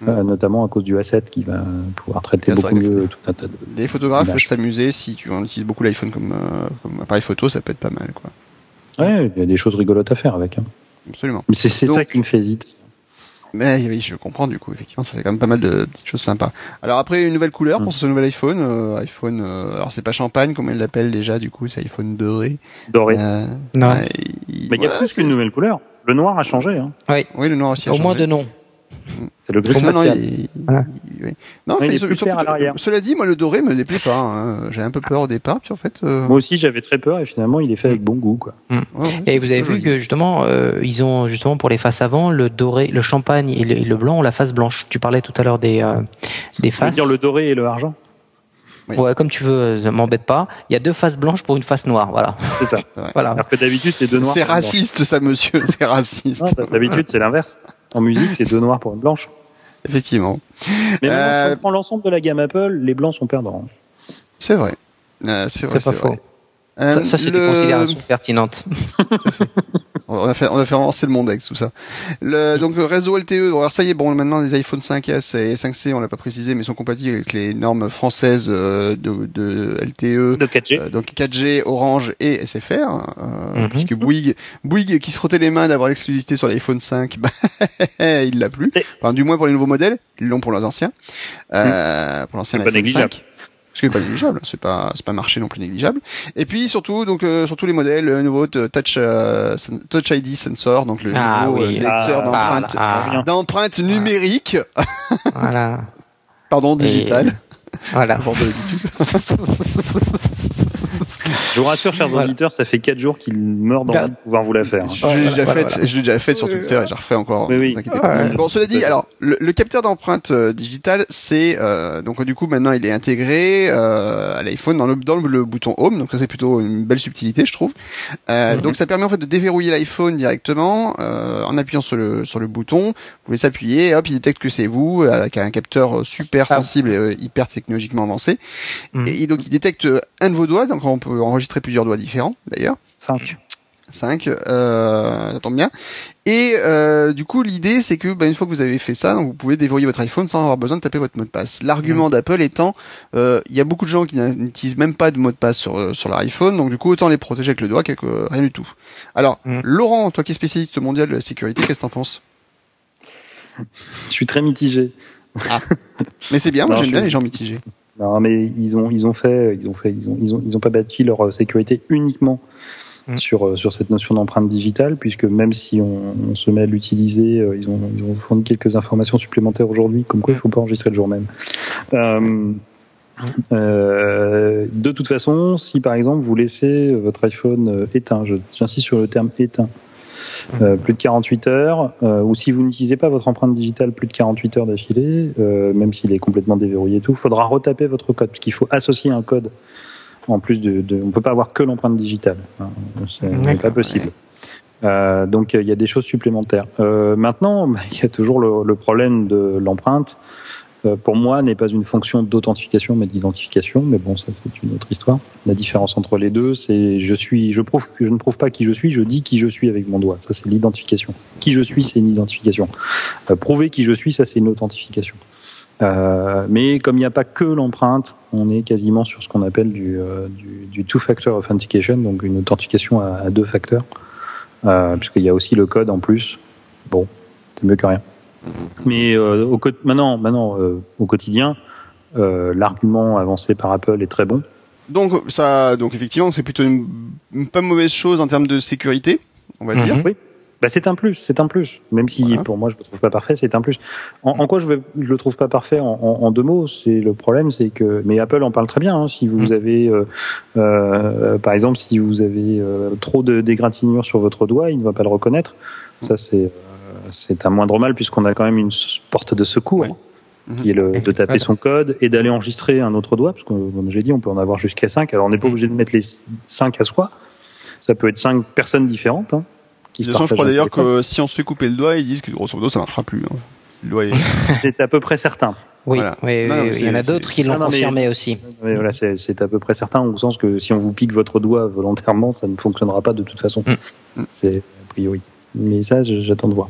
mmh. euh, notamment à cause du A7 qui va pouvoir traiter beaucoup mieux tout un tas de. Les photographes peuvent s'amuser si tu utilises beaucoup l'iPhone comme, euh, comme, appareil photo, ça peut être pas mal, quoi. Ouais, il y a des choses rigolotes à faire avec. Hein. Absolument. Mais c'est ça qui me fait hésiter. Mais oui, je comprends du coup, effectivement, ça fait quand même pas mal de petites choses sympas. Alors après, une nouvelle couleur pour ce nouvel iPhone, euh, iPhone, euh, alors c'est pas champagne, comme elle l'appelle déjà, du coup, c'est iPhone doré. Doré. Euh, non. Il, Mais il y a plus qu'une nouvelle couleur. Le noir a changé. Hein. Oui. Oui, le noir aussi. A Au changé. moins de nom. C'est le gris Non, non, spatial. il- Voilà. il- oui. Non, Ouais, il fait- est sur- plus à l'arrière. Cela dit, moi, le doré me déplaît pas. hein. J'ai un peu peur au départ, puis en fait. euh, Moi aussi, j'avais très peur et finalement, il est fait avec bon goût, quoi. ouais, ouais, Et vous avez vu joli. que justement, euh, ils ont justement pour les faces avant, le doré, le champagne et le, et le blanc ont la face blanche. Tu parlais tout à l'heure des euh, des faces. dire le doré et le argent. Oui. Ouais, comme tu veux, euh, m'embête pas. Il y a deux faces blanches pour une face noire, voilà. C'est ça. (laughs) Voilà. Alors que d'habitude, c'est deux noirs. C'est blanche. raciste, ça, monsieur. (laughs) C'est raciste. Non, d'habitude, c'est l'inverse. En musique, c'est deux noirs pour une blanche. Effectivement. Mais maintenant, Euh, si on prend l'ensemble de la gamme Apple, les blancs sont perdants. C'est vrai. Euh, c'est vrai. C'est pas vrai. faux. Euh, Ça, ça, c'est des le- considérations pertinentes. (laughs) On a fait, on a fait avancer le monde avec tout ça. Le, donc le réseau LTE. Alors ça y est, bon, maintenant les iPhone 5S et 5C, on l'a pas précisé, mais sont compatibles avec les normes françaises euh, de, de LTE. De 4G. Euh, donc 4G, Orange et SFR, euh, Mhm. puisque Bouygues, Bouygues qui se frottait les mains d'avoir l'exclusivité sur l'iPhone 5, (laughs) bah, il l'a plus. Enfin, du moins pour les nouveaux modèles, ils l'ont pour les anciens. Euh, Pour l'ancien iPhone négligeable. 5. Ce qui est pas négligeable, c'est pas c'est pas un marché non plus négligeable. Et puis surtout donc euh, sur tous les modèles, le nouveau t- Touch euh, Touch ID sensor, donc le Ah nouveau oui. euh, lecteur Ah, d'empreintes ah, d'empreintes numériques, Voilà. (laughs) pardon Et- digital. Voilà. Je vous rassure, chers Voilà. auditeurs, ça fait 4 jours qu'il meurt d'envie de pouvoir vous la faire. hein. Je l'ai déjà voilà, fait, je l'ai déjà fait sur Twitter et je la referai encore. Oui. Ouais. Bon, cela dit, alors le, le capteur d'empreinte euh, digitale, c'est euh, donc du coup maintenant il est intégré euh, à l'iPhone dans le dans le, le bouton Home, donc ça c'est plutôt une belle subtilité, je trouve. Euh, Mhm. Donc ça permet en fait de déverrouiller l'iPhone directement euh, en appuyant sur le sur le bouton. Vous pouvez s'appuyer, hop, il détecte que c'est vous avec un capteur euh, super Ah. sensible et euh, hyper technologiquement avancé. Mhm. Et, donc il détecte euh, un de vos doigts, donc on peut enregistrer plusieurs doigts différents d'ailleurs. 5. 5, euh, ça tombe bien. Et euh, du coup, l'idée, c'est que bah, une fois que vous avez fait ça, donc vous pouvez déverrouiller votre iPhone sans avoir besoin de taper votre mot de passe. L'argument d'Apple étant, euh, il y a beaucoup de gens qui n'utilisent même pas de mot de passe sur sur leur iPhone, donc du coup, autant les protéger avec le doigt quelque rien du tout. Alors, Mm. Laurent, toi qui es spécialiste mondial de la sécurité, qu'est-ce que t'en penses? Je suis très mitigé. Mais c'est bien, moi j'aime bien les gens mitigés. Non, mais ils ont, ils ont fait, ils ont fait, ils ont, ils ont, ils ont pas bâti leur euh, sécurité uniquement Mm. sur euh, sur cette notion d'empreinte digitale, puisque même si on, on se met à l'utiliser, euh, ils ont, ils ont fourni quelques informations supplémentaires aujourd'hui, comme quoi il faut pas enregistrer le jour même. Euh, euh, de toute façon, si par exemple vous laissez votre iPhone éteint, je- j'insiste sur le terme éteint, euh, plus de 48 heures, euh, ou si vous n'utilisez pas votre empreinte digitale plus de 48 heures d'affilée, euh, même s'il est complètement déverrouillé et tout, il faudra retaper votre code, puisqu'il faut associer un code. En plus de, de on peut pas avoir que l'empreinte digitale, hein, c'est pas possible. Euh, donc il y a des choses supplémentaires. Euh, maintenant, bah, (laughs) il y a toujours le, le problème de l'empreinte. Euh, pour moi, n'est pas une fonction d'authentification, mais d'identification. Mais bon, ça c'est une autre histoire. La différence entre les deux, c'est je suis, je prouve que je ne prouve pas qui je suis, je dis qui je suis avec mon doigt. Ça c'est l'identification. Qui je suis, c'est une identification. Euh, prouver qui je suis, ça c'est une authentification. Euh, mais comme il n'y a pas que l'empreinte, on est quasiment sur ce qu'on appelle du, two-factor authentication, donc une authentification à, deux facteurs, puisqu'il y a aussi le code en plus. Bon, c'est mieux que rien. Mais euh, au, maintenant, maintenant euh, au quotidien, euh, l'argument avancé par Apple est très bon. Donc ça, donc effectivement, c'est plutôt une, une pas mauvaise chose en termes de sécurité, on va dire. Oui. Bah, c'est un plus, c'est un plus. Même si Voilà. pour moi je le trouve pas parfait, c'est un plus. En, en quoi je, veux, je le trouve pas parfait en, en- en deux mots, c'est le problème, c'est que mais Apple en parle très bien. hein. si vous Mm. avez, euh, euh, par exemple, si vous avez euh, trop de d'égratignures sur votre doigt, il ne va pas le reconnaître. Ça c'est c'est un moindre mal puisqu'on a quand même une porte de secours. Ouais. Mhm. Qui est le, de taper code. son code et d'aller enregistrer un autre doigt, parce que comme j'ai dit, on peut en avoir jusqu'à 5. Alors on n'est pas Mm. obligé de mettre les 5 à soi. Ça peut être cinq personnes différentes. Hein, qui De se toute façon, je crois d'ailleurs que si on se fait couper le doigt, ils disent que grosso modo ça marchera plus. hein. Le doigt est- (laughs) C'est à peu près certain. Oui, Voilà. oui, Non, oui, mais oui, il y en a d'autres qui l'ont mais- confirmé aussi. Mais voilà, c'est c'est à peu près certain au sens que si on vous pique votre doigt volontairement, ça ne fonctionnera pas de toute façon. Mm. C'est a priori. Mais ça, j'attends de voir.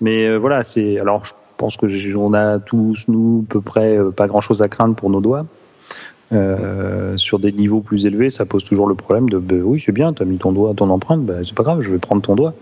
Mais euh, voilà, c'est alors je pense que on a tous nous à peu près euh, pas grand chose à craindre pour nos doigts. Euh, sur des niveaux plus élevés, ça pose toujours le problème de bah, oui, c'est bien, tu as mis ton doigt, ton empreinte, bah, c'est pas grave, je vais prendre ton doigt.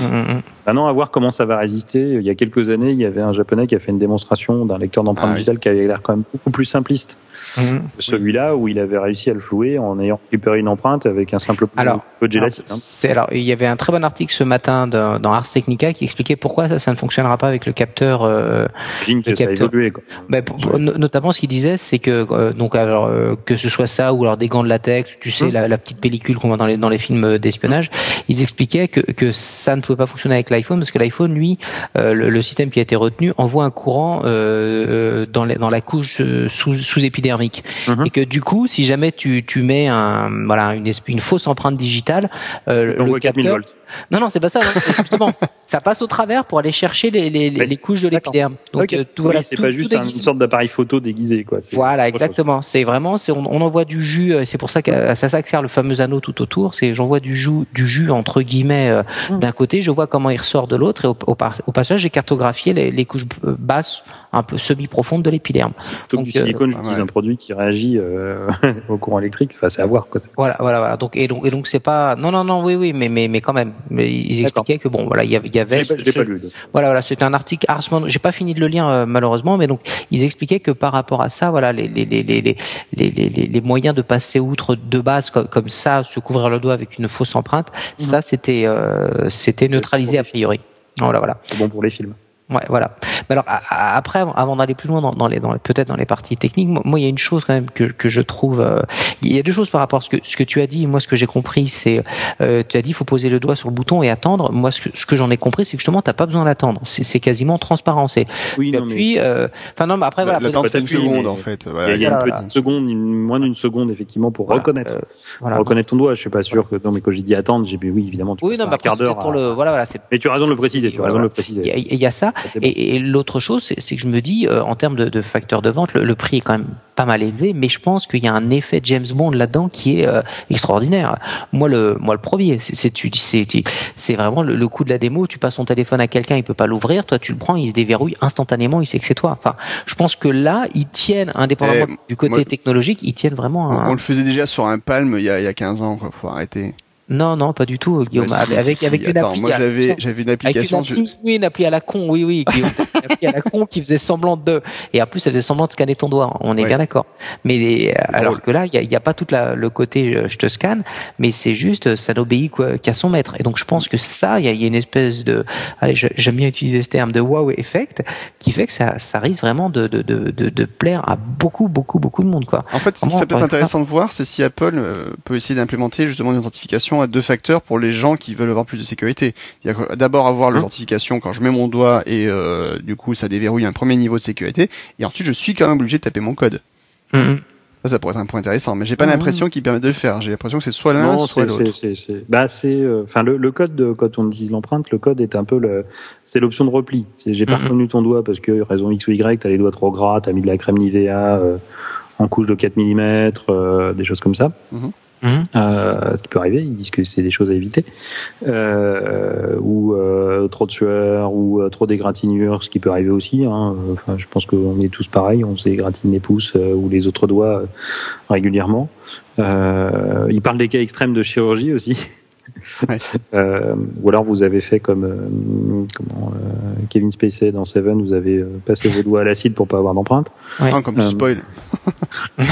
Mhm. Maintenant, à voir comment ça va résister. Il y a quelques années, il y avait un japonais qui a fait une démonstration d'un lecteur d'empreinte Ah oui. digitale qui avait l'air quand même beaucoup plus simpliste Mhm. que celui-là, où il avait réussi à le flouer en ayant récupéré une empreinte avec un simple Alors, peu de gélatine. hein. alors, il y avait un très bon article ce matin dans, dans Ars Technica qui expliquait pourquoi ça, ça ne fonctionnera pas avec le capteur. euh, que le ça a capteur. évolué. Quoi. bah, pour- pour- no- notamment, ce qu'il disait, c'est que euh, donc alors euh, que ce soit ça ou alors des gants de latex, tu sais, Mhm. la, la petite pellicule qu'on voit dans les dans les films euh, d'espionnage, ils expliquaient que que ça ne pouvait pas fonctionner avec l'iPhone parce que l'iPhone, lui, euh, le, le système qui a été retenu envoie un courant euh, euh, dans, les- dans la couche sous, sous épidermique Mhm. et que du coup, si jamais tu tu mets un voilà une fausse empreinte digitale, euh, On le voit 4000 capteur volts. Non, non, c'est pas ça. non, (laughs) justement, ça passe au travers pour aller chercher les, les, les, Oui. les couches de l'épiderme. Donc, Ok. euh, tout, Oui, voilà, c'est pas juste un- une sorte d'appareil photo déguisé. Quoi. Voilà, exactement. C'est vraiment, c'est on, on envoie du jus. euh, C'est pour ça que euh, ça, ça que sert le fameux anneau tout autour. C'est j'envoie du jus, du jus entre guillemets euh, Mmh. d'un côté. Je vois comment il ressort de l'autre et au, au, passage, j'ai cartographié les, les couches basses, un peu semi-profondes de l'épiderme. Plutôt que du silicone, euh, j'utilise ouais. un produit qui réagit euh, (laughs) au courant électrique. Enfin, c'est à voir. Quoi. Voilà, voilà, voilà. Donc et donc et donc c'est pas non non non oui oui mais mais mais quand même. Mais ils expliquaient que bon voilà il y avait il y Je avait l'ai pas, ce- pas lu. Voilà, voilà, c'était un article Arsman. J'ai pas fini de le lire euh, malheureusement, mais donc ils expliquaient que par rapport à ça, voilà, les les les les les les, les, les- moyens de passer outre de base comme, comme ça, se couvrir le doigt avec une fausse empreinte, ça c'était euh, c'était neutralisé a priori. Voilà, voilà. C'est bon pour les films. Ouais, voilà. Mais alors après, avant d'aller plus loin dans, dans les, dans les- peut-être dans les parties techniques, moi, moi, il y a une chose quand même que, que je trouve. euh, il y a deux choses par rapport à ce que ce que tu as dit. Moi, ce que j'ai compris, c'est euh, tu as dit il faut poser le doigt sur le bouton et attendre. Moi, ce que, ce que j'en ai compris, c'est que justement, t'as pas besoin d'attendre. C'est c'est quasiment transparent. C'est Oui, tu non, mais appuies. euh, Enfin non, mais après voilà. L'attente, c'est une seconde, mais- en fait. il y a, Voilà. il y a une Voilà, petite seconde, une- moins d'une seconde, effectivement, pour voilà, reconnaître. euh, voilà. reconnaître ton doigt. Je suis pas sûr que. Non, mais quand j'ai dit attendre, j'ai dit oui, évidemment. Tu Oui, non, mais un quart d'heure. pour le. Voilà, voilà. c'est Mais tu as raison de le préciser. Tu as Voilà, raison de le y préciser. il y a ça. Et, et l'autre chose, c'est que je me dis, euh, en termes de, de facteur de vente, le, le prix est quand même pas mal élevé, mais je pense qu'il y a un effet James Bond là-dedans qui est euh, extraordinaire. Moi, le, moi, le premier, c'est- vraiment le, le coup de la démo. Tu passes ton téléphone à quelqu'un, il peut pas l'ouvrir, toi tu le prends, il se déverrouille instantanément, il sait que c'est toi. Enfin, je pense que là, ils tiennent, indépendamment Eh, du côté moi- technologique, ils tiennent vraiment. On, Un... on le faisait déjà sur un Palm il y a, il y a 15 ans, quoi. Faut arrêter. Non, non, pas du tout, Guillaume. Bah, si, avec si, avec si. une Attends, appli. moi j'avais j'avais une Avec application. je- oui, une appli à la con, oui, oui, Guillaume, (laughs) une appli à la con qui faisait semblant de, et en plus elle faisait semblant de scanner ton doigt. On est Ouais. bien d'accord. Mais euh, alors drôle. que là, il y a, pas tout le côté euh, je te scanne, mais c'est juste euh, ça n'obéit qu'à son maître. Et donc je pense que ça, il y a, il y a une espèce de, allez, j'aime bien utiliser ce terme de wow effect, qui fait que ça, ça risque vraiment de, de, de, de, de plaire à beaucoup, beaucoup, beaucoup de monde, quoi. En fait, ce qui Vraiment, serait peut-être encore une intéressant de voir, c'est si Apple peut essayer d'implémenter justement une authentification à deux facteurs pour les gens qui veulent avoir plus de sécurité. Il y a d'abord avoir Hein l'authentification quand je mets mon doigt et euh, du coup ça déverrouille un premier niveau de sécurité, et ensuite je suis quand même obligé de taper mon code. Mhm. Ça, ça pourrait être un point intéressant, mais j'ai pas l'impression qu'il permet de le faire. J'ai l'impression que c'est soit l'un, soit l'autre. c'est, bah, c'est, euh, enfin, le, le code, de, quand on utilise l'empreinte, le code est un peu le, c'est l'option de repli. J'ai pas Mhm. reconnu ton doigt parce que raison X ou Y, t'as les doigts trop gras, t'as mis de la crème Nivea, euh, en couche de 4 mm, des choses comme ça. Mhm. Euh, ce qui peut arriver, ils disent que c'est des choses à éviter, euh, ou euh, trop de sueur, ou euh, trop d'égratignures, ce qui peut arriver aussi. Hein. Enfin, je pense qu'on est tous pareils, on s'égratine les pouces euh, ou les autres doigts euh, régulièrement. Euh, ils parlent des cas extrêmes de chirurgie aussi. Ouais. (laughs) Euh, ou alors vous avez fait comme euh, comment, euh, Kevin Spacey dans Seven, vous avez passé vos doigts à l'acide pour pas avoir d'empreinte. Ouais. Ah, comme tu Euh, (laughs)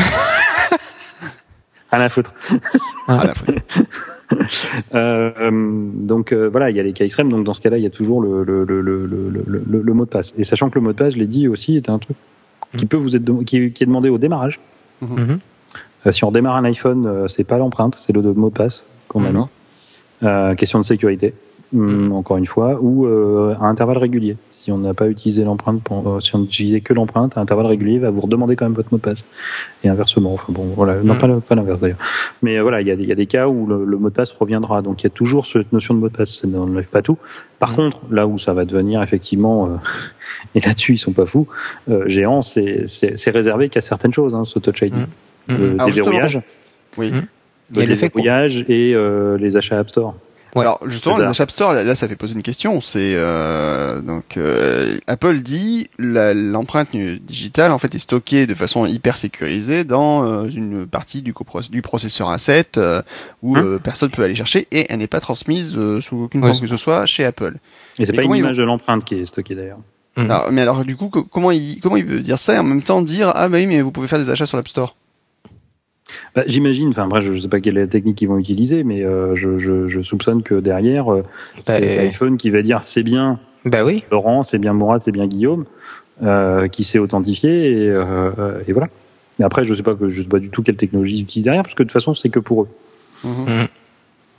spoil. À la foutre. (laughs) La faute. Euh, euh, donc euh, voilà, il y a les cas extrêmes. Donc dans ce cas-là, il y a toujours le, le, le, le, le, le, le- le mot de passe. Et sachant que le mot de passe, je l'ai dit aussi, est un truc qui peut vous être qui, qui est demandé au démarrage. Mhm. Euh, si on démarre un iPhone, euh, c'est pas l'empreinte, c'est le mot de passe qu'on a. Euh, question de sécurité. Hum, encore une fois, ou euh, à intervalles réguliers. Si on n'a pas utilisé l'empreinte, pour- euh, si on n'utilisait que l'empreinte, à intervalles réguliers, il va vous redemander quand même votre mot de passe. Et inversement, enfin bon, voilà, non Mm. pas, l'inverse d'ailleurs. Mais euh, voilà, il y, a des- il y a des cas où le, le mot de passe reviendra. Donc il y a toujours cette notion de mot de passe. Ça n'enlève pas tout. Par Mm. contre, là où ça va devenir effectivement, euh, (laughs) et là-dessus ils sont pas fous, euh, géant, c'est c'est- c'est réservé qu'à certaines choses, hein, ce Touch ID. Mm. Le déverrouillage. Oui. Mm. Le déverrouillage et euh, les achats App Store. Alors justement, les App Store, là, là, ça fait poser une question. C'est euh, donc euh, Apple dit la- l'empreinte digitale en fait est stockée de façon hyper sécurisée dans euh, une partie du, du processeur A7 euh, où Hein euh, personne peut aller chercher et elle n'est pas transmise euh, sous aucune Ouais. forme que ce soit chez Apple. Et c'est pas une image de l'empreinte qui est stockée d'ailleurs. Alors, mais alors du coup, co- comment il comment il veut dire ça et en même temps dire ah bah oui mais vous pouvez faire des achats sur l'App Store. Bah, J'imagine, enfin après je ne sais pas quelle est la technique qu'ils vont utiliser, mais euh, je, je, je soupçonne que derrière, euh, c'est Bah, l'iPhone qui va dire c'est bien Bah oui. Laurent, c'est bien Mourad, c'est bien Guillaume, euh, qui s'est authentifié et, euh, euh, et voilà. Mais après, je sais pas que je sais pas du tout quelle technologie ils utilisent derrière, parce que de toute façon, c'est que pour eux. Mhm.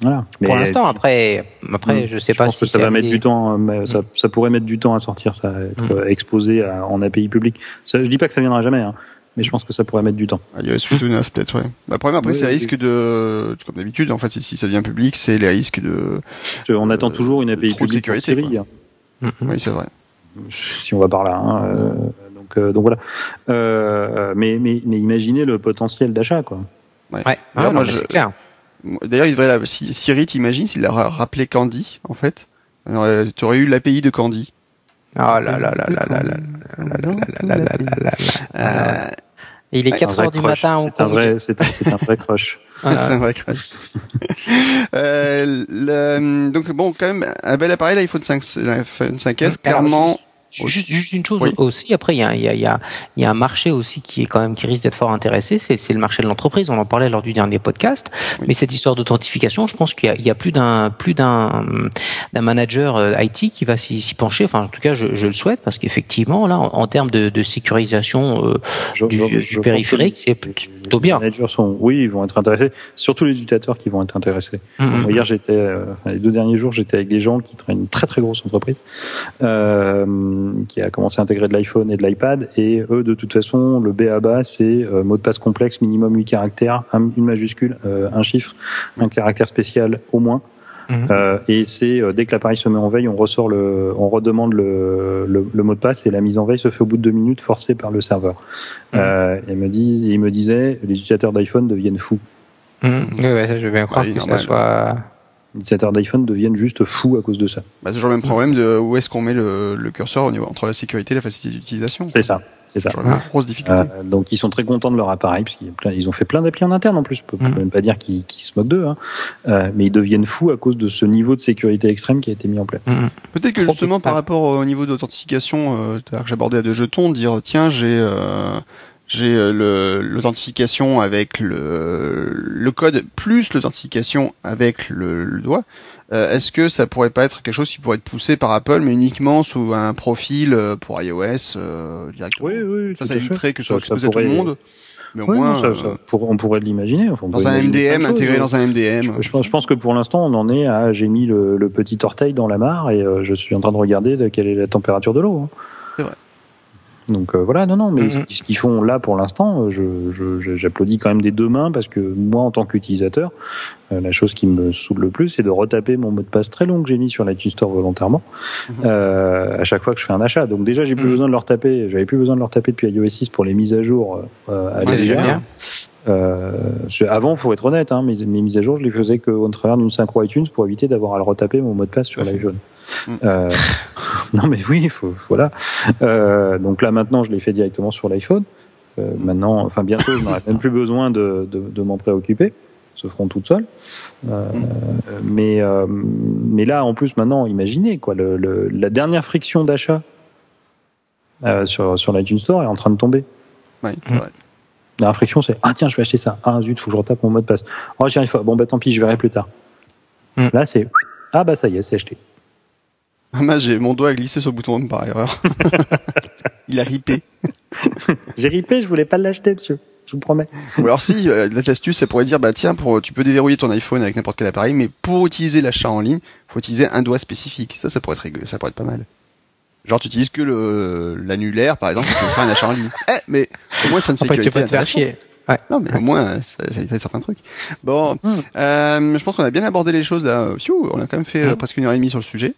Voilà. Pour l'instant, après, après, Hmm. je sais je pas pense si que ça va mettre du temps, euh, mais ça, ça pourrait mettre du temps à sortir, ça, à être euh, exposé à- en API public. Ça, je dis pas que ça viendra jamais, hein, mais je pense que ça pourrait mettre du temps. iOS 8 ou 9 peut-être ouais. Bah, le problème après Oui, c'est le oui. risque de comme d'habitude en fait si ça devient public c'est les risques de qu'on attend toujours une API de publique pour sécurité, Siri, hein. Mhm. oui c'est vrai. si on va par là. hein, euh, donc, euh, donc voilà. Euh, mais, mais, mais imaginez le potentiel d'achat, quoi. Ouais, D'ailleurs, Ah, non, moi, mais je- c'est clair. D'ailleurs, il devrait la- si Siri, t'imagines s'il a ra- rappelé Candy, en fait, tu aurais eu l'API de Candy. Ah là là là là là là là là là là là là là. Euh, Il est C'est un 4 vrai heures du crush. matin. C'est un vrai, c'est c'est un vrai crush. (laughs) c'est un vrai crash. (laughs) euh, le- donc bon, quand même, un bel appareil, l'iPhone 5, l'iPhone 5S, Alors, clairement. Juste- une chose Oui. aussi. Après, il y a, il y, a, il y, a, il y a un marché aussi qui est quand même qui risque d'être fort intéressé. C'est, le marché de l'entreprise. On en parlait lors du dernier podcast. Oui. Mais cette histoire d'authentification, je pense qu'il y a, plus d'un plus d'un d'un manager euh, IT qui va s'y, pencher. Enfin, en tout cas, je, je le souhaite parce qu'effectivement, là, en, en termes de, de sécurisation euh, Je- du, je- périphérique, que c'est les- plutôt les bien. managers sont, oui, ils vont être intéressés. Surtout les utilisateurs qui vont être intéressés. Mhm. Moi, hier, j'étais, euh, les deux derniers jours, j'étais avec des gens qui travaillent une très très grosse entreprise, euh, qui a commencé à intégrer de l'iPhone et de l'iPad, et eux, de toute façon, le B à bas, c'est euh, mot de passe complexe, minimum 8 caractères, un- une majuscule, euh, un chiffre, un caractère spécial au moins. Mhm. Euh, et c'est euh, dès que l'appareil se met en veille, on ressort le, on redemande le, le, le mot de passe et la mise en veille se fait au bout de deux minutes, forcée par le serveur. Euh, et me disent, et ils me disaient, les utilisateurs d'iPhone deviennent fous. Mhm. Oui, ouais, ça, je veux bien croire oui, que ça soit. Les utilisateurs d'iPhone deviennent juste fous à cause de ça. Bah, c'est toujours le même problème de où est-ce qu'on met le, le curseur au niveau entre la sécurité et la facilité d'utilisation. C'est ça, c'est ça. C'est toujours la même grosse difficulté. Euh, donc ils sont très contents de leur appareil parce qu'ils plein- ils ont fait plein d'applis en interne en plus. On peut Mhm. même pas dire qu'ils qu'ils se moquent d'eux, hein. Euh, mais ils deviennent fous à cause de ce niveau de sécurité extrême qui a été mis en place. Mhm. Peut-être que Trop justement par rapport au niveau d'authentification euh, que j'abordais à deux jetons, dire tiens j'ai euh, j'ai euh, le- l'authentification avec le, le code plus l'authentification avec le, le doigt. Euh, Est-ce que ça pourrait pas être quelque chose qui pourrait être poussé par Apple, mais uniquement sous un profil euh, pour iOS euh, directement? Oui, Ça, ça éviterait que ce soit exposé à tout le monde. Mais au Oui, moins non, ça, euh, ça pour- on pourrait l'imaginer. Enfin, on dans un MDM intégré dans un MDM. Je, je pense, je pense que pour l'instant, on en est à j'ai mis le, le petit orteil dans la mare et euh, je suis en train de regarder de quelle est la température de l'eau. hein. Donc euh, voilà, non, non, mais Mhm. ce, ce qu'ils font là pour l'instant, euh, je, je- j'applaudis quand même des deux mains parce que moi, en tant qu'utilisateur, euh, la chose qui me saoule le plus, c'est de retaper mon mot de passe très long que j'ai mis sur l'iTunes Store volontairement Mhm. euh, à chaque fois que je fais un achat. Donc déjà, j'ai plus Mhm. besoin de le retaper. J'avais plus besoin de le retaper depuis iOS 6 pour les mises à jour euh, à Ouais. Euh, avant, faut être honnête, hein, mes, mes mises à jour, je les faisais qu'au travers d'une synchro iTunes pour éviter d'avoir à le retaper mon mot de passe sur l'iPhone. Mm. Euh, (laughs) non, mais oui, faut, voilà. Euh, donc là, maintenant, je l'ai fait directement sur l'iPhone. Euh, maintenant, enfin bientôt, je n'aurai même plus besoin de, de, de m'en préoccuper. Elles Se feront toutes seules. Euh, mais, euh, mais là, en plus, maintenant, imaginez quoi, le, le- la dernière friction d'achat euh, sur, sur l'iTunes Store est en train de tomber. Vrai. La friction, c'est ah tiens, je vais acheter ça. Ah zut, faut que je retape mon mot de passe. Oh, j'y arrive pas. Bon, bah tant pis, je verrai plus tard. Hmm. Là, c'est ah bah ça y est, c'est acheté. Ah, moi, j'ai mon doigt a glissé sur le bouton home par erreur. Il a ripé. (laughs) J'ai ripé, je voulais pas l'acheter, monsieur. Je vous promets. Ou alors si, euh, l'astuce, ça pourrait dire, bah tiens, pour, tu peux déverrouiller ton iPhone avec n'importe quel appareil, mais pour utiliser l'achat en ligne, faut utiliser un doigt spécifique. Ça, ça pourrait être rigolo, ça pourrait être pas mal. Genre, tu utilises que le l'annulaire, par exemple, pour faire un achat en ligne. (laughs) Eh, mais au moins, ça ne Après, tu sécurité peux te chier. Ouais. Non, mais au moins, ça, ça fait certains trucs. Bon, Mm. euh, je pense qu'on a bien abordé les choses là. Pfiou, on a quand même fait euh, Mm. presque une heure et demie sur le sujet.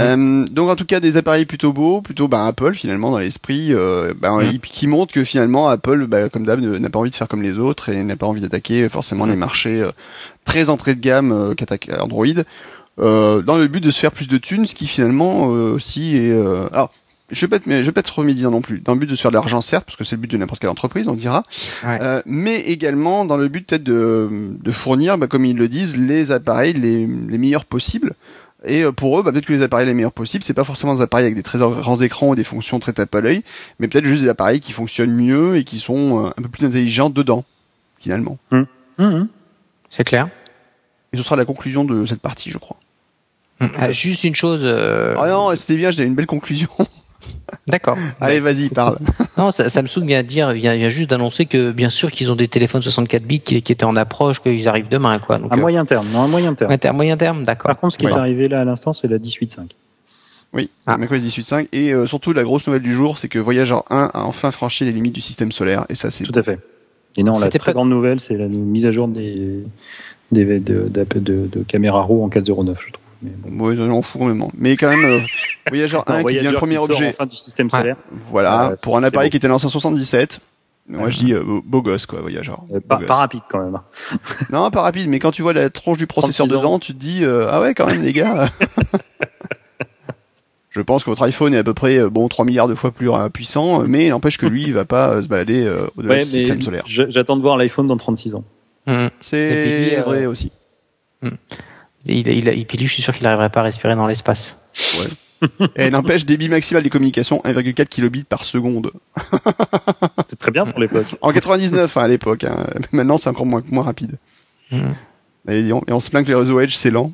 Euh, donc en tout cas des appareils plutôt beaux, plutôt bah, Apple finalement dans l'esprit, euh, bah, Mm. qui montre que finalement Apple, bah, comme d'hab, n'a pas envie de faire comme les autres et n'a pas envie d'attaquer forcément les marchés euh, très entrée de gamme euh, qu'attaque Android. Euh, dans le but de se faire plus de thunes, ce qui finalement euh, aussi est. Euh, alors, je vais pas être, mais je vais pas être remédiant non plus. Dans le but de se faire de l'argent, certes, parce que c'est le but de n'importe quelle entreprise, on dira. Ouais. Euh, mais également dans le but peut-être de, de fournir, bah, comme ils le disent, les appareils les, les meilleurs possibles. Et euh, pour eux, bah, peut-être que les appareils les meilleurs possibles, c'est pas forcément des appareils avec des très grands écrans ou des fonctions très tape à l'œil, mais peut-être juste des appareils qui fonctionnent mieux et qui sont euh, un peu plus intelligents dedans, finalement. Mhm. C'est clair. Et ce sera la conclusion de cette partie, je crois. (laughs) Ah, juste une chose. euh, Ah non, c'était bien, j'ai une belle conclusion. (laughs) D'accord. (laughs) Allez, vas-y, parle. Non, ça- Samsung vient de dire, vient, vient juste d'annoncer que bien sûr qu'ils ont des téléphones 64 bits qui, qui étaient en approche, qu'ils arrivent demain, quoi. Donc, À euh, moyen terme, non, à moyen terme. inter- moyen terme, d'accord. Par contre, ce qui Ouais. est arrivé là à l'instant, c'est la 18.5. Oui, Ah. macOS 18.5. Et euh, surtout, la grosse nouvelle du jour, c'est que Voyager 1 a enfin franchi les limites du système solaire. Et ça, c'est Tout à fait. Et non, la C'était très pas- grande nouvelle, c'est la mise à jour des, des de, de, de, de caméra RAW en 4.09, je trouve. Mais bon. Ouais, on fout complètement. Mais quand même, euh, (laughs) Voyager 1 Non, qui devient le premier objet. enfin du système Ouais. solaire. Voilà, Euh, pour un appareil beau. qui était lancé en 77. Moi, Ouais. je dis euh, beau, gosse, quoi, Voyager. Euh, pas, gosse. pas rapide quand même. (laughs) Non, pas rapide, mais quand tu vois la tronche du processeur 36 ans. dedans, tu te dis, euh, ah ouais, quand même, les gars. (laughs) Je pense que votre iPhone est à peu près bon 3 milliards de fois plus puissant, mais n'empêche que lui, il va pas euh, se balader euh, au-delà Ouais, du système solaire. j'attends de voir l'iPhone dans 36 ans. Hum. C'est euh, vrai aussi. Il, il, puis lui, je suis sûr qu'il n'arriverait pas à respirer dans l'espace. (laughs) Et n'empêche, débit maximal des communications 1,4 kilobits par seconde. (laughs) C'est très bien pour l'époque. En 99 hein, à l'époque. hein. Maintenant, c'est encore moins, moins rapide. Mhm. Et, on, et on se plaint que les réseaux Edge, c'est lent.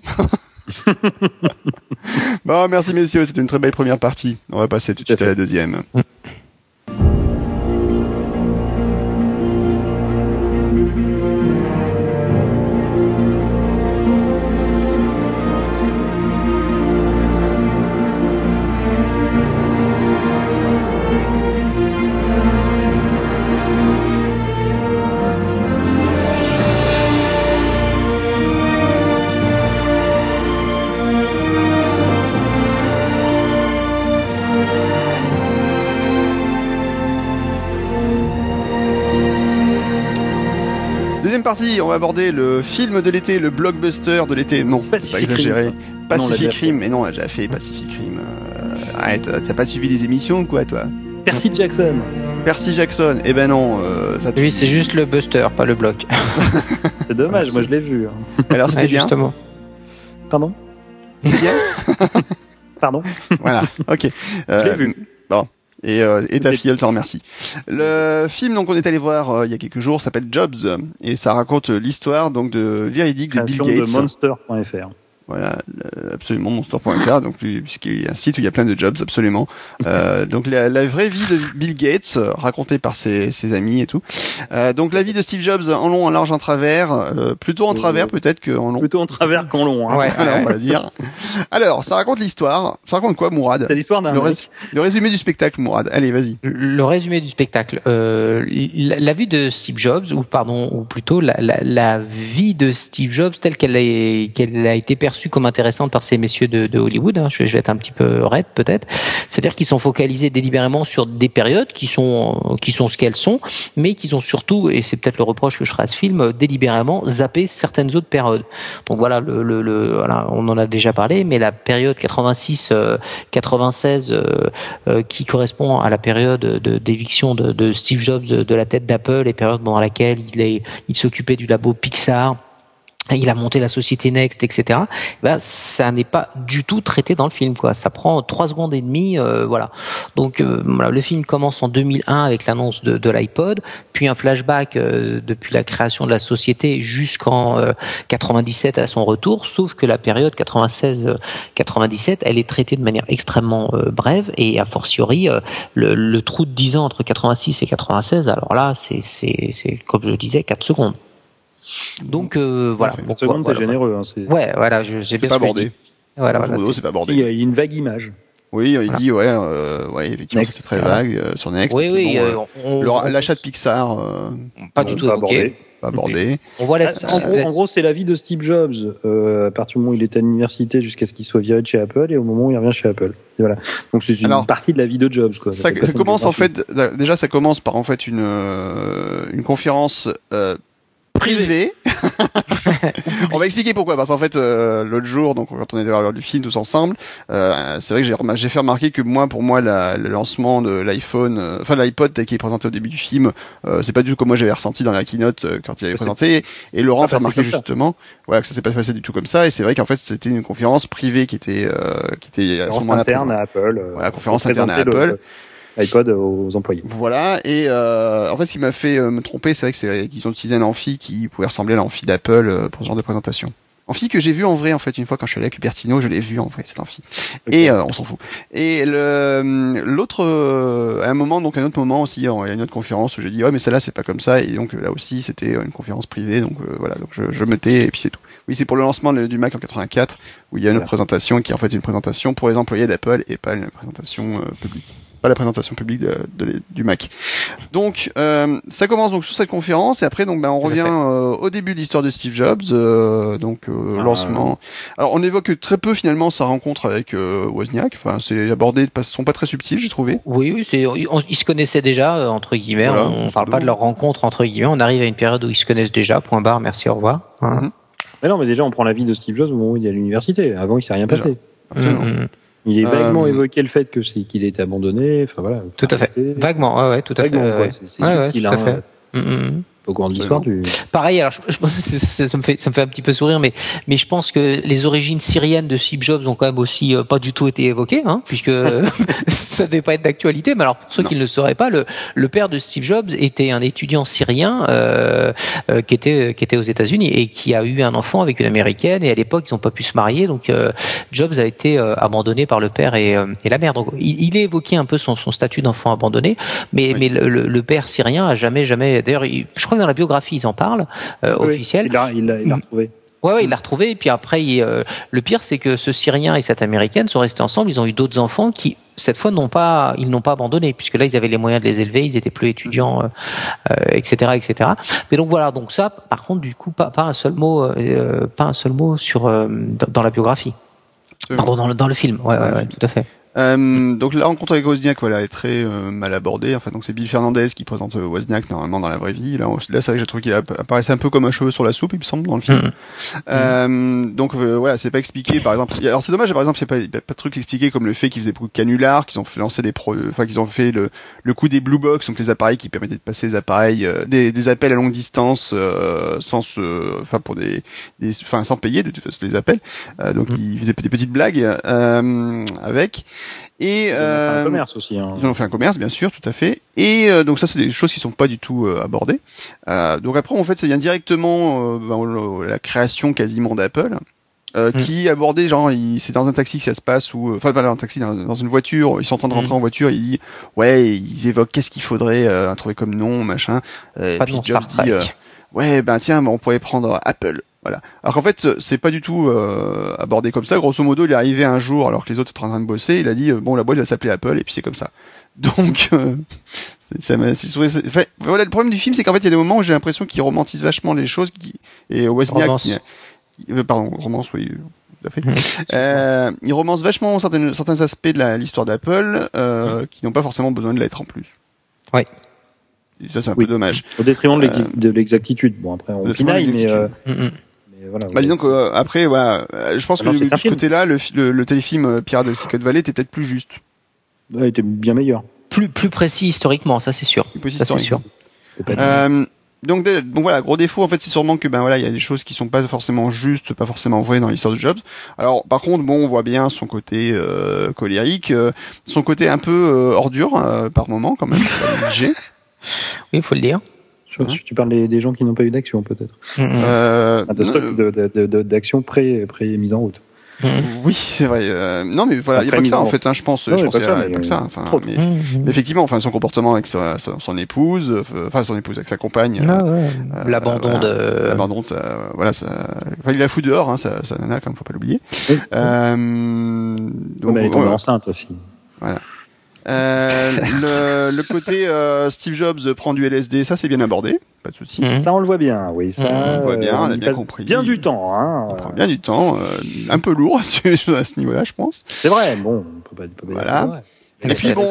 (laughs) bon, merci messieurs, c'était une très belle première partie. On va passer tout de suite à la deuxième. Deuxième va aborder le film de l'été, le blockbuster de l'été. Non, pas Pacific exagéré. Rim. Pacific l'a Rim, mais non, on a déjà fait Pacific Rim. Euh, arrête, t'as pas suivi les émissions ou quoi, toi? Percy Jackson. Percy Jackson, eh ben non, euh, ça Lui, c'est juste le buster, pas le bloc. (laughs) C'est dommage, moi je l'ai vu. hein. Alors c'était Ouais, bien, Justement. Pardon? Bien? (laughs) Pardon? Voilà, ok. Euh, Je l'ai vu. Bon. Et, euh, et ta filleule te remercie. Le film donc on est allé voir euh, il y a quelques jours s'appelle Jobs et ça raconte l'histoire donc de véridique de Bill Gates. de monster.fr. Voilà, absolument monster.fr, donc puisqu'il y a un site où il y a plein de jobs, absolument. (laughs) Euh, donc la, la vraie vie de Bill Gates, racontée par ses, ses amis et tout. Euh, donc la vie de Steve Jobs en long, en large, en travers, euh, plutôt en Euh, travers peut-être qu'en long. Plutôt en travers qu'en long. Hein. Ouais, ouais. on va dire. (laughs) Alors, ça raconte l'histoire. Ça raconte quoi, Mourad? C'est l'histoire d'un le, rés- le résumé du spectacle, Mourad. Allez, vas-y. Le résumé du spectacle, euh, la, la vue de Steve Jobs, ou pardon, ou plutôt la, la, la vie de Steve Jobs telle qu'elle a, qu'elle a été perçue comme intéressante par ces messieurs de, Hollywood. hein, je, vais- être un petit peu raide peut-être. C'est-à-dire qu'ils sont focalisés délibérément sur des périodes qui sont qui sont ce qu'elles sont, mais qu'ils ont surtout, et c'est peut-être le reproche que je ferai à ce film, délibérément zappé certaines autres périodes. Donc voilà, on en a déjà parlé, mais la période 86, euh, 96 euh, euh, qui correspond à la période de- d'éviction de, Steve Jobs de, la tête d'Apple, et période pendant laquelle il s'occupait du labo Pixar. Il a monté la société Next, etc. Ben, ça n'est pas du tout traité dans le film, quoi. Ça prend trois secondes et demie, euh, voilà. Donc, euh, voilà, le film commence en 2001 avec l'annonce de, de l'iPod, puis un flashback euh, depuis la création de la société jusqu'en euh, 97 à son retour. Sauf que la période 96-97, elle est traitée de manière extrêmement euh, brève et a fortiori euh, le, le trou de 10 ans entre 86 et 96. Alors là, c'est c'est c'est comme je le disais, 4 secondes. Donc euh, voilà. Bon, Une seconde, voilà, t'es généreux. Hein, c'est- Ouais, voilà, j'ai bien pas ce que je abordé. Voilà, voilà. C'est- c'est pas Il abordé. y a une vague image. Oui, il dit ouais, euh, ouais, effectivement, Next, c'est très voilà. vague euh, sur Next. Oui, oui, bon, euh, euh, on, le- on- L'achat de Pixar, euh, pas du tout pas abordé. pas abordé. On voit la, Ah, en, gros, en gros, c'est la vie de Steve Jobs euh, à partir du moment où il était à l'université jusqu'à ce qu'il soit viré de chez Apple et au moment où il revient chez Apple. Et voilà. Donc c'est une Alors, partie de la vie de Jobs. Quoi. Ça, ça commence en fait, déjà ça commence par en fait une une conférence privée (laughs) on va expliquer pourquoi. Parce qu'en fait, euh, l'autre jour, donc quand on était voir du film tous ensemble, euh, c'est vrai que j'ai fait remarquer que moi, pour moi, la, le lancement de l'iPhone, euh, enfin l'iPod qui est présenté au début du film, euh, c'est pas du tout comme moi j'avais ressenti dans la keynote euh, quand il avait présenté. Et Laurent fait remarquer justement, voilà, que ça s'est pas passé du tout comme ça. Et c'est vrai qu'en fait, c'était une conférence privée qui était qui était à ce moment-là interne à Apple. Voilà, conférence interne à Apple iPod aux employés. Voilà, et euh, en fait, ce qui m'a fait euh, me tromper, c'est vrai que c'est qu'ils ont utilisé un amphi qui pouvait ressembler à l'amphi d'Apple euh, pour ce genre de présentation. Amphi que j'ai vu en vrai en fait une fois quand je suis allé à Cupertino, je l'ai vu en vrai cet amphi. Et euh, on s'en fout. Et l'autre à un moment donc un autre moment aussi il y a une autre conférence où j'ai dit ouais mais celle-là c'est pas comme ça et donc là aussi c'était une conférence privée donc voilà donc je, je me tais et puis c'est tout. Oui, c'est pour le lancement du Mac en 84 où il y a une présentation qui est en fait une présentation pour les employés d'Apple et pas une présentation publique pas la présentation publique de, du Mac. Donc euh, ça commence donc sur cette conférence et après donc ben on revient euh, au début de l'histoire de Steve Jobs, euh, donc euh, ah, lancement. Alors on évoque très peu finalement sa rencontre avec Wozniak. Enfin c'est abordé de façon pas très subtile j'ai trouvé. Oui oui c'est ils se connaissaient déjà entre guillemets. on, parle pas de leur rencontre entre guillemets. On arrive à une période où ils se connaissent déjà. Point barre. Merci au revoir. Hein. Mhm. Mais non mais déjà on prend la vie de Steve Jobs au moment où il est à l'université. Avant il s'est rien passé. Il est vaguement euh, évoqué le fait que c'est qu'il été abandonné. Enfin voilà. Tout à fait. Vaguement, ouais, ouais, tout à fait. C'est ouais, subtil, hein. Fait. Mm, mm, mm au cours de l'histoire du. Pareil, alors je, je, (laughs) ça, me fait ça me fait un petit peu sourire, mais mais je pense que les origines syriennes de Steve Jobs ont quand même aussi euh, pas du tout été évoquées, hein, puisque (laughs) (laughs) ça devait pas être d'actualité. Mais alors pour ceux qui ne le sauraient pas, le le père de Steve Jobs était un étudiant syrien euh, euh, qui était qui était aux États-Unis et qui a eu un enfant avec une américaine. Et à l'époque, ils n'ont pas pu se marier, donc euh, Jobs a été euh, abandonné par le père et, et la mère. Donc il, il est évoqué un peu son, son statut d'enfant abandonné, mais mais le, le, père syrien a jamais jamais. D'ailleurs, je crois dans la biographie, ils en parlent, euh, officielle. Il l'a il il mm. retrouvé. Ouais, ouais, il l'a retrouvé. Et puis après, euh, le pire, c'est que ce Syrien et cette Américaine sont restés ensemble. Ils ont eu d'autres enfants qui, cette fois, n'ont pas, ils n'ont pas abandonné, puisque là, ils avaient les moyens de les élever. Ils étaient plus étudiants, euh, etc., etc. Mais donc voilà. Donc ça, par contre, du coup, pas, pas un seul mot, pas un seul mot sur dans, la biographie. Pardon, dans le, dans le film. Ouais, ouais, ouais, tout à fait. Euh, donc la rencontre avec Wozniak, voilà, est très euh, mal abordée. Enfin, donc c'est Bill Fernandez qui présente euh, Wozniak normalement dans la vraie vie. Là, là c'est vrai que j'ai trouvé qu'il apparaissait un peu comme un cheveu sur la soupe, il me semble, dans le film. Mm-hmm. Euh, donc voilà, c'est pas expliqué. Par exemple, alors c'est dommage. Par exemple, il n'y a pas, pas de truc expliqué comme le fait qu'ils faisaient beaucoup de canulars, qu'ils ont fait lancer des pro, enfin qu'ils ont fait le, le coup des blue box, donc les appareils qui permettaient de passer des appareils, des, des, appels à longue distance sans se, enfin pour des, des, enfin sans payer de toute façon les appels. donc mm-hmm. ils faisaient des petites blagues avec. Et euh, fait un commerce aussi. Hein. Ils ont fait un commerce, bien sûr, tout à fait. Et euh, donc ça, c'est des choses qui sont pas du tout euh, abordées. Euh, donc après, en fait, ça vient directement euh, ben, la création quasiment d'Apple. Euh, mm. qui abordait genre c'est dans un taxi que ça se passe ou enfin pas dans un taxi dans, dans, une voiture ils sont en train de rentrer mm. en voiture il dit ouais ils évoquent qu'est-ce qu'il faudrait euh, trouver comme nom machin et puis Jobs dit ouais ben tiens on pourrait prendre Apple voilà. Alors qu'en fait, c'est pas du tout euh, abordé comme ça. Grosso modo, il est arrivé un jour alors que les autres étaient en train de bosser. Il a dit euh, bon, la boîte va s'appeler Apple et puis c'est comme ça. (laughs) Donc, euh, ça m'a. voilà, le problème du film, c'est qu'en fait, il y a des moments où j'ai l'impression qu'il romantise vachement les choses. Qui, et Wozniak, qui, euh, pardon, romance, oui. Fait. Mmh. Euh, il romance vachement certains, certains aspects de l'histoire d'Apple mmh. qui n'ont pas forcément besoin de l'être en plus. Oui. ça, c'est un peu dommage. Au détriment de l'exactitude. Bon, après, on pinaille, mais, mmh, voilà, bah, disons que euh, après, voilà, euh, je pense que de ce côté-là, le, le, téléfilm euh, Pirate de Silicon Valley était peut-être plus juste. il était bien meilleur. Plus plus précis historiquement, ça c'est sûr. Plus ça c'est sûr. Euh, donc, donc voilà, gros défaut en fait, c'est sûrement que ben voilà, il y a des choses qui sont pas forcément justes, pas forcément vraies dans l'histoire de Jobs. Alors par contre, bon, on voit bien son côté euh, colérique, son côté un peu ordure par moment quand même. (laughs) oui, il faut le dire. Tu, tu parles des, gens qui n'ont pas eu d'action, peut-être. Euh, ah, de stock d'action pré, pré mise en route. Mm-hmm. Oui, c'est vrai. Euh, non, mais voilà, il n'y a pas que ça en fait. Hein, je pense, je pense qu'il n'y a, pas que ça. Enfin, mais, mm-hmm. effectivement, enfin, son comportement avec sa, son épouse, enfin, son épouse avec sa compagne. Ah, ouais. euh, l'abandon de. L'abandon de sa, voilà, ça. Enfin, il la fout dehors, hein, ça, ça nana, comme faut pas l'oublier. Euh, donc, elle est tombée enceinte aussi. Voilà. Euh, le, le, (laughs) côté euh, Steve Jobs prend du LSD, ça c'est bien abordé, pas de souci. Mhm. Ça on le voit bien, oui. Ça, on le voit bien, on, a bien compris. Bien du temps, hein. On prend bien du temps, euh, un peu lourd (laughs) à ce, niveau-là, je pense. C'est vrai, bon, on peut pas, peut pas voilà. Et puis bon,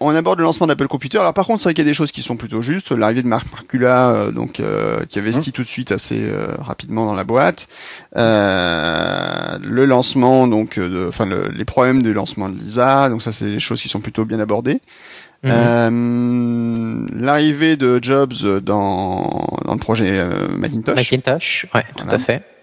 on aborde le lancement d'Apple Computer. Alors par contre, c'est vrai qu'il y a des choses qui sont plutôt justes. L'arrivée de Marc Marcula, euh, donc euh, qui investit mmh. tout de suite assez euh, rapidement dans la boîte. le lancement, donc, enfin les problèmes de lancement de Lisa. Donc ça, c'est des choses qui sont plutôt bien abordées. Mmh. L'arrivée de Jobs dans, dans le projet Macintosh. Macintosh, ouais, tout à fait.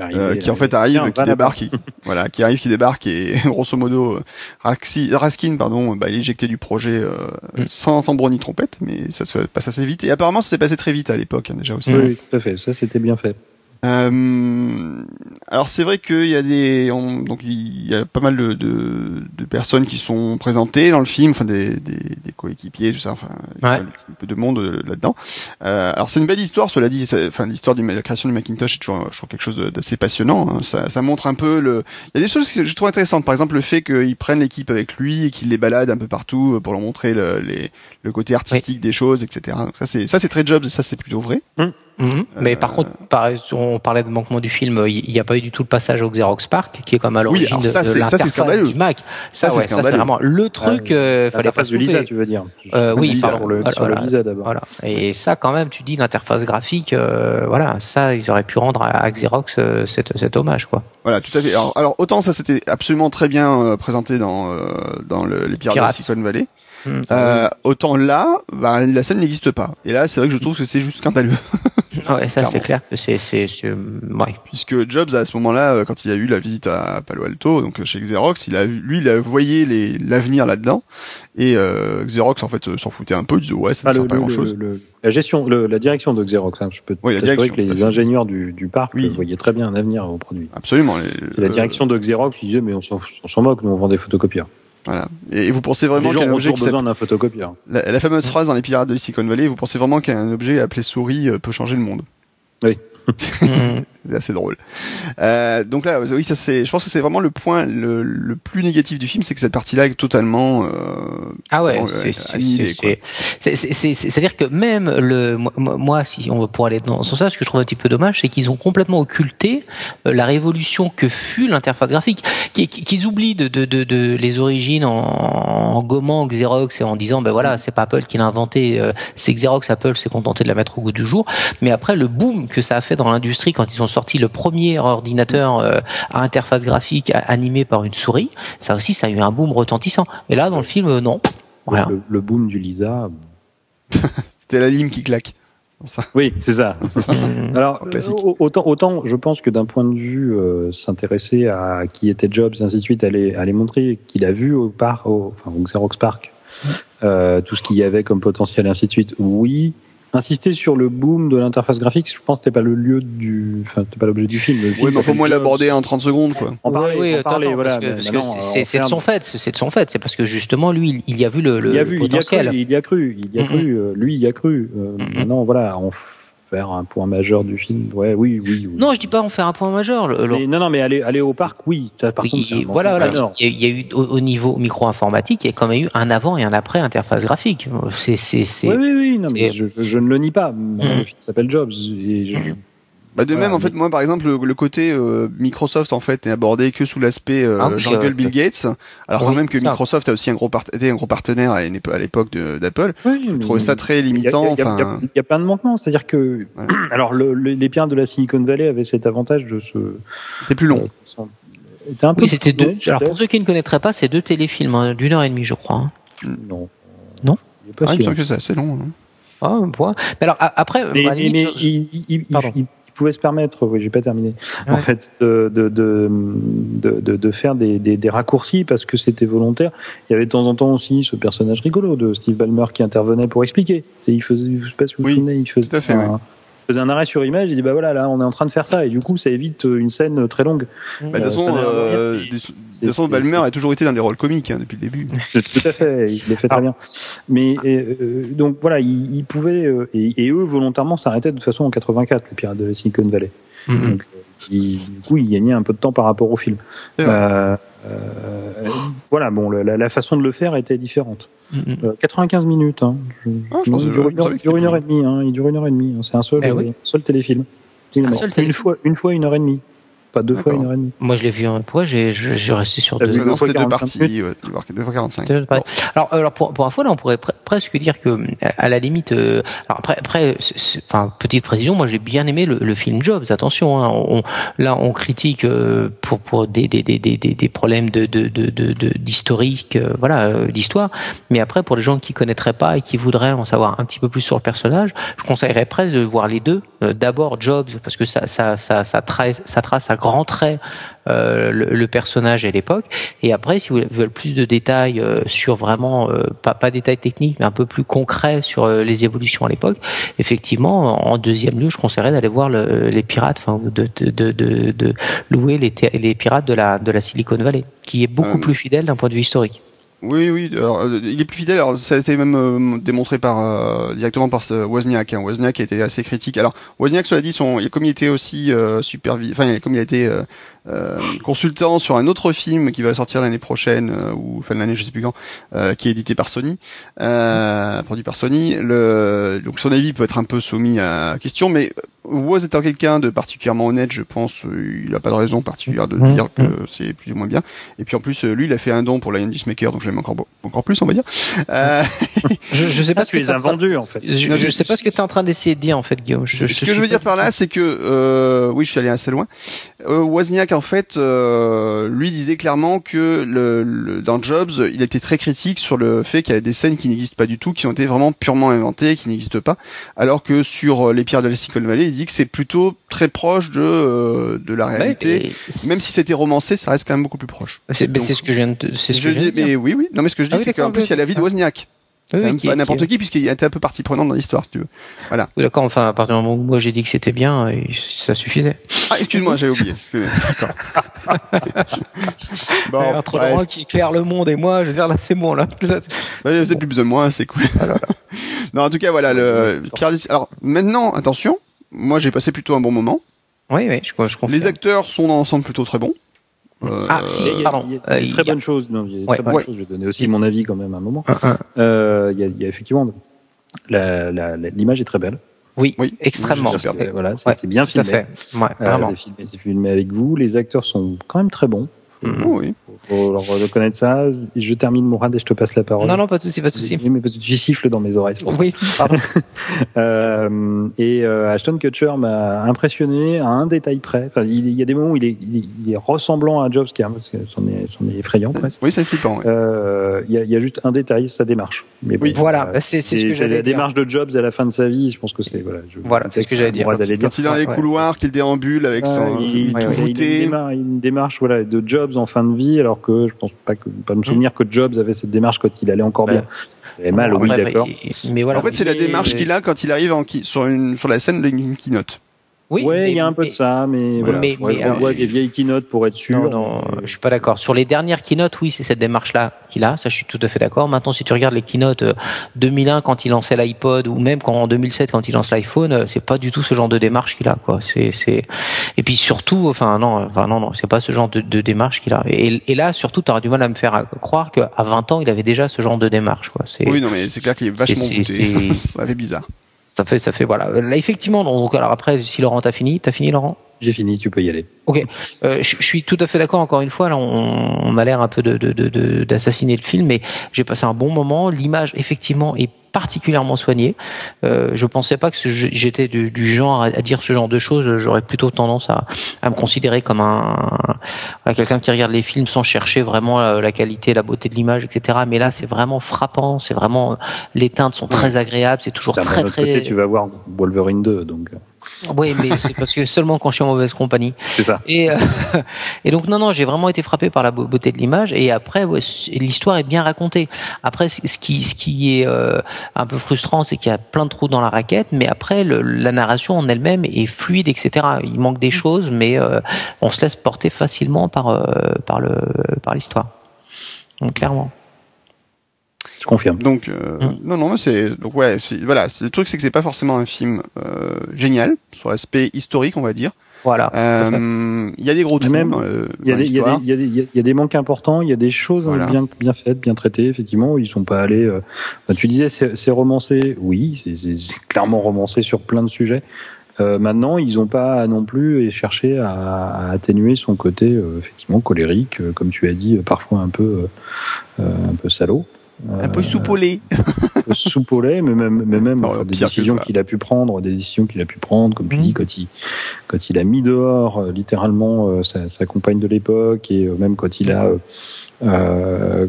Euh, qui en fait arrive, qui débarque, qui, (laughs) voilà, qui arrive, qui débarque et (laughs) grosso modo, Raskin, pardon, bah, il est éjecté du projet euh, mm. sans tambour ni trompette, mais ça se passe assez vite. Et apparemment, ça s'est passé très vite à l'époque hein, déjà aussi. Oui, tout à fait. Ça, c'était bien fait. Euh, alors c'est vrai qu'il y a des donc il y a pas mal de, de, de, personnes qui sont présentées dans le film, enfin des, des, des coéquipiers, tout ça, enfin un peu de monde euh, là-dedans. Euh, alors c'est une belle histoire, cela dit, enfin l'histoire de la création du Macintosh est toujours, toujours quelque chose d'assez passionnant. Hein. Ça, ça, montre un peu le. Il y a des choses que je trouve intéressantes, par exemple le fait qu'ils prennent l'équipe avec lui et qu'il les balade un peu partout pour leur montrer le, les, le côté artistique des choses, etc. Donc ça c'est ça c'est très Jobs, ça c'est plutôt vrai. Mmh. Mhm. Mais par contre, on parlait de manquement du film, il n'y a pas eu du tout le passage au Xerox Park, qui est comme à l'origine de, l'interface du Mac. Ça, c'est vraiment le truc. Ah, euh, fallait pas de Lisa, tu veux dire euh, Oui, Lisa, le, sur le Lisa d'abord. Voilà. Et ça, quand même, tu dis l'interface graphique, euh, voilà, ça, ils auraient pu rendre à, Xerox euh, cet, cet, hommage, quoi. Voilà, tout à fait. Alors, alors autant ça, c'était absolument très bien euh, présenté dans dans le, les Pirates, de Silicon Valley. Hmm. Euh, autant là, bah, la scène n'existe pas. Et là, c'est vrai que je trouve que c'est juste scandaleux. (laughs) Ah ouais, ça c'est clair que c'est c'est ouais. Puisque Jobs à ce moment-là, euh, quand il a eu la visite à Palo Alto, donc euh, chez Xerox, il a lui il a voyé les l'avenir là-dedans et euh, Xerox en fait s'en foutait un peu, il disait ouais ça ne sert pas grand-chose. La gestion, la direction de Xerox, hein, je peux oui, la que les ingénieurs du, du parc voyaient très bien un avenir au produit. Absolument. C'est la direction de Xerox qui disait mais on s'en moque, nous on vend des photocopieurs. Voilà. Et vous pensez vraiment qu'il y a un objet qui besoin d'un photocopieur. La, la, fameuse phrase dans les pirates de Silicon Valley, vous pensez vraiment qu'un objet appelé souris euh, peut changer le monde? Oui. (laughs) (laughs) c'est assez drôle. Euh, donc là, oui, ça c'est. Je pense que c'est vraiment le point le, le, plus négatif du film, c'est que cette partie-là est totalement. Euh, ah ouais, c'est c'est-à-dire que même le moi, si on va pour aller dans ce sens, ce que je trouve un petit peu dommage, c'est qu'ils ont complètement occulté euh, la révolution que fut l'interface graphique, qu'ils oublient de, de, de, de, les origines en, en, gommant Xerox et en disant ben voilà, c'est pas Apple qui l'a inventé, euh, c'est Xerox, Apple s'est contenté de la mettre au goût du jour. Mais après le boom que ça a fait dans l'industrie quand ils ont sorti le premier ordinateur euh, à interface graphique animé par une souris, ça aussi, ça a eu un boom retentissant. Et là, dans le film, euh, non. Le, boom du Lisa. (laughs) C'était la lime qui claque. Oui, c'est ça. (laughs) (laughs) Alors, autant, autant, je pense que d'un point de vue euh, s'intéresser à qui était Jobs, ainsi de suite, aller, aller montrer qu'il a vu au parc, au, enfin, au Xerox Park, tout ce qu'il y avait comme potentiel, ainsi de suite. Oui, insister sur le boom de l'interface graphique, je pense que c'était pas le lieu du, enfin, c'était pas l'objet du film. Le oui, mais faut moins l'aborder en 30 secondes, quoi. On parlait, oui, on voilà. C'est de son fait, c'est de son fait, c'est parce que justement, lui, il y a vu le, le, il a vu, potentiel. Il y a cru, il y a cru, il y a cru, euh, lui, il y a cru. Euh, maintenant, voilà, on faire un point majeur du film. Ouais, oui, oui. Non, je dis pas en faire un point majeur. non, non, mais aller, aller au parc, oui. Ça, par contre, voilà, voilà. Il y, a, eu au, niveau micro-informatique, il y a quand même eu un avant et un après interface graphique. C'est, c'est, c'est. Oui, oui, oui. Non, mais je, je, ne le nie pas. Mmh. Le film s'appelle Jobs et je, mmh. Bah de même en fait moi par exemple le, côté euh, Microsoft en fait n'est abordé que sous l'aspect euh, ah Bill Gates. Alors quand même que Microsoft a aussi un gros était un gros partenaire à, l'époque d'Apple. Je trouve ça très limitant enfin. il y, a plein de manquements. C'est-à-dire que (clears throat) alors le, les pierres de la Silicon Valley avaient cet avantage de se c'était plus long. c'était un peu oui, c'était deux. alors pour ceux qui ne connaîtraient pas c'est deux téléfilms hein, d'une heure et demie je crois hein. non. Non? Il, pas ah, il me semble que c'est assez long hein. ah, point. Mais alors après, mais, mais, mais il, il, pouvait se permettre, oui, j'ai pas terminé, en fait, de, de, de, de, faire des, des, raccourcis parce que c'était volontaire. Il y avait de temps en temps aussi ce personnage rigolo de Steve Ballmer qui intervenait pour expliquer. Et il faisait, je sais pas si vous vous souvenez, il faisait, faisait un arrêt sur image, il dit bah voilà là on est en train de faire ça et du coup ça évite euh, une scène euh, très longue. Bah, de toute façon, euh, de façon Balmer a toujours été dans des rôles comiques hein, depuis le début. (laughs) Tout à fait, il le fait très bien. Mais donc voilà, il, il pouvait et, eux volontairement s'arrêtaient de toute façon en 84 les pirates de la Silicon Valley. Mm-hmm. Donc du coup il gagnait un peu de temps par rapport au film. Euh, voilà, bon, la, la, façon de le faire était différente. 95 minutes. Hein. Ah, il, dure, une heure et demie. Hein. Il dure une heure et demie. Hein. C'est un seul, eh seul téléfilm. Une, seul téléfilm. une, fois, une fois une heure et demie. Pas deux fois une heure et demie. Moi, je l'ai vu. Pourquoi j'ai j'ai resté sur deux. Non, c'était deux parties. Ouais, deux fois 45. Alors, alors pour, pour info, là, on pourrait presque dire que, à la limite, euh, alors après, après, enfin, petite précision, moi, j'ai bien aimé le, le, film Jobs. Attention, hein, on, là, on critique euh, pour pour des des des des, des problèmes de de de d'historique, euh, voilà, d'histoire. Mais après, pour les gens qui connaîtraient pas et qui voudraient en savoir un petit peu plus sur le personnage, je conseillerais presque de voir les deux. D'abord Jobs, parce que ça ça ça ça trace ça trace à grands traits euh, le, personnage et l'époque. Et après, si vous voulez plus de détails euh, sur vraiment, euh, pas, pas détails techniques, mais un peu plus concrets sur les évolutions à l'époque, effectivement, en deuxième lieu, je conseillerais d'aller voir les pirates, enfin, de, de, de, de, louer les, les pirates de la, de la Silicon Valley, qui est beaucoup plus fidèle d'un point de vue historique. Oui, oui, alors, il est plus fidèle. Alors, ça a été même démontré par directement par Wozniak. Hein. Wozniak a été assez critique. Alors, Wozniak, cela dit, son, comme il était aussi euh, supervisé, enfin, comme il a été euh, consultant sur un autre film qui va sortir l'année prochaine euh, ou fin de l'année, je sais plus quand, euh, qui est édité par Sony, produit par Sony. Le, donc son avis peut être un peu soumis à question, mais Woz étant quelqu'un de particulièrement honnête, je pense, il a pas de raison particulière de dire que c'est plus ou moins bien. Et puis en plus, lui, il a fait un don pour Lion Maker, donc je l'aime encore encore plus, on va dire. je, je (laughs) sais pas ce que tu les as vendus en fait. Je, je sais pas ce que tu es en train d'essayer de dire en fait, Guillaume. ce que je veux dire par là, c'est que oui, je suis allé assez loin. Wozniak en fait, euh, lui disait clairement que le, dans Jobs, il était très critique sur le fait qu'il y a des scènes qui n'existent pas du tout, qui ont été vraiment purement inventées, qui n'existent pas, alors que sur les pierres de la Silicon Valley, il dit que c'est plutôt très proche de euh, de la réalité. même si c'était romancé, ça reste quand même beaucoup plus proche. C'est ce que je viens de, c'est ce que je, dis, mais oui, oui. Non, mais ce que je dis, ah c'est qu'en plus il y a la vie de Wozniak pas n'importe qui, puisqu'il été un peu partie prenante dans l'histoire, tu veux. Voilà. Oui, d'accord. Enfin, à partir du moment où moi j'ai dit que c'était bien, ça suffisait. Ah, excuse-moi, j'avais oublié. (laughs) D'accord. bon, entre Laurent qui éclaire le monde et moi, je veux dire là, c'est bon là. vous n'avez plus besoin de moi, c'est cool. Ah (laughs) non, en tout cas, voilà le. Alors maintenant, attention. Moi, j'ai passé plutôt un bon moment. Oui, oui, je, je comprends. Les acteurs sont dans l'ensemble plutôt très bons. Euh, ah, si, pardon. Il y a, très bonnes choses. Non, il y a très bonnes choses. Je vais donner aussi mon avis quand même à un moment. Euh, il, y a, il y a effectivement l'image est très belle. Oui, oui, extrêmement. voilà, c'est bien filmé. Ouais, euh, c'est filmé, filmé, avec vous. Les acteurs sont quand même très bons. Mhm. Oui. Faut reconnaître ça. Je termine mon rad et je te passe la parole. Non, non, pas de souci, pas de souci. Mais parce que tu siffles dans mes oreilles. oui, pardon. (laughs) euh, et euh, Ashton Kutcher m'a impressionné à un détail près. Enfin, il, y a des moments où il est, il est ressemblant à Jobs, qui c'en est, c'en est effrayant presque. Oui, c'est flippant. Euh, il, y a, y a juste un détail, sa démarche. Mais oui, voilà, c'est ce que j'allais dire. La démarche de Jobs à la fin de sa vie, je pense que c'est voilà. voilà, c'est ce que j'allais dire. Quand, il est dans les couloirs, qu'il déambule avec son, il, il, une démarche voilà de Jobs en fin de vie, alors que je pense pas que pas me souvenir que Jobs avait cette démarche quand il allait encore bien. Il avait mal, oui, d'accord. Mais, voilà. En fait, c'est la démarche qu'il a quand il arrive en, sur, une, sur la scène d'une keynote. Oui, ouais, il y a un peu de ça, mais, voilà. mais, mais je revois des vieilles keynotes pour être sûr. Non, non, je suis pas d'accord. Sur les dernières keynotes, oui, c'est cette démarche-là qu'il a. Ça, je suis tout à fait d'accord. Maintenant, si tu regardes les keynotes 2001 euh, quand il lançait l'iPod ou même quand en 2007 quand il lance l'iPhone, euh, c'est pas du tout ce genre de démarche qu'il a, quoi. C'est, c'est. Et puis surtout, enfin non, enfin non, non, c'est pas ce genre de, de démarche qu'il a. Et, et, là, surtout, tu auras du mal à me faire croire qu'à 20 ans, il avait déjà ce genre de démarche, quoi. C'est. Oui, non, mais c'est clair qu'il est vachement goûté. (laughs) ça fait bizarre ça fait, ça fait, voilà. Là, effectivement, donc, alors après, si Laurent t'as fini, t'as fini, Laurent? J'ai fini, tu peux y aller. Ok, euh, je, suis tout à fait d'accord. Encore une fois, là, on, on a l'air un peu d'assassiner de, de, le film, mais j'ai passé un bon moment. L'image, effectivement, est particulièrement soigné. Euh, je pensais pas que j'étais du, du, genre à, dire ce genre de choses. J'aurais plutôt tendance à, à, me considérer comme un, quelqu'un qui regarde les films sans chercher vraiment la, la qualité, la beauté de l'image, etc. Mais là, c'est vraiment frappant. C'est vraiment les teintes sont très agréables. C'est toujours très très. Côté, tu vas voir Wolverine 2, donc. Oui, mais c'est parce que seulement quand je suis en mauvaise compagnie. C'est ça. Et, euh, (laughs) et donc non, non, j'ai vraiment été frappé par la beauté de l'image. Et après, ouais, l'histoire est bien racontée. Après, ce qui, ce qui est euh, un peu frustrant, c'est qu'il y a plein de trous dans la raquette. Mais après, le, la narration en elle-même est fluide, etc. Il manque des choses, mais euh, on se laisse porter facilement par par le par l'histoire. Donc clairement. Je confirme. Donc euh, mm. non non c'est donc ouais voilà le truc c'est que c'est pas forcément un film euh, génial sur l'aspect historique on va dire. Voilà. Euh, il y a des gros trous. Même il y, a des, y, y, y a des manques importants. Il y a des choses bien bien faites, bien traitées. Effectivement, ils sont pas allés. Tu disais c'est romancé. Oui, c'est clairement romancé sur plein de sujets. maintenant, ils n'ont pas non plus cherché à, atténuer son côté effectivement colérique, comme tu as dit, parfois un peu un peu salaud. Un peu soupolé. soupolé, mais même, mais même des décisions qu'il a pu prendre, des décisions qu'il a pu prendre, comme tu dis, quand il, quand il a mis dehors littéralement sa, compagne de l'époque, et même quand il a euh,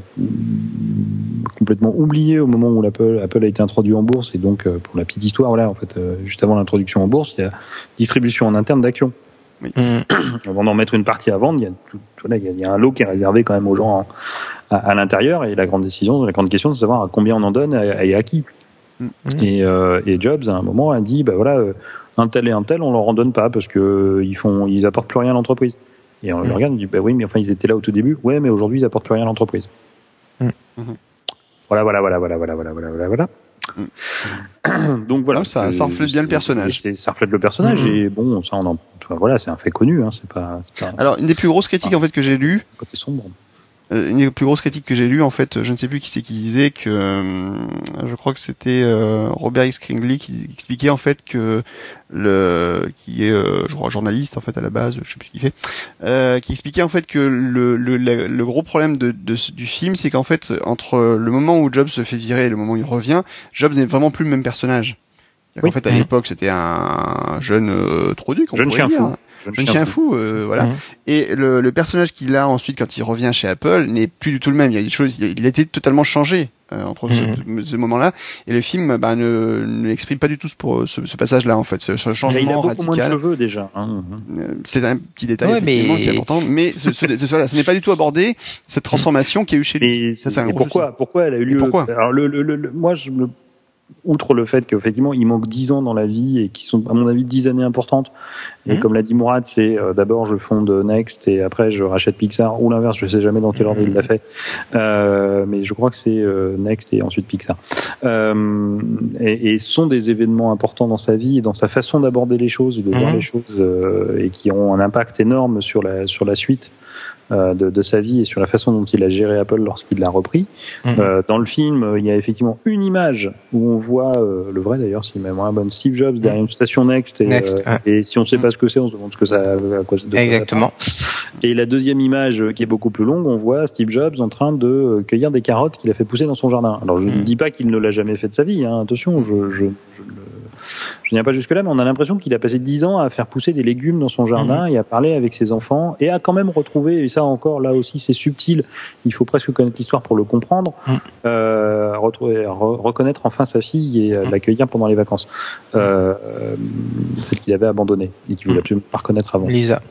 complètement oublié au moment où Apple a été introduit en bourse. Et donc, euh, pour la petite histoire, voilà, en fait, euh, juste avant l'introduction en bourse, il y a distribution en interne d'actions. Oui. Mmh. Avant d'en mettre une partie à vendre, il y, a tout, il y a un lot qui est réservé quand même aux gens à, l'intérieur. Et la grande décision, la grande question, c'est de savoir à combien on en donne et à, qui. Mmh. Et, et, Jobs, à un moment, a dit, bah voilà, un tel et un tel, on leur en donne pas parce que ils font, ils apportent plus rien à l'entreprise. Et on le regarde, on dit bah oui, mais enfin ils étaient là au tout début. Ouais, mais aujourd'hui ils apportent plus rien à l'entreprise. Mm. Voilà, voilà, voilà, voilà, voilà, voilà, voilà, voilà. Mm. (coughs) Donc voilà, ça, ça reflète bien le personnage. Ça reflète le personnage et bon, ça on en, voilà, c'est un fait connu. Hein, c'est pas, pas, Alors une des plus grosses critiques en fait que j'ai lues. Côté sombre. Euh, une des plus grosses critiques que j'ai lues, en fait, je ne sais plus qui c'est qui disait que, euh, je crois que c'était euh, Robert X. Kringley qui expliquait en fait que le, qui est, je crois, journaliste en fait à la base, je sais plus qui fait, qui expliquait en fait que le, le, le, gros problème de, de du film, c'est qu'en fait entre le moment où Jobs se fait virer et le moment où il revient, Jobs n'est vraiment plus le même personnage. En fait, à mmh. l'époque, c'était un jeune euh, Troduc, on jeune chien fou. Hein. Jeune, chien, fou, euh, voilà. Mmh. Et le, le, personnage qu'il a ensuite quand il revient chez Apple n'est plus du tout le même. Il y a des choses, il a été totalement changé euh, entre ce, ce moment-là et le film bah, ne n'exprime pas du tout ce, ce, ce passage-là en fait, ce, ce changement il a beaucoup radical. Moins de cheveux déjà. Hein. Euh, c'est un petit détail effectivement mais... qui est important, mais ce, ce, ce n'est pas du tout abordé cette transformation qu'il y a eu chez lui. Ça, un pourquoi, pourquoi elle a eu lieu? Pourquoi? Alors le, le, le, moi je me outre le fait qu'effectivement il manque 10 ans dans la vie et qui sont à mon avis 10 années importantes. Et mhm. comme l'a dit Mourad c'est euh, d'abord je fonde Next et après je rachète Pixar ou l'inverse. Je sais jamais dans quel ordre il l'a fait. Euh, mais je crois que c'est euh, Next et ensuite Pixar. Euh, et, et, sont des événements importants dans sa vie et dans sa façon d'aborder les choses et de voir mhm. les choses euh, et qui ont un impact énorme sur la sur la suite de, de, sa vie et sur la façon dont il a géré Apple lorsqu'il l'a repris. Mhm. Euh, dans le film, euh, il y a effectivement une image où on voit le vrai d'ailleurs, si même bonne Steve Jobs derrière une station Next et, et si on ne sait pas ce que c'est, on se demande ce que ça, à quoi ça Exactement. Et la deuxième image qui est beaucoup plus longue, on voit Steve Jobs en train de cueillir des carottes qu'il a fait pousser dans son jardin. Alors je ne mhm. dis pas qu'il ne l'a jamais fait de sa vie, hein, attention, je, je, je je n'irai pas jusque-là, mais on a l'impression qu'il a passé dix ans à faire pousser des légumes dans son jardin mhm. et à parler avec ses enfants et à quand même retrouver, et ça encore là aussi c'est subtil, il faut presque connaître l'histoire pour le comprendre, mhm. euh, retrouver, reconnaître enfin sa fille et euh, mhm. l'accueillir pendant les vacances, euh, celle qu'il avait abandonnée et qu'il voulait absolument pas reconnaître avant. Lisa.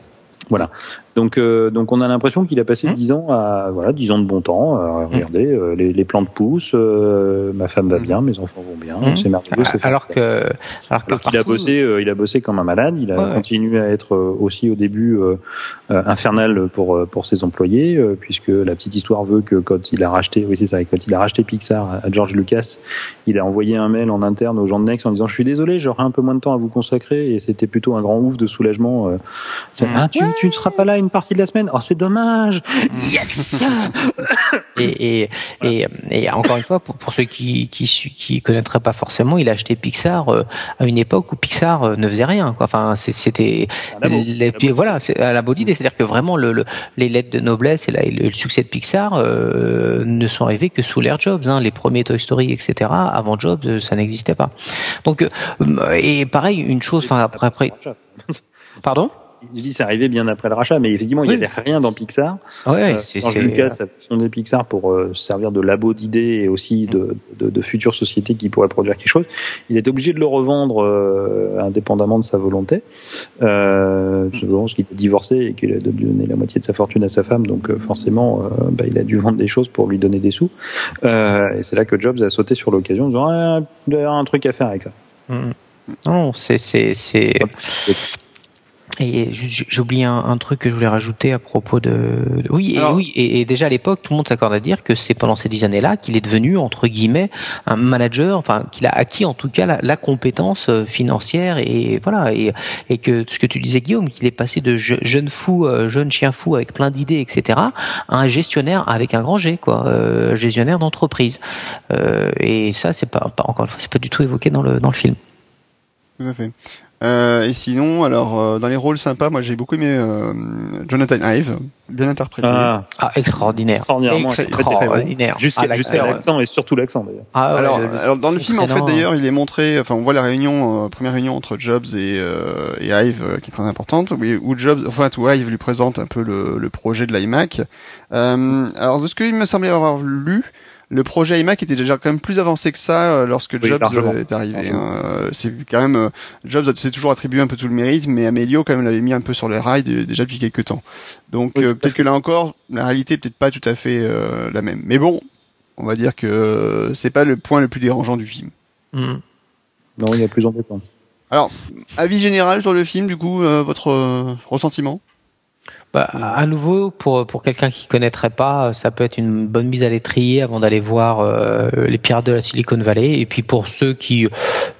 Voilà. Donc, euh, donc on a l'impression qu'il a passé mmh. dix ans à voilà dix ans de bon temps. À, mmh. regardez, euh, les, les, plantes poussent, euh, ma femme va mmh. bien, mes enfants vont bien, c'est merveilleux. alors que, alors qu'il a bossé, il a bossé comme un malade. Il a continué à être aussi au début infernal pour pour ses employés, puisque la petite histoire veut que quand il a racheté, oui c'est ça, quand il a racheté Pixar à George Lucas, il a envoyé un mail en interne aux gens de Next en disant je suis désolé, j'aurai un peu moins de temps à vous consacrer, et c'était plutôt un grand ouf de soulagement. Ah, tu, tu ne seras pas là une partie de la semaine. Oh, c'est dommage. Yes. (laughs) et, et, et, et, encore une fois, pour, pour ceux qui, qui qui connaîtraient pas forcément, il a acheté Pixar euh, à une époque où Pixar euh, ne faisait rien. Quoi. Enfin, c'était puis voilà, c'est à la bonne idée, c'est-à-dire que vraiment le, le, les lettres de noblesse et, la, le succès de Pixar euh, ne sont arrivés que sous l'ère Jobs. Hein. Les premiers Toy Story, etc. Avant Jobs, ça n'existait pas. Donc et pareil, une chose. Enfin après, après. Pardon? Je dis c'est arrivé bien après le rachat, mais effectivement il n'y avait rien dans Pixar. Ouais, euh, c'est quand Lucas a fondé Pixar pour euh, servir de labo d'idées et aussi de, de, de, futures sociétés qui pourraient produire quelque chose. Il est obligé de le revendre euh, indépendamment de sa volonté, euh, parce qu'il est divorcé et qu'il a donné la moitié de sa fortune à sa femme, donc euh, forcément bah, il a dû vendre des choses pour lui donner des sous. et c'est là que Jobs a sauté sur l'occasion en disant ah, il y a un truc à faire avec ça. Mm. Non, c'est c'est et j'ai oublié un, truc que je voulais rajouter à propos de. Oui, et, oui, et, déjà à l'époque, tout le monde s'accorde à dire que c'est pendant ces dix années-là qu'il est devenu entre guillemets un manager, enfin qu'il a acquis en tout cas la, compétence euh, financière et voilà et, et que ce que tu disais Guillaume, qu'il est passé de jeune fou, euh, jeune chien fou avec plein d'idées, etc., à un gestionnaire avec un grand G, quoi, euh, gestionnaire d'entreprise. Euh, et ça, c'est pas, pas encore une fois, c'est pas du tout évoqué dans le dans le film. Tout à fait. Euh, et sinon, alors euh, dans les rôles sympas, moi j'ai beaucoup aimé euh, Jonathan Ive, bien interprété. Ah, Ah, extraordinaire. Extraordinairement, Extraordinaire. jusqu'à Ah, l'accent et surtout l'accent d'ailleurs. Ah, ouais, alors, dans le film en fait d'ailleurs il est montré, enfin on voit la réunion, euh, première réunion entre Jobs et, euh, et Ive euh, qui est très importante, où, où Jobs, enfin où Ive lui présente un peu le, le projet de l'iMac. Euh, alors de ce qu'il me semblait avoir lu, le projet iMac était déjà quand même plus avancé que ça euh, lorsque Oui, Jobs largement. euh, est arrivé. Hein. Euh, C'est quand même euh, Jobs s'est toujours attribué un peu tout le mérite, mais Amelio quand même l'avait mis un peu sur les rails de- déjà depuis quelques temps. Donc Oui, euh, peut-être que là encore, la réalité est peut-être pas tout à fait euh, la même. Mais bon, on va dire que c'est pas le point le plus dérangeant du film. Mm. Non, il y a plus embêtant. Avis général sur le film, du coup, euh, votre euh, ressentiment? Bah, à nouveau, pour pour quelqu'un qui connaîtrait pas, ça peut être une bonne mise à l'étrier avant d'aller voir euh, les pirates de la Silicon Valley. Et puis pour ceux qui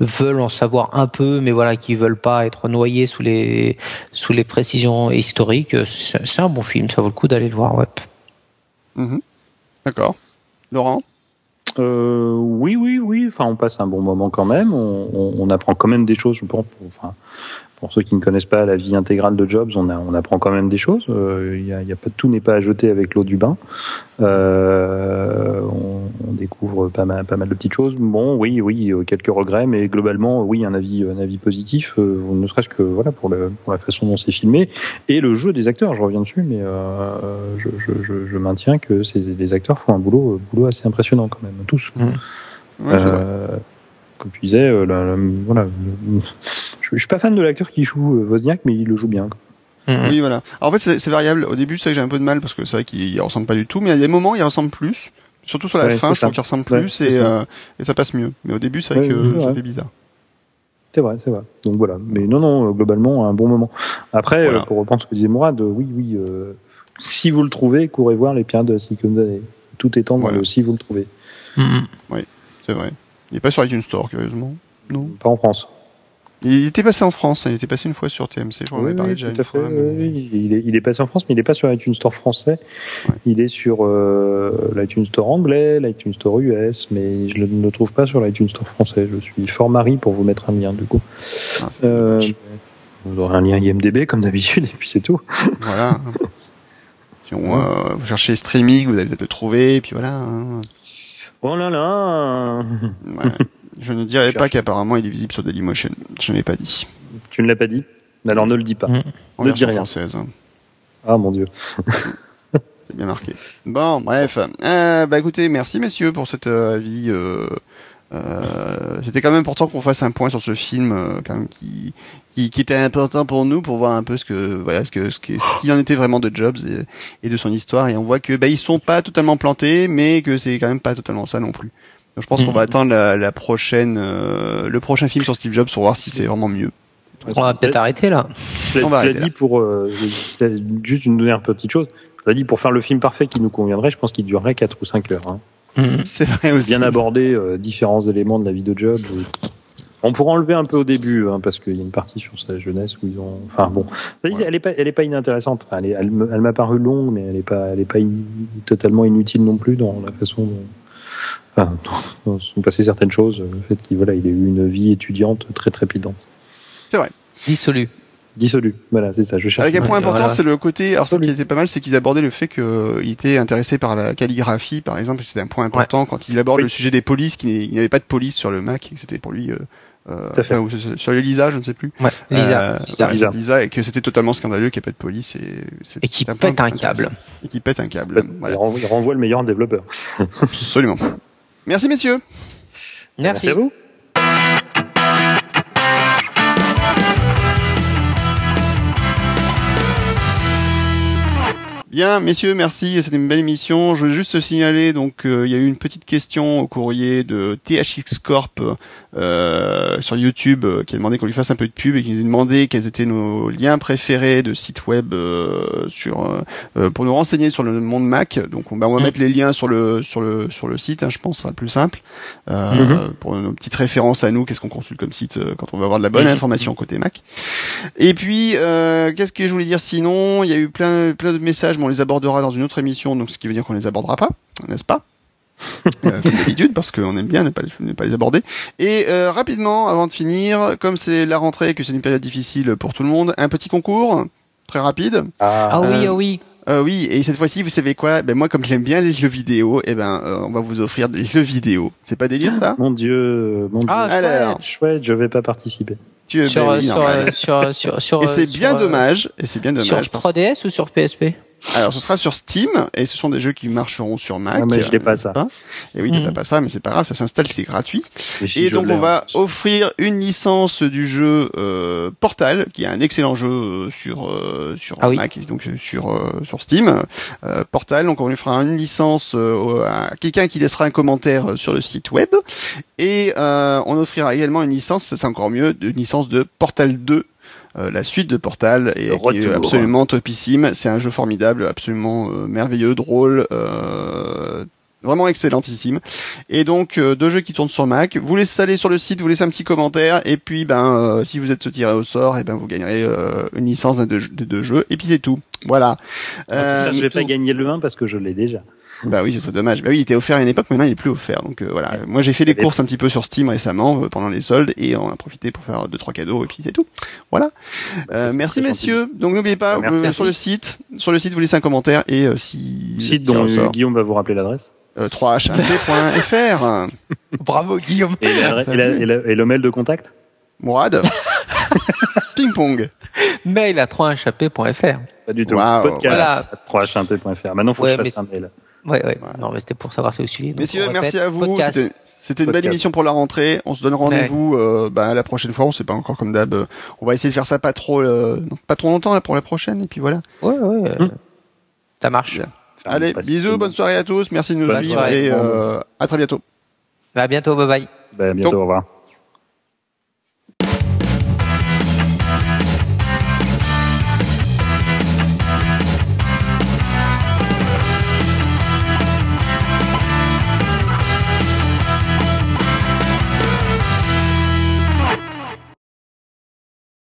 veulent en savoir un peu, mais voilà, qui veulent pas être noyés sous les sous les précisions historiques, c'est c'est un bon film. Ça vaut le coup d'aller le voir. Ouais. Mhm. D'accord. Laurent? Euh, oui, oui, oui. Enfin, on passe un bon moment quand même. On, on- on apprend quand même des choses. Je pense. Pour, enfin, pour ceux qui ne connaissent pas la vie intégrale de Jobs, on, a, on apprend quand même des choses. Euh, y a, il y a pas, tout n'est pas à jeter avec l'eau du bain. Euh, on, on découvre pas mal, pas mal de petites choses. Bon, oui, oui, euh, quelques regrets, mais globalement, oui, un avis, un avis positif. euh, ne serait-ce que voilà pour, le, pour la façon dont c'est filmé et le jeu des acteurs. Je reviens dessus, mais je, je, je, je maintiens que ces, les acteurs font un boulot, assez impressionnant quand même, tous. Ouais, vois. Euh, comme tu disais, la- la- voilà, je, je suis pas fan de l'acteur qui joue euh, Wozniak, mais il le joue bien. quoi. Mm. Oui, voilà. Alors, en fait, c'est variable. Au début, c'est vrai que j'ai un peu de mal parce que c'est vrai qu'il il ressemble pas du tout, mais il y a des moments, il ressemble plus. Surtout sur la Ouais, fin, je trouve qu'il ressemble Ouais, plus c'est et, ça. euh, et ça passe mieux. Mais au début, c'est vrai Ouais, que ça fait bizarre. C'est vrai, c'est vrai. Donc voilà. Mais non, non, euh, globalement, un bon moment. Après, Voilà. euh, pour reprendre ce que disait Mourad, euh, oui, oui, euh, si vous le trouvez, courez voir les pirates de la Silicon Valley. Tout étant Voilà. si vous le trouvez. Mm. C'est vrai. Il est pas sur iTunes Store, curieusement. Non. Pas en France. Il était passé en France, hein, il était passé une fois sur TMC, je Oui, avait parlé oui, déjà une fois. mais-. Il, est, il est passé en France, mais il n'est pas sur l'iTunes Store français. Ouais. Il est sur euh, l'iTunes Store anglais, l'iTunes Store US, mais je ne le trouve pas sur l'iTunes Store français. Je suis fort mari pour vous mettre un lien, du coup. Ah, Euh, vous aurez un lien IMDB comme d'habitude, et puis c'est tout. Voilà. (laughs) Si on, euh, vous cherchez streaming, vous allez peut-être le trouver, et puis voilà. hein. Oh là là Ouais. (laughs) Je ne dirais Cherche. pas qu'apparemment il est visible sur Dailymotion. Je n'ai pas dit. Tu ne l'as pas dit Alors ne le dis pas. Mm. En Ne dis rien. française. Ah mon dieu. (laughs) C'est bien marqué. Bon, bref. Euh, bah écoutez, merci messieurs pour cet euh, avis. Euh, euh, C'était quand même important qu'on fasse un point sur ce film, euh, quand même, qui, qui, qui était important pour nous pour voir un peu ce que voilà ce que ce que ce qu'il en était vraiment de Jobs et, et de son histoire. Et on voit que bah ils sont pas totalement plantés, mais que c'est quand même pas totalement ça non plus. Donc je pense qu'on va attendre la, la prochaine euh, le prochain film sur Steve Jobs pour voir si c'est vraiment mieux. On va peut-être arrêter là. On va arrêter dit, pour euh, juste une dernière petite chose. Cela dit, pour faire le film parfait qui nous conviendrait, je pense qu'il durerait 4 ou 5 heures. hein. Mm. C'est vrai aussi. Bien aborder euh, différents éléments de la vie de Jobs. On pourra enlever un peu au début, hein, parce qu'il y a une partie sur sa jeunesse où ils ont. Enfin bon, elle est pas, elle est pas inintéressante. Enfin, elle est- elle m'a paru longue, mais elle est pas, elle est pas in- totalement inutile non plus dans la façon dont. Enfin, (laughs) dont- sont passées certaines choses. Le fait qu'il voilà, il ait eu une vie étudiante très trépidante. Dissolu. Dissolue. Voilà, c'est ça. Je cherche. Avec un point important, voilà. c'est le côté. Alors, ce qui était pas mal, c'est qu'ils abordaient le fait qu'il était intéressé par la calligraphie, par exemple, et c'était un point important quand il aborde Oui. le sujet des polices, qu'il n'y avait pas de police sur le Mac, et que c'était pour lui. Euh, euh, enfin, sur- Lisa, je ne sais plus. Ouais. Lisa. Euh, Lisa. Lisa. Lisa, et que c'était totalement scandaleux qu'il n'y ait pas de police. Et, c'est- Et qui c'est pète un câble. Et qui pète un câble. Il, Voilà. renvoie, il renvoie le meilleur développeur. (laughs) Absolument. Merci, messieurs. Merci. à vous. Bien, messieurs, merci. C'était une belle émission. Je voulais juste signaler, donc, euh, il y a eu une petite question au courrier de THX Corp euh, sur YouTube euh, qui a demandé qu'on lui fasse un peu de pub et qui nous a demandé quels étaient nos liens préférés de sites web euh, sur pour nous renseigner sur le monde Mac. Donc, on, bah, on va Mm. mettre les liens sur le sur le sur le site. hein, je pense, ce sera plus simple euh, Mhm. pour nos petites références à nous. Qu'est-ce qu'on consulte comme site quand on veut avoir de la bonne information côté Mac. Et puis, euh, qu'est-ce que je voulais dire sinon? Il y a eu plein, plein de messages, on les abordera dans une autre émission, donc ce qui veut dire qu'on les abordera pas, n'est-ce pas? Euh, comme d'habitude, parce qu'on aime bien ne pas, ne pas les aborder. Et euh, rapidement, avant de finir, comme c'est la rentrée et que c'est une période difficile pour tout le monde, un petit concours très rapide. Ah oui, Euh, ah oui. Euh, oui, et cette fois-ci, vous savez quoi? Ben moi, comme j'aime bien les jeux vidéo, eh ben, euh, on va vous offrir des jeux vidéo. C'est pas délire ça? Mon Dieu, mon Ah, Dieu. Alors, Chouette, je vais pas participer. tu ben Sur, oui, sur, normal. euh, sur, sur, sur, Et c'est sur, bien euh, dommage. Et c'est bien Sur dommage. parce- 3DS ou sur PSP Alors, ce sera sur Steam, et ce sont des jeux qui marcheront sur Mac. Ah, mais je l'ai pas, n'est-ce ça. Et oui, Mhm. t'as pas ça, mais c'est pas grave, ça s'installe, c'est gratuit. Et si Et je donc on va plus. offrir une licence du jeu euh, Portal, qui est un excellent jeu euh, sur euh, sur Ah oui. Mac, et donc euh, sur euh, sur Steam. Euh, Portal, donc on lui fera une licence euh, à quelqu'un qui laissera un commentaire euh, sur le site web, et euh, on offrira également une licence, ça c'est encore mieux, une licence de Portal 2. Euh, la suite de Portal et Le qui est absolument topissime. C'est un jeu formidable, absolument euh, merveilleux, drôle, euh, vraiment excellentissime. Et donc euh, deux jeux qui tournent sur Mac. Vous laissez aller sur le site, vous laissez un petit commentaire et puis ben euh, si vous êtes tiré au sort, et ben vous gagnerez euh, une licence de, de deux jeux et puis c'est tout. Voilà. Euh, je vais pas gagner le 1 parce que je l'ai déjà. (laughs) bah oui, ce serait dommage. Bah oui, il était offert à une époque, maintenant il est plus offert. Donc euh, voilà. Moi j'ai fait des courses un petit peu sur Steam récemment euh, pendant les soldes et on a profité pour faire deux trois cadeaux et puis c'est tout. Voilà. Bah, Euh, merci messieurs. Donc n'oubliez pas Bah, merci. sur le site, sur le site vous laissez un commentaire et euh, si. Site dont Guillaume va vous rappeler l'adresse. euh, 3hmp.fr. (laughs) Bravo Guillaume. Et, l'adresse- et, la- et, la- et le mail de contact Mourad. (laughs) Ping pong. Mail à 3hp.fr. Pas du tout. Waouh, Podcast 3hmp.fr. Maintenant, faut Ouais, que je fasse mais- un mail. Ouais, ouais. Voilà. Non, mais c'était pour savoir si vous suivez. Messieurs, merci à vous. C'était- C'était une belle émission pour la rentrée. On se donne rendez-vous euh, bah, la prochaine fois. On sait pas encore comme d'hab. Euh, On va essayer de faire ça pas trop, euh, pas trop longtemps là pour la prochaine. Et puis voilà. Ouais, ouais. euh, Hum. Ça marche. Bien. Allez, bisous, bonne soirée à tous. Merci de nous Bonne suivre soirée. et euh, à très bientôt. À bientôt, bye bye. Bah, à bientôt, au revoir.